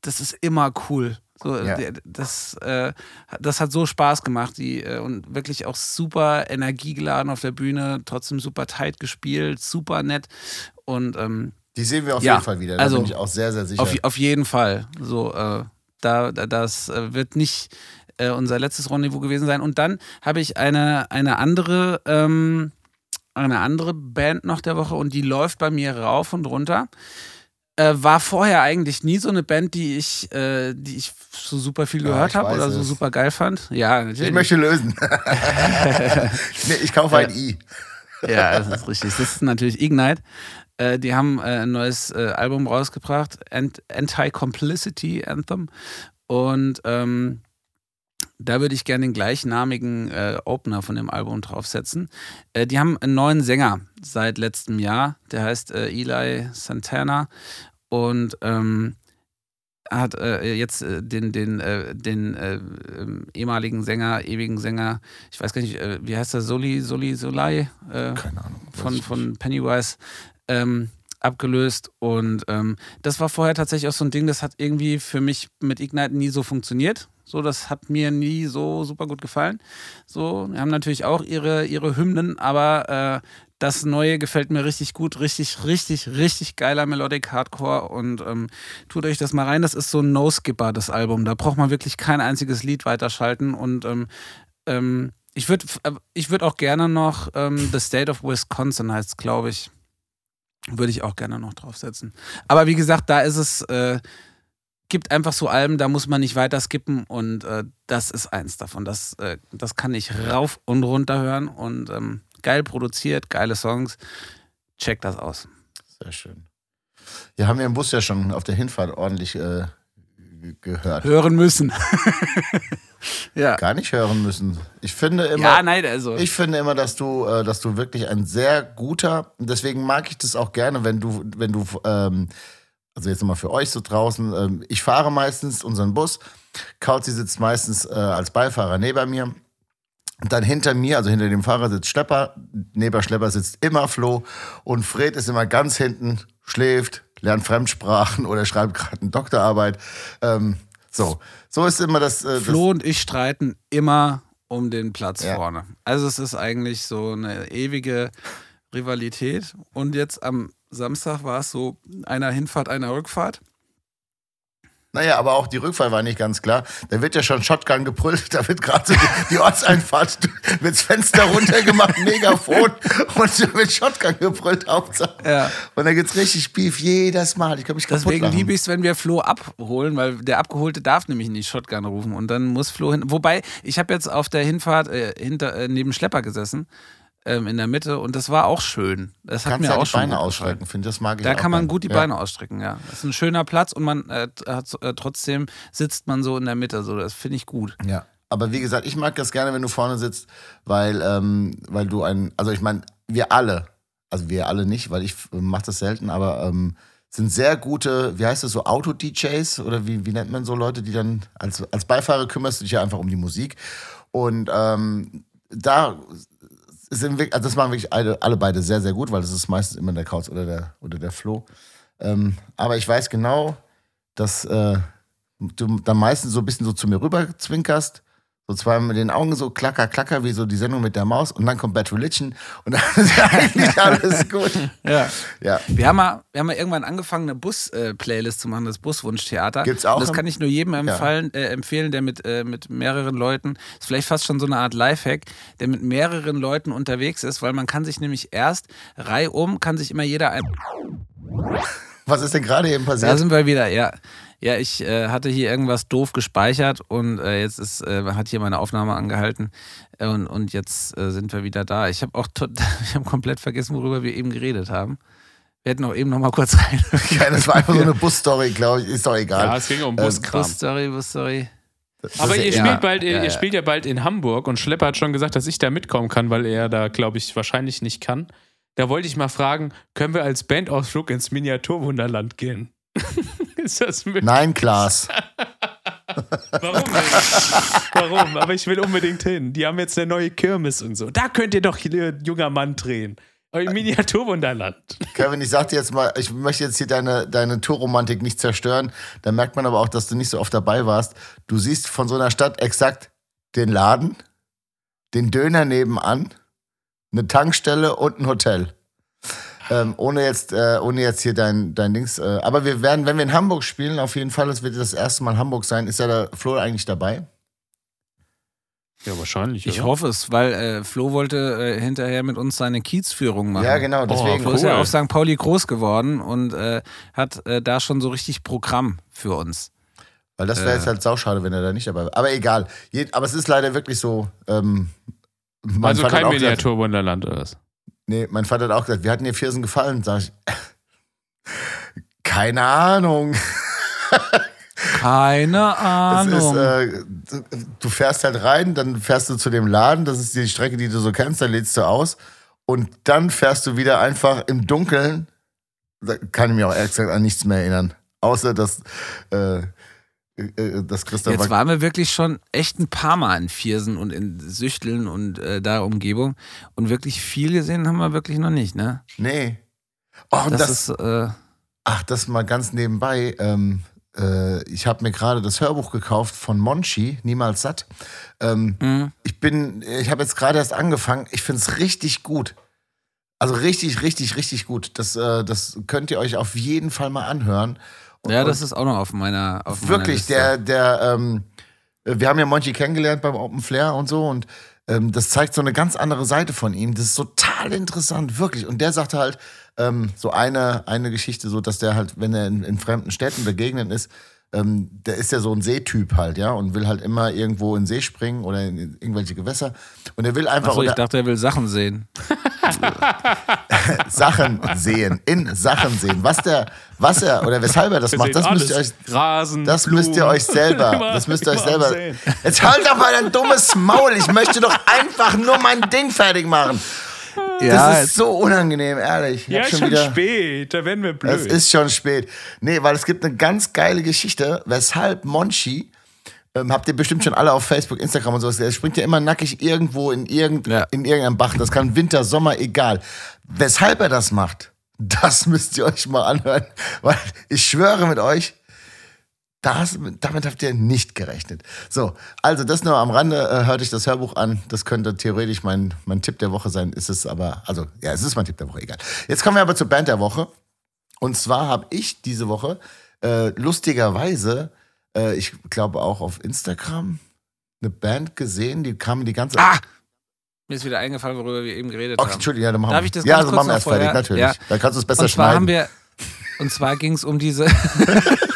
das ist immer cool. So, Ja. das, äh, das hat so Spaß gemacht die, äh, und wirklich auch super energiegeladen auf der Bühne, trotzdem super tight gespielt, super nett und ähm, Die sehen wir auf Ja, jeden Fall wieder. Da also bin ich auch sehr, sehr sicher. auf, auf jeden Fall. So, äh, da, da, das äh, wird nicht äh, unser letztes Rendezvous gewesen sein. Und dann habe ich eine, eine andere, ähm, eine andere Band noch der Woche und die läuft bei mir rauf und runter. Äh, war vorher eigentlich nie so eine Band, die ich, äh, die ich so super viel Ja, gehört ich habe oder so es. super geil fand. Ja, natürlich. ich möchte lösen. nee, ich kaufe ein I. Ja, das ist richtig. Das ist natürlich Ignite. Äh, die haben äh, ein neues äh, Album rausgebracht, Ant- Anti-Complicity Anthem. Und ähm, da würde ich gerne den gleichnamigen äh, Opener von dem Album draufsetzen. Äh, die haben einen neuen Sänger seit letztem Jahr, der heißt äh, Eli Santana. Und ähm, hat äh, jetzt äh, den, den, äh, den äh, ähm, ehemaligen Sänger, ewigen Sänger, ich weiß gar nicht, wie heißt er, Soli, Soli, Solai? Keine Ahnung. von, von Pennywise ähm, abgelöst. Und ähm, das war vorher tatsächlich auch so ein Ding, das hat irgendwie für mich mit Ignite nie so funktioniert. So, das hat mir nie so super gut gefallen. So, wir haben natürlich auch ihre, ihre Hymnen, aber äh, das Neue gefällt mir richtig gut. Richtig, richtig, richtig geiler Melodic Hardcore. Und ähm, tut euch das mal rein. Das ist so ein No-Skipper, das Album. Da braucht man wirklich kein einziges Lied weiterschalten. Und ähm, ähm, ich würde ich würd auch gerne noch ähm, The State of Wisconsin heißt glaube ich. Würde ich auch gerne noch draufsetzen. Aber wie gesagt, da ist es, äh, gibt einfach so Alben, da muss man nicht weiter skippen und äh, das ist eins davon. Das, äh, das kann ich rauf und runter hören und ähm, geil produziert, geile Songs. Check das aus. Sehr schön. Ja, haben wir im Bus ja schon auf der Hinfahrt ordentlich äh, gehört. Hören müssen. ja. Gar nicht hören müssen. Ich finde immer, Ja, nein, also. ich finde immer, dass du, äh, dass du wirklich ein sehr guter, deswegen mag ich das auch gerne, wenn du, wenn du, ähm, also jetzt nochmal für euch so draußen, ähm, ich fahre meistens unseren Bus, Kauzi sitzt meistens äh, als Beifahrer neben mir. Und dann hinter mir, also hinter dem Fahrer sitzt Schlepper, neben Schlepper sitzt immer Flo und Fred ist immer ganz hinten, schläft, lernt Fremdsprachen oder schreibt gerade eine Doktorarbeit. Ähm, so, so ist immer das. Äh, Flo und ich streiten immer um den Platz Ja. vorne. Also es ist eigentlich so eine ewige Rivalität. Und jetzt am Samstag war es so einer Hinfahrt, einer Rückfahrt. Naja, aber auch die Rückfahrt war nicht ganz klar. Da wird ja schon Shotgun gebrüllt, da wird gerade so die, die Ortseinfahrt mit das Fenster runtergemacht, Megafon und da wird Shotgun gebrüllt, Hauptsache. Ja. Und da gibt's richtig Beef jedes Mal. Ich kann mich Deswegen liebe ich es, wenn wir Flo abholen, weil der Abgeholte darf nämlich nicht Shotgun rufen und dann muss Flo hin. Wobei, ich habe jetzt auf der Hinfahrt äh, hinter, äh, neben Schlepper gesessen, ähm, in der Mitte und das war auch schön. Das hat Kannst mir ja auch die Beine ausstrecken, finde das mag ich Da kann man gut die Ja. Beine ausstrecken, ja. Das ist ein schöner Platz und man äh, hat äh, trotzdem sitzt man so in der Mitte. So, das finde ich gut. Ja. Aber wie gesagt, ich mag das gerne, wenn du vorne sitzt, weil, ähm, weil du ein, also ich meine, wir alle, also wir alle nicht, weil ich mache das selten, aber ähm, sind sehr gute, wie heißt das so, Auto-DJs oder wie, wie nennt man so Leute, die dann als, als Beifahrer kümmerst du dich ja einfach um die Musik. Und ähm, da sind wir, also das machen wirklich alle, alle beide sehr, sehr gut, weil das ist meistens immer der Kauz oder der, oder der Flo. Ähm, aber ich weiß genau, dass äh, du dann meistens so ein bisschen so zu mir rüber zwinkerst, so zweimal mit den Augen so klacker, klacker, wie so die Sendung mit der Maus und dann kommt Bad Religion und dann ist ja eigentlich alles gut. Ja. Ja. Wir haben mal, wir haben mal irgendwann angefangen, eine Bus-Playlist zu machen, das Buswunschtheater. Gibt's auch Und das kann ich nur jedem empfallen, äh, empfehlen, der mit, äh, mit mehreren Leuten, ist vielleicht fast schon so eine Art Lifehack, der mit mehreren Leuten unterwegs ist, weil man kann sich nämlich erst reihum, kann sich immer jeder ein. Was ist denn gerade eben Da passiert? sind wir wieder, ja. Ja, ich äh, hatte hier irgendwas doof gespeichert und äh, jetzt ist, äh, hat hier meine Aufnahme angehalten äh, und, und jetzt äh, sind wir wieder da. Ich habe auch ich hab komplett vergessen, worüber wir eben geredet haben. Wir hätten auch eben noch mal kurz rein. Ja, das war einfach so eine Busstory, glaube ich. Ist doch egal. Ja, es ging um Ähm, Buskram. Bus-Story, Bus-Story. Das Aber ist ihr ja- spielt bald, ja, ihr, ja. ihr spielt ja bald in Hamburg und Schlepper hat schon gesagt, dass ich da mitkommen kann, weil er da, glaube ich, wahrscheinlich nicht kann. Da wollte ich mal fragen, können wir als Bandausflug ins Miniaturwunderland gehen? Ist das möglich? Nein, Klaas. Warum nicht? Warum? Aber ich will unbedingt hin. Die haben jetzt eine neue Kirmes und so. Da könnt ihr doch, ihr junger Mann, drehen. Euer Miniaturwunderland. Kevin, ich sag dir jetzt mal, ich möchte jetzt hier deine, deine Tourromantik nicht zerstören. Da merkt man aber auch, dass du nicht so oft dabei warst. Du siehst von so einer Stadt exakt den Laden, den Döner nebenan, eine Tankstelle und ein Hotel. Ähm, ohne jetzt, äh, ohne jetzt hier dein, dein Dings. Äh, aber wir werden, wenn wir in Hamburg spielen, auf jeden Fall, das wird das erste Mal Hamburg sein. Ist ja der Flo eigentlich dabei? Ja, wahrscheinlich. Ich hoffe es, weil äh, Flo wollte äh, hinterher mit uns seine Kiezführung machen. Ja, genau, deswegen. Flo ist ja auf St. Pauli groß geworden und äh, hat äh, da schon so richtig Programm für uns. Weil das wäre Äh. jetzt halt sauschade, wenn er da nicht dabei wäre. Aber egal. Je, aber es ist leider wirklich so. Ähm, Also kein auch gesagt- Miniaturwunderland oder was? Nee, mein Vater hat auch gesagt, wir hatten dir Viersen gefallen. Sag ich, keine Ahnung. Keine Ahnung. ist, äh, du fährst halt rein, dann fährst du zu dem Laden, das ist die Strecke, die du so kennst, dann lädst du aus und dann fährst du wieder einfach im Dunkeln. Da kann ich mich auch ehrlich gesagt an nichts mehr erinnern. Außer, dass, äh, äh, dass Christoph Jetzt waren wir wirklich schon echt ein paar Mal in Viersen und in Süchteln und äh, da Umgebung. Und wirklich viel gesehen haben wir wirklich noch nicht, ne? Nee. Oh, Das, das, ist, äh, Ach, das mal ganz nebenbei. Ähm, äh, ich habe mir gerade das Hörbuch gekauft von Monchi, niemals satt. Ähm, mh. ich bin, ich habe jetzt gerade erst angefangen. Ich finde es richtig gut. Also richtig, richtig, richtig gut. Das, äh, das könnt ihr euch auf jeden Fall mal anhören. Ja, das ist auch noch auf meiner auf meiner wirklich Liste. der, der. Ähm, wir haben ja Monchi kennengelernt beim Open Flair und so und ähm, das zeigt so eine ganz andere Seite von ihm. Das ist total interessant, wirklich. Und der sagte halt ähm, so eine, eine Geschichte, so dass der halt, wenn er in, in fremden Städten oder Gegenden ist, ähm, der ist ja so ein Seetyp halt, ja, und will halt immer irgendwo in den See springen oder in, irgendwelche Gewässer. Und er will einfach Achso, ich dachte, er will Sachen sehen. Sachen sehen, in Sachen sehen. Was der, was er oder weshalb er das Wir macht, das müsst ihr euch. Rasen, Das Blumen. müsst ihr euch selber, Immer- das müsst ihr euch selber. sehen. Jetzt halt doch mal dein dummes Maul. Ich möchte doch einfach nur mein Ding fertig machen. Das ist so unangenehm, ehrlich. Ich Ja, ist schon spät, da werden wir blöd. Es ist schon spät. Nee, weil es gibt eine ganz geile Geschichte, weshalb Monchi, ähm, habt ihr bestimmt schon alle auf Facebook, Instagram und sowas, der springt ja immer nackig irgendwo in, irgend, Ja. in irgendeinem Bach. Das kann Winter, Sommer, egal. Weshalb er das macht, das müsst ihr euch mal anhören. Weil ich schwöre mit euch, das, damit habt ihr nicht gerechnet. So, also das nur am Rande, äh, hört euch das Hörbuch an. Das könnte theoretisch mein, mein Tipp der Woche sein. Ist es aber, also ja, es ist mein Tipp der Woche, egal. Jetzt kommen wir aber zur Band der Woche. Und zwar habe ich diese Woche äh, lustigerweise, äh, ich glaube auch auf Instagram, eine Band gesehen, die kam die ganze Ah! Mir ist wieder eingefallen, worüber wir eben geredet Okay, haben. Entschuldigung, ja, dann machen Darf ich das ja, also machen wir erst fertig, vorher? natürlich. Ja. Dann kannst du es besser und zwar schneiden. haben wir, und zwar ging es um diese.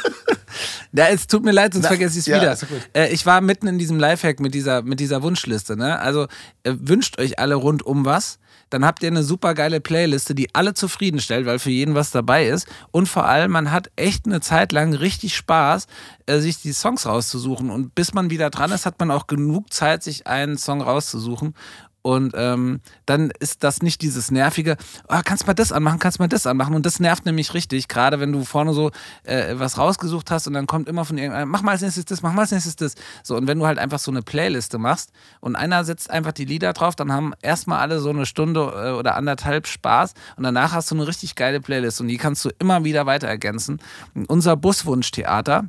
ja, es tut mir leid, sonst Na, vergesse ich es ja, wieder. Äh, ich war mitten in diesem Lifehack mit dieser, mit dieser Wunschliste. Ne? Also äh, wünscht euch alle rundum was. Dann habt ihr eine super geile Playliste, die alle zufriedenstellt, weil für jeden was dabei ist. Und vor allem, man hat echt eine Zeit lang richtig Spaß, äh, sich die Songs rauszusuchen. Und bis man wieder dran ist, hat man auch genug Zeit, sich einen Song rauszusuchen. Und ähm, dann ist das nicht dieses nervige, ah, kannst mal das anmachen, kannst mal das anmachen. Und das nervt nämlich richtig, gerade wenn du vorne so äh, was rausgesucht hast und dann kommt immer von irgendeinem, mach mal als nächstes das, mach mal als nächstes das. So, und wenn du halt einfach so eine Playliste machst und einer setzt einfach die Lieder drauf, dann haben erstmal alle so eine Stunde äh, oder anderthalb Spaß und danach hast du eine richtig geile Playlist und die kannst du immer wieder weiter ergänzen. Unser Buswunschtheater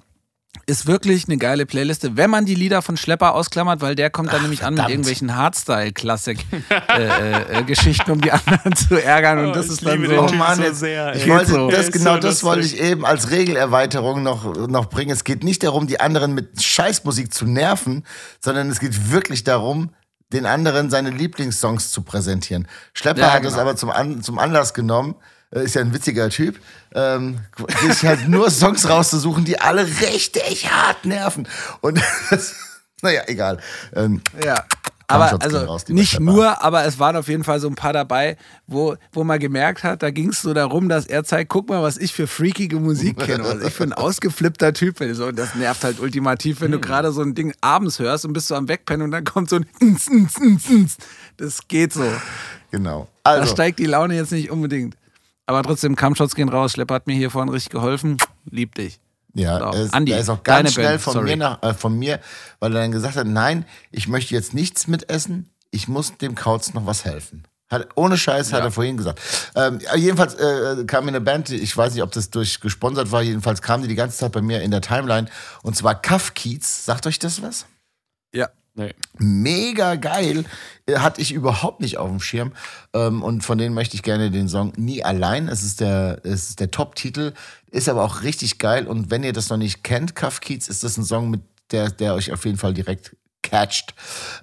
ist wirklich eine geile Playliste, wenn man die Lieder von Schlepper ausklammert, weil der kommt dann nämlich an mit verdammt. irgendwelchen Hardstyle-Klassik-Geschichten, um die anderen zu ärgern. Und Oh, das ist dann so. Oh Mann, so sehr, ich wollte so. das genau so das wollte ich eben als Regelerweiterung noch, noch bringen. Es geht nicht darum, die anderen mit Scheißmusik zu nerven, sondern es geht wirklich darum, den anderen seine Lieblingssongs zu präsentieren. Schlepper Ja, hat es genau. aber zum, An zum Anlass genommen, äh, ist ja ein witziger Typ, ähm, sich halt nur Songs rauszusuchen, die alle richtig hart nerven. Und das, naja, egal. Ähm, Ja. Aber also raus, nicht nur, aber es waren auf jeden Fall so ein paar dabei, wo, wo man gemerkt hat, da ging es so darum, dass er zeigt, guck mal, was ich für freakige Musik kenne, was ich für ein ausgeflippter Typ bin. So, und das nervt halt ultimativ, wenn du gerade so ein Ding abends hörst und bist so am Wegpennen und dann kommt so ein Ns, Ns, Ns, Ns. Das geht so. genau. Da Also, steigt die Laune jetzt nicht unbedingt. Aber trotzdem, Kampfshots gehen raus. Schlepper hat mir hier vorhin richtig geholfen. Lieb dich. Ja, So, ist, Andi, er ist auch ganz schnell Band, von sorry. mir, nach, äh, von mir, weil er dann gesagt hat, nein, ich möchte jetzt nichts mitessen, ich muss dem Kauz noch was helfen. Hat, ohne Scheiß hat er vorhin gesagt. Ähm, ja, jedenfalls äh, kam mir eine Band, ich weiß nicht, ob das durch gesponsert war, jedenfalls kam die die ganze Zeit bei mir in der Timeline. Und zwar Cuff Kiez. Sagt euch das was? Ja. Nee. Mega geil. Äh, Hatte ich überhaupt nicht auf dem Schirm. Ähm, und von denen möchte ich gerne den Song Nie allein. Es ist der, es ist der Top-Titel. Ist aber auch richtig geil. Und wenn ihr das noch nicht kennt, Cuff Kiez, ist das ein Song, mit der, der euch auf jeden Fall direkt catcht.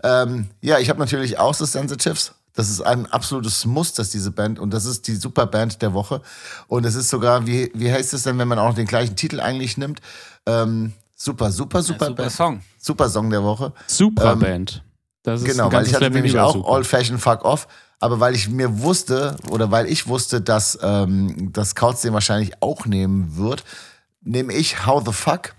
Ähm, ja, ich habe natürlich auch The Sensitives. Das ist ein absolutes Muss, dass diese Band, und das ist die Superband der Woche. Und es ist sogar, wie, wie heißt es denn, wenn man auch den gleichen Titel eigentlich nimmt? Ähm, super, super, super, super Band. Song. Super Song der Woche. Super Ähm, Band. Das ist Genau, weil ich hatte Level nämlich auch super. Old Fashion Fuck Off, aber weil ich mir wusste oder weil ich wusste, dass ähm, das Kautz den wahrscheinlich auch nehmen wird, nehme ich How the Fuck.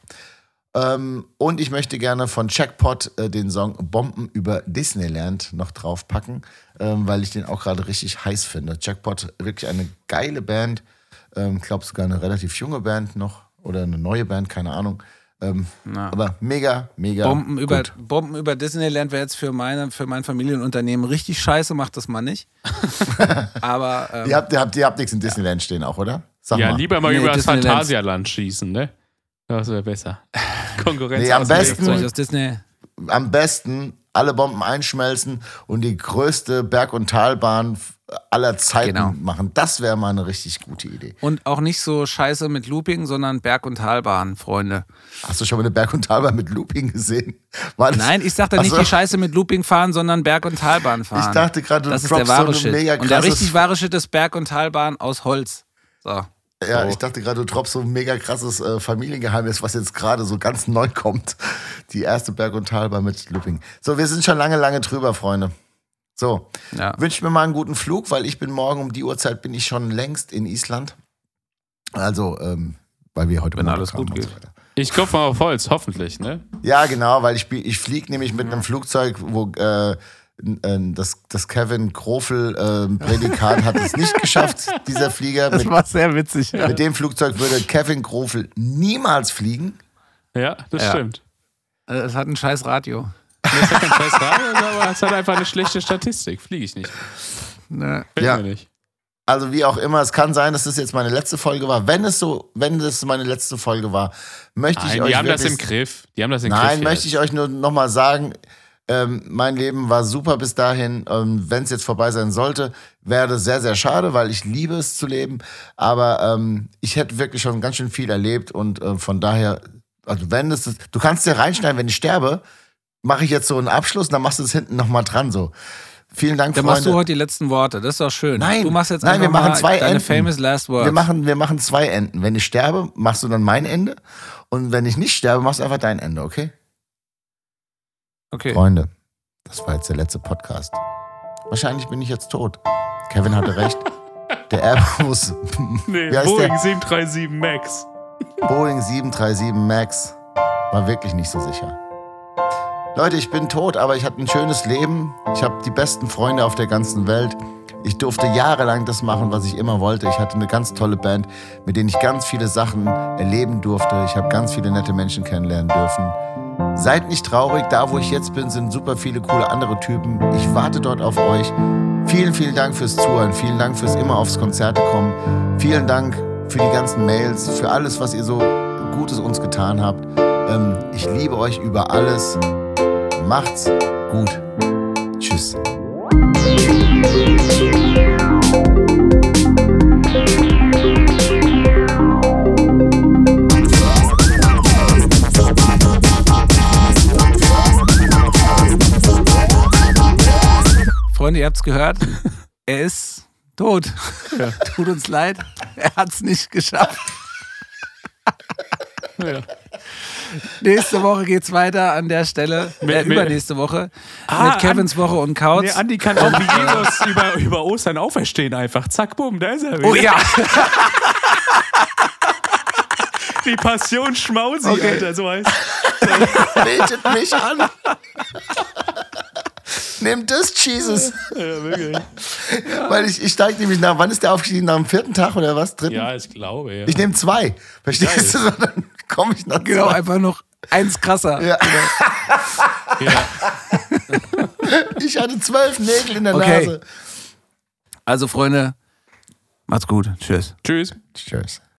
Ähm, und ich möchte gerne von Checkpot äh, den Song Bomben über Disneyland noch draufpacken, ähm, weil ich den auch gerade richtig heiß finde. Checkpot, wirklich eine geile Band. Ähm, glaube sogar eine relativ junge Band noch oder eine neue Band, keine Ahnung. Ähm, aber mega, mega. Bomben über, gut. Bomben über Disneyland wäre jetzt für, meine, für mein Familienunternehmen richtig scheiße, macht das mal nicht. Aber ähm, Ihr habt, ihr habt, ihr habt nichts in Disneyland stehen auch, oder? Sag Ja, mal. lieber mal Nee, über das. Phantasialand schießen, ne? Das wäre besser. Konkurrenz. Nee, am besten- aus Disney. am besten alle Bomben einschmelzen und die größte Berg- und Talbahn aller Zeiten Genau. machen. Das wäre mal eine richtig gute Idee. Und auch nicht so scheiße mit Looping, sondern Berg- und Talbahn, Freunde. Hast du schon mal eine Berg- und Talbahn mit Looping gesehen? Nein, ich sag da Ach nicht so. die Scheiße mit Looping fahren, sondern Berg- und Talbahn fahren. Ich dachte gerade, das ist der so wahre eine Shit. mega Und der richtig wahre Shit ist Berg- und Talbahn aus Holz. So. Ja, So. ich dachte gerade, du droppst so ein mega krasses äh, Familiengeheimnis, was jetzt gerade so ganz neu kommt. Die erste Berg- und Talbahn mit Looping. So, wir sind schon lange, lange drüber, Freunde. So, Ja. wünscht mir mal einen guten Flug, weil ich bin morgen um die Uhrzeit bin ich schon längst in Island. Also, ähm, weil wir heute Wenn alles gut so geht. weiter. Ich klopfe mal auf Holz, hoffentlich, ne? Ja, genau, weil ich, ich fliege nämlich mit einem Flugzeug, wo äh, das, das Kevin Krofel äh, Prädikat hat es nicht geschafft, dieser Flieger. Mit, war sehr witzig. mit dem Flugzeug würde Kevin Krofel niemals fliegen. Ja, das Ja. stimmt. Es hat ein scheiß Radio. Das hat kein scheiß Radio, aber es hat einfach eine schlechte Statistik. Fliege ich nicht. Ne? Ja. mir nicht. Also wie auch immer, es kann sein, dass das jetzt meine letzte Folge war. Wenn es so, wenn das meine letzte Folge war, möchte ich Nein, euch die haben das wirklich- im Griff. Die haben das im Griff. Nein, möchte ich euch nur nochmal sagen, ähm, mein Leben war super bis dahin. Ähm, Wenn es jetzt vorbei sein sollte, wäre das sehr, sehr schade, weil ich liebe es zu leben. Aber ähm, ich hätte wirklich schon ganz schön viel erlebt und äh, von daher, also wenn es, du kannst ja reinschneiden, wenn ich sterbe, mache ich jetzt so einen Abschluss und dann machst du es hinten nochmal dran so. Vielen Dank, Dann Freunde. machst du heute die letzten Worte. Das ist doch schön. Nein, du machst jetzt nein, wir machen zwei deine Enden. famous last words. wir, machen, wir machen zwei Enden. Wenn ich sterbe, machst du dann mein Ende. Und wenn ich nicht sterbe, machst du einfach dein Ende, okay? Okay. Freunde, das war jetzt der letzte Podcast. Wahrscheinlich bin ich jetzt tot. Kevin hatte recht. Der Airbus Nee, Boeing der? 737 MAX. Boeing 737 MAX war wirklich nicht so sicher. Leute, ich bin tot, aber ich hatte ein schönes Leben. Ich habe die besten Freunde auf der ganzen Welt. Ich durfte jahrelang das machen, was ich immer wollte. Ich hatte eine ganz tolle Band, mit denen ich ganz viele Sachen erleben durfte. Ich habe ganz viele nette Menschen kennenlernen dürfen. Seid nicht traurig, da wo ich jetzt bin, sind super viele coole andere Typen. Ich warte dort auf euch. Vielen, vielen Dank fürs Zuhören. Vielen Dank fürs immer aufs Konzerte kommen. Vielen Dank für die ganzen Mails, für alles, was ihr so Gutes uns getan habt. Ähm, ich liebe euch über alles. Macht's gut. Tschüss. Freunde, ihr habt's gehört. Er ist tot. Tut uns leid. Er hat's nicht geschafft. Ja. Nächste Woche geht's weiter an der Stelle. Mit- äh, übernächste Woche. Ah, mit Kevins Woche und Kautz. Nee, Andi kann auch wie Jesus über, über Ostern auferstehen einfach. Zack, bumm, da ist er wieder. oh ja. Die Passion Schmausi, Okay. Alter, so heißt Betet mich an. Nehmt das, Jesus. ja, wirklich. Weil ich, ich steige nämlich nach, wann ist der aufgestiegen? Nach dem vierten Tag oder was? Dritten? Ja, ich glaube, ja. Ich nehme zwei. Verstehst du? So, Dann komme ich nach Genau, zwei. einfach noch eins krasser. Ja. ja. Ich hatte zwölf Nägel in der Okay. Nase. Also, Freunde, macht's gut. Tschüss. Tschüss. Tschüss.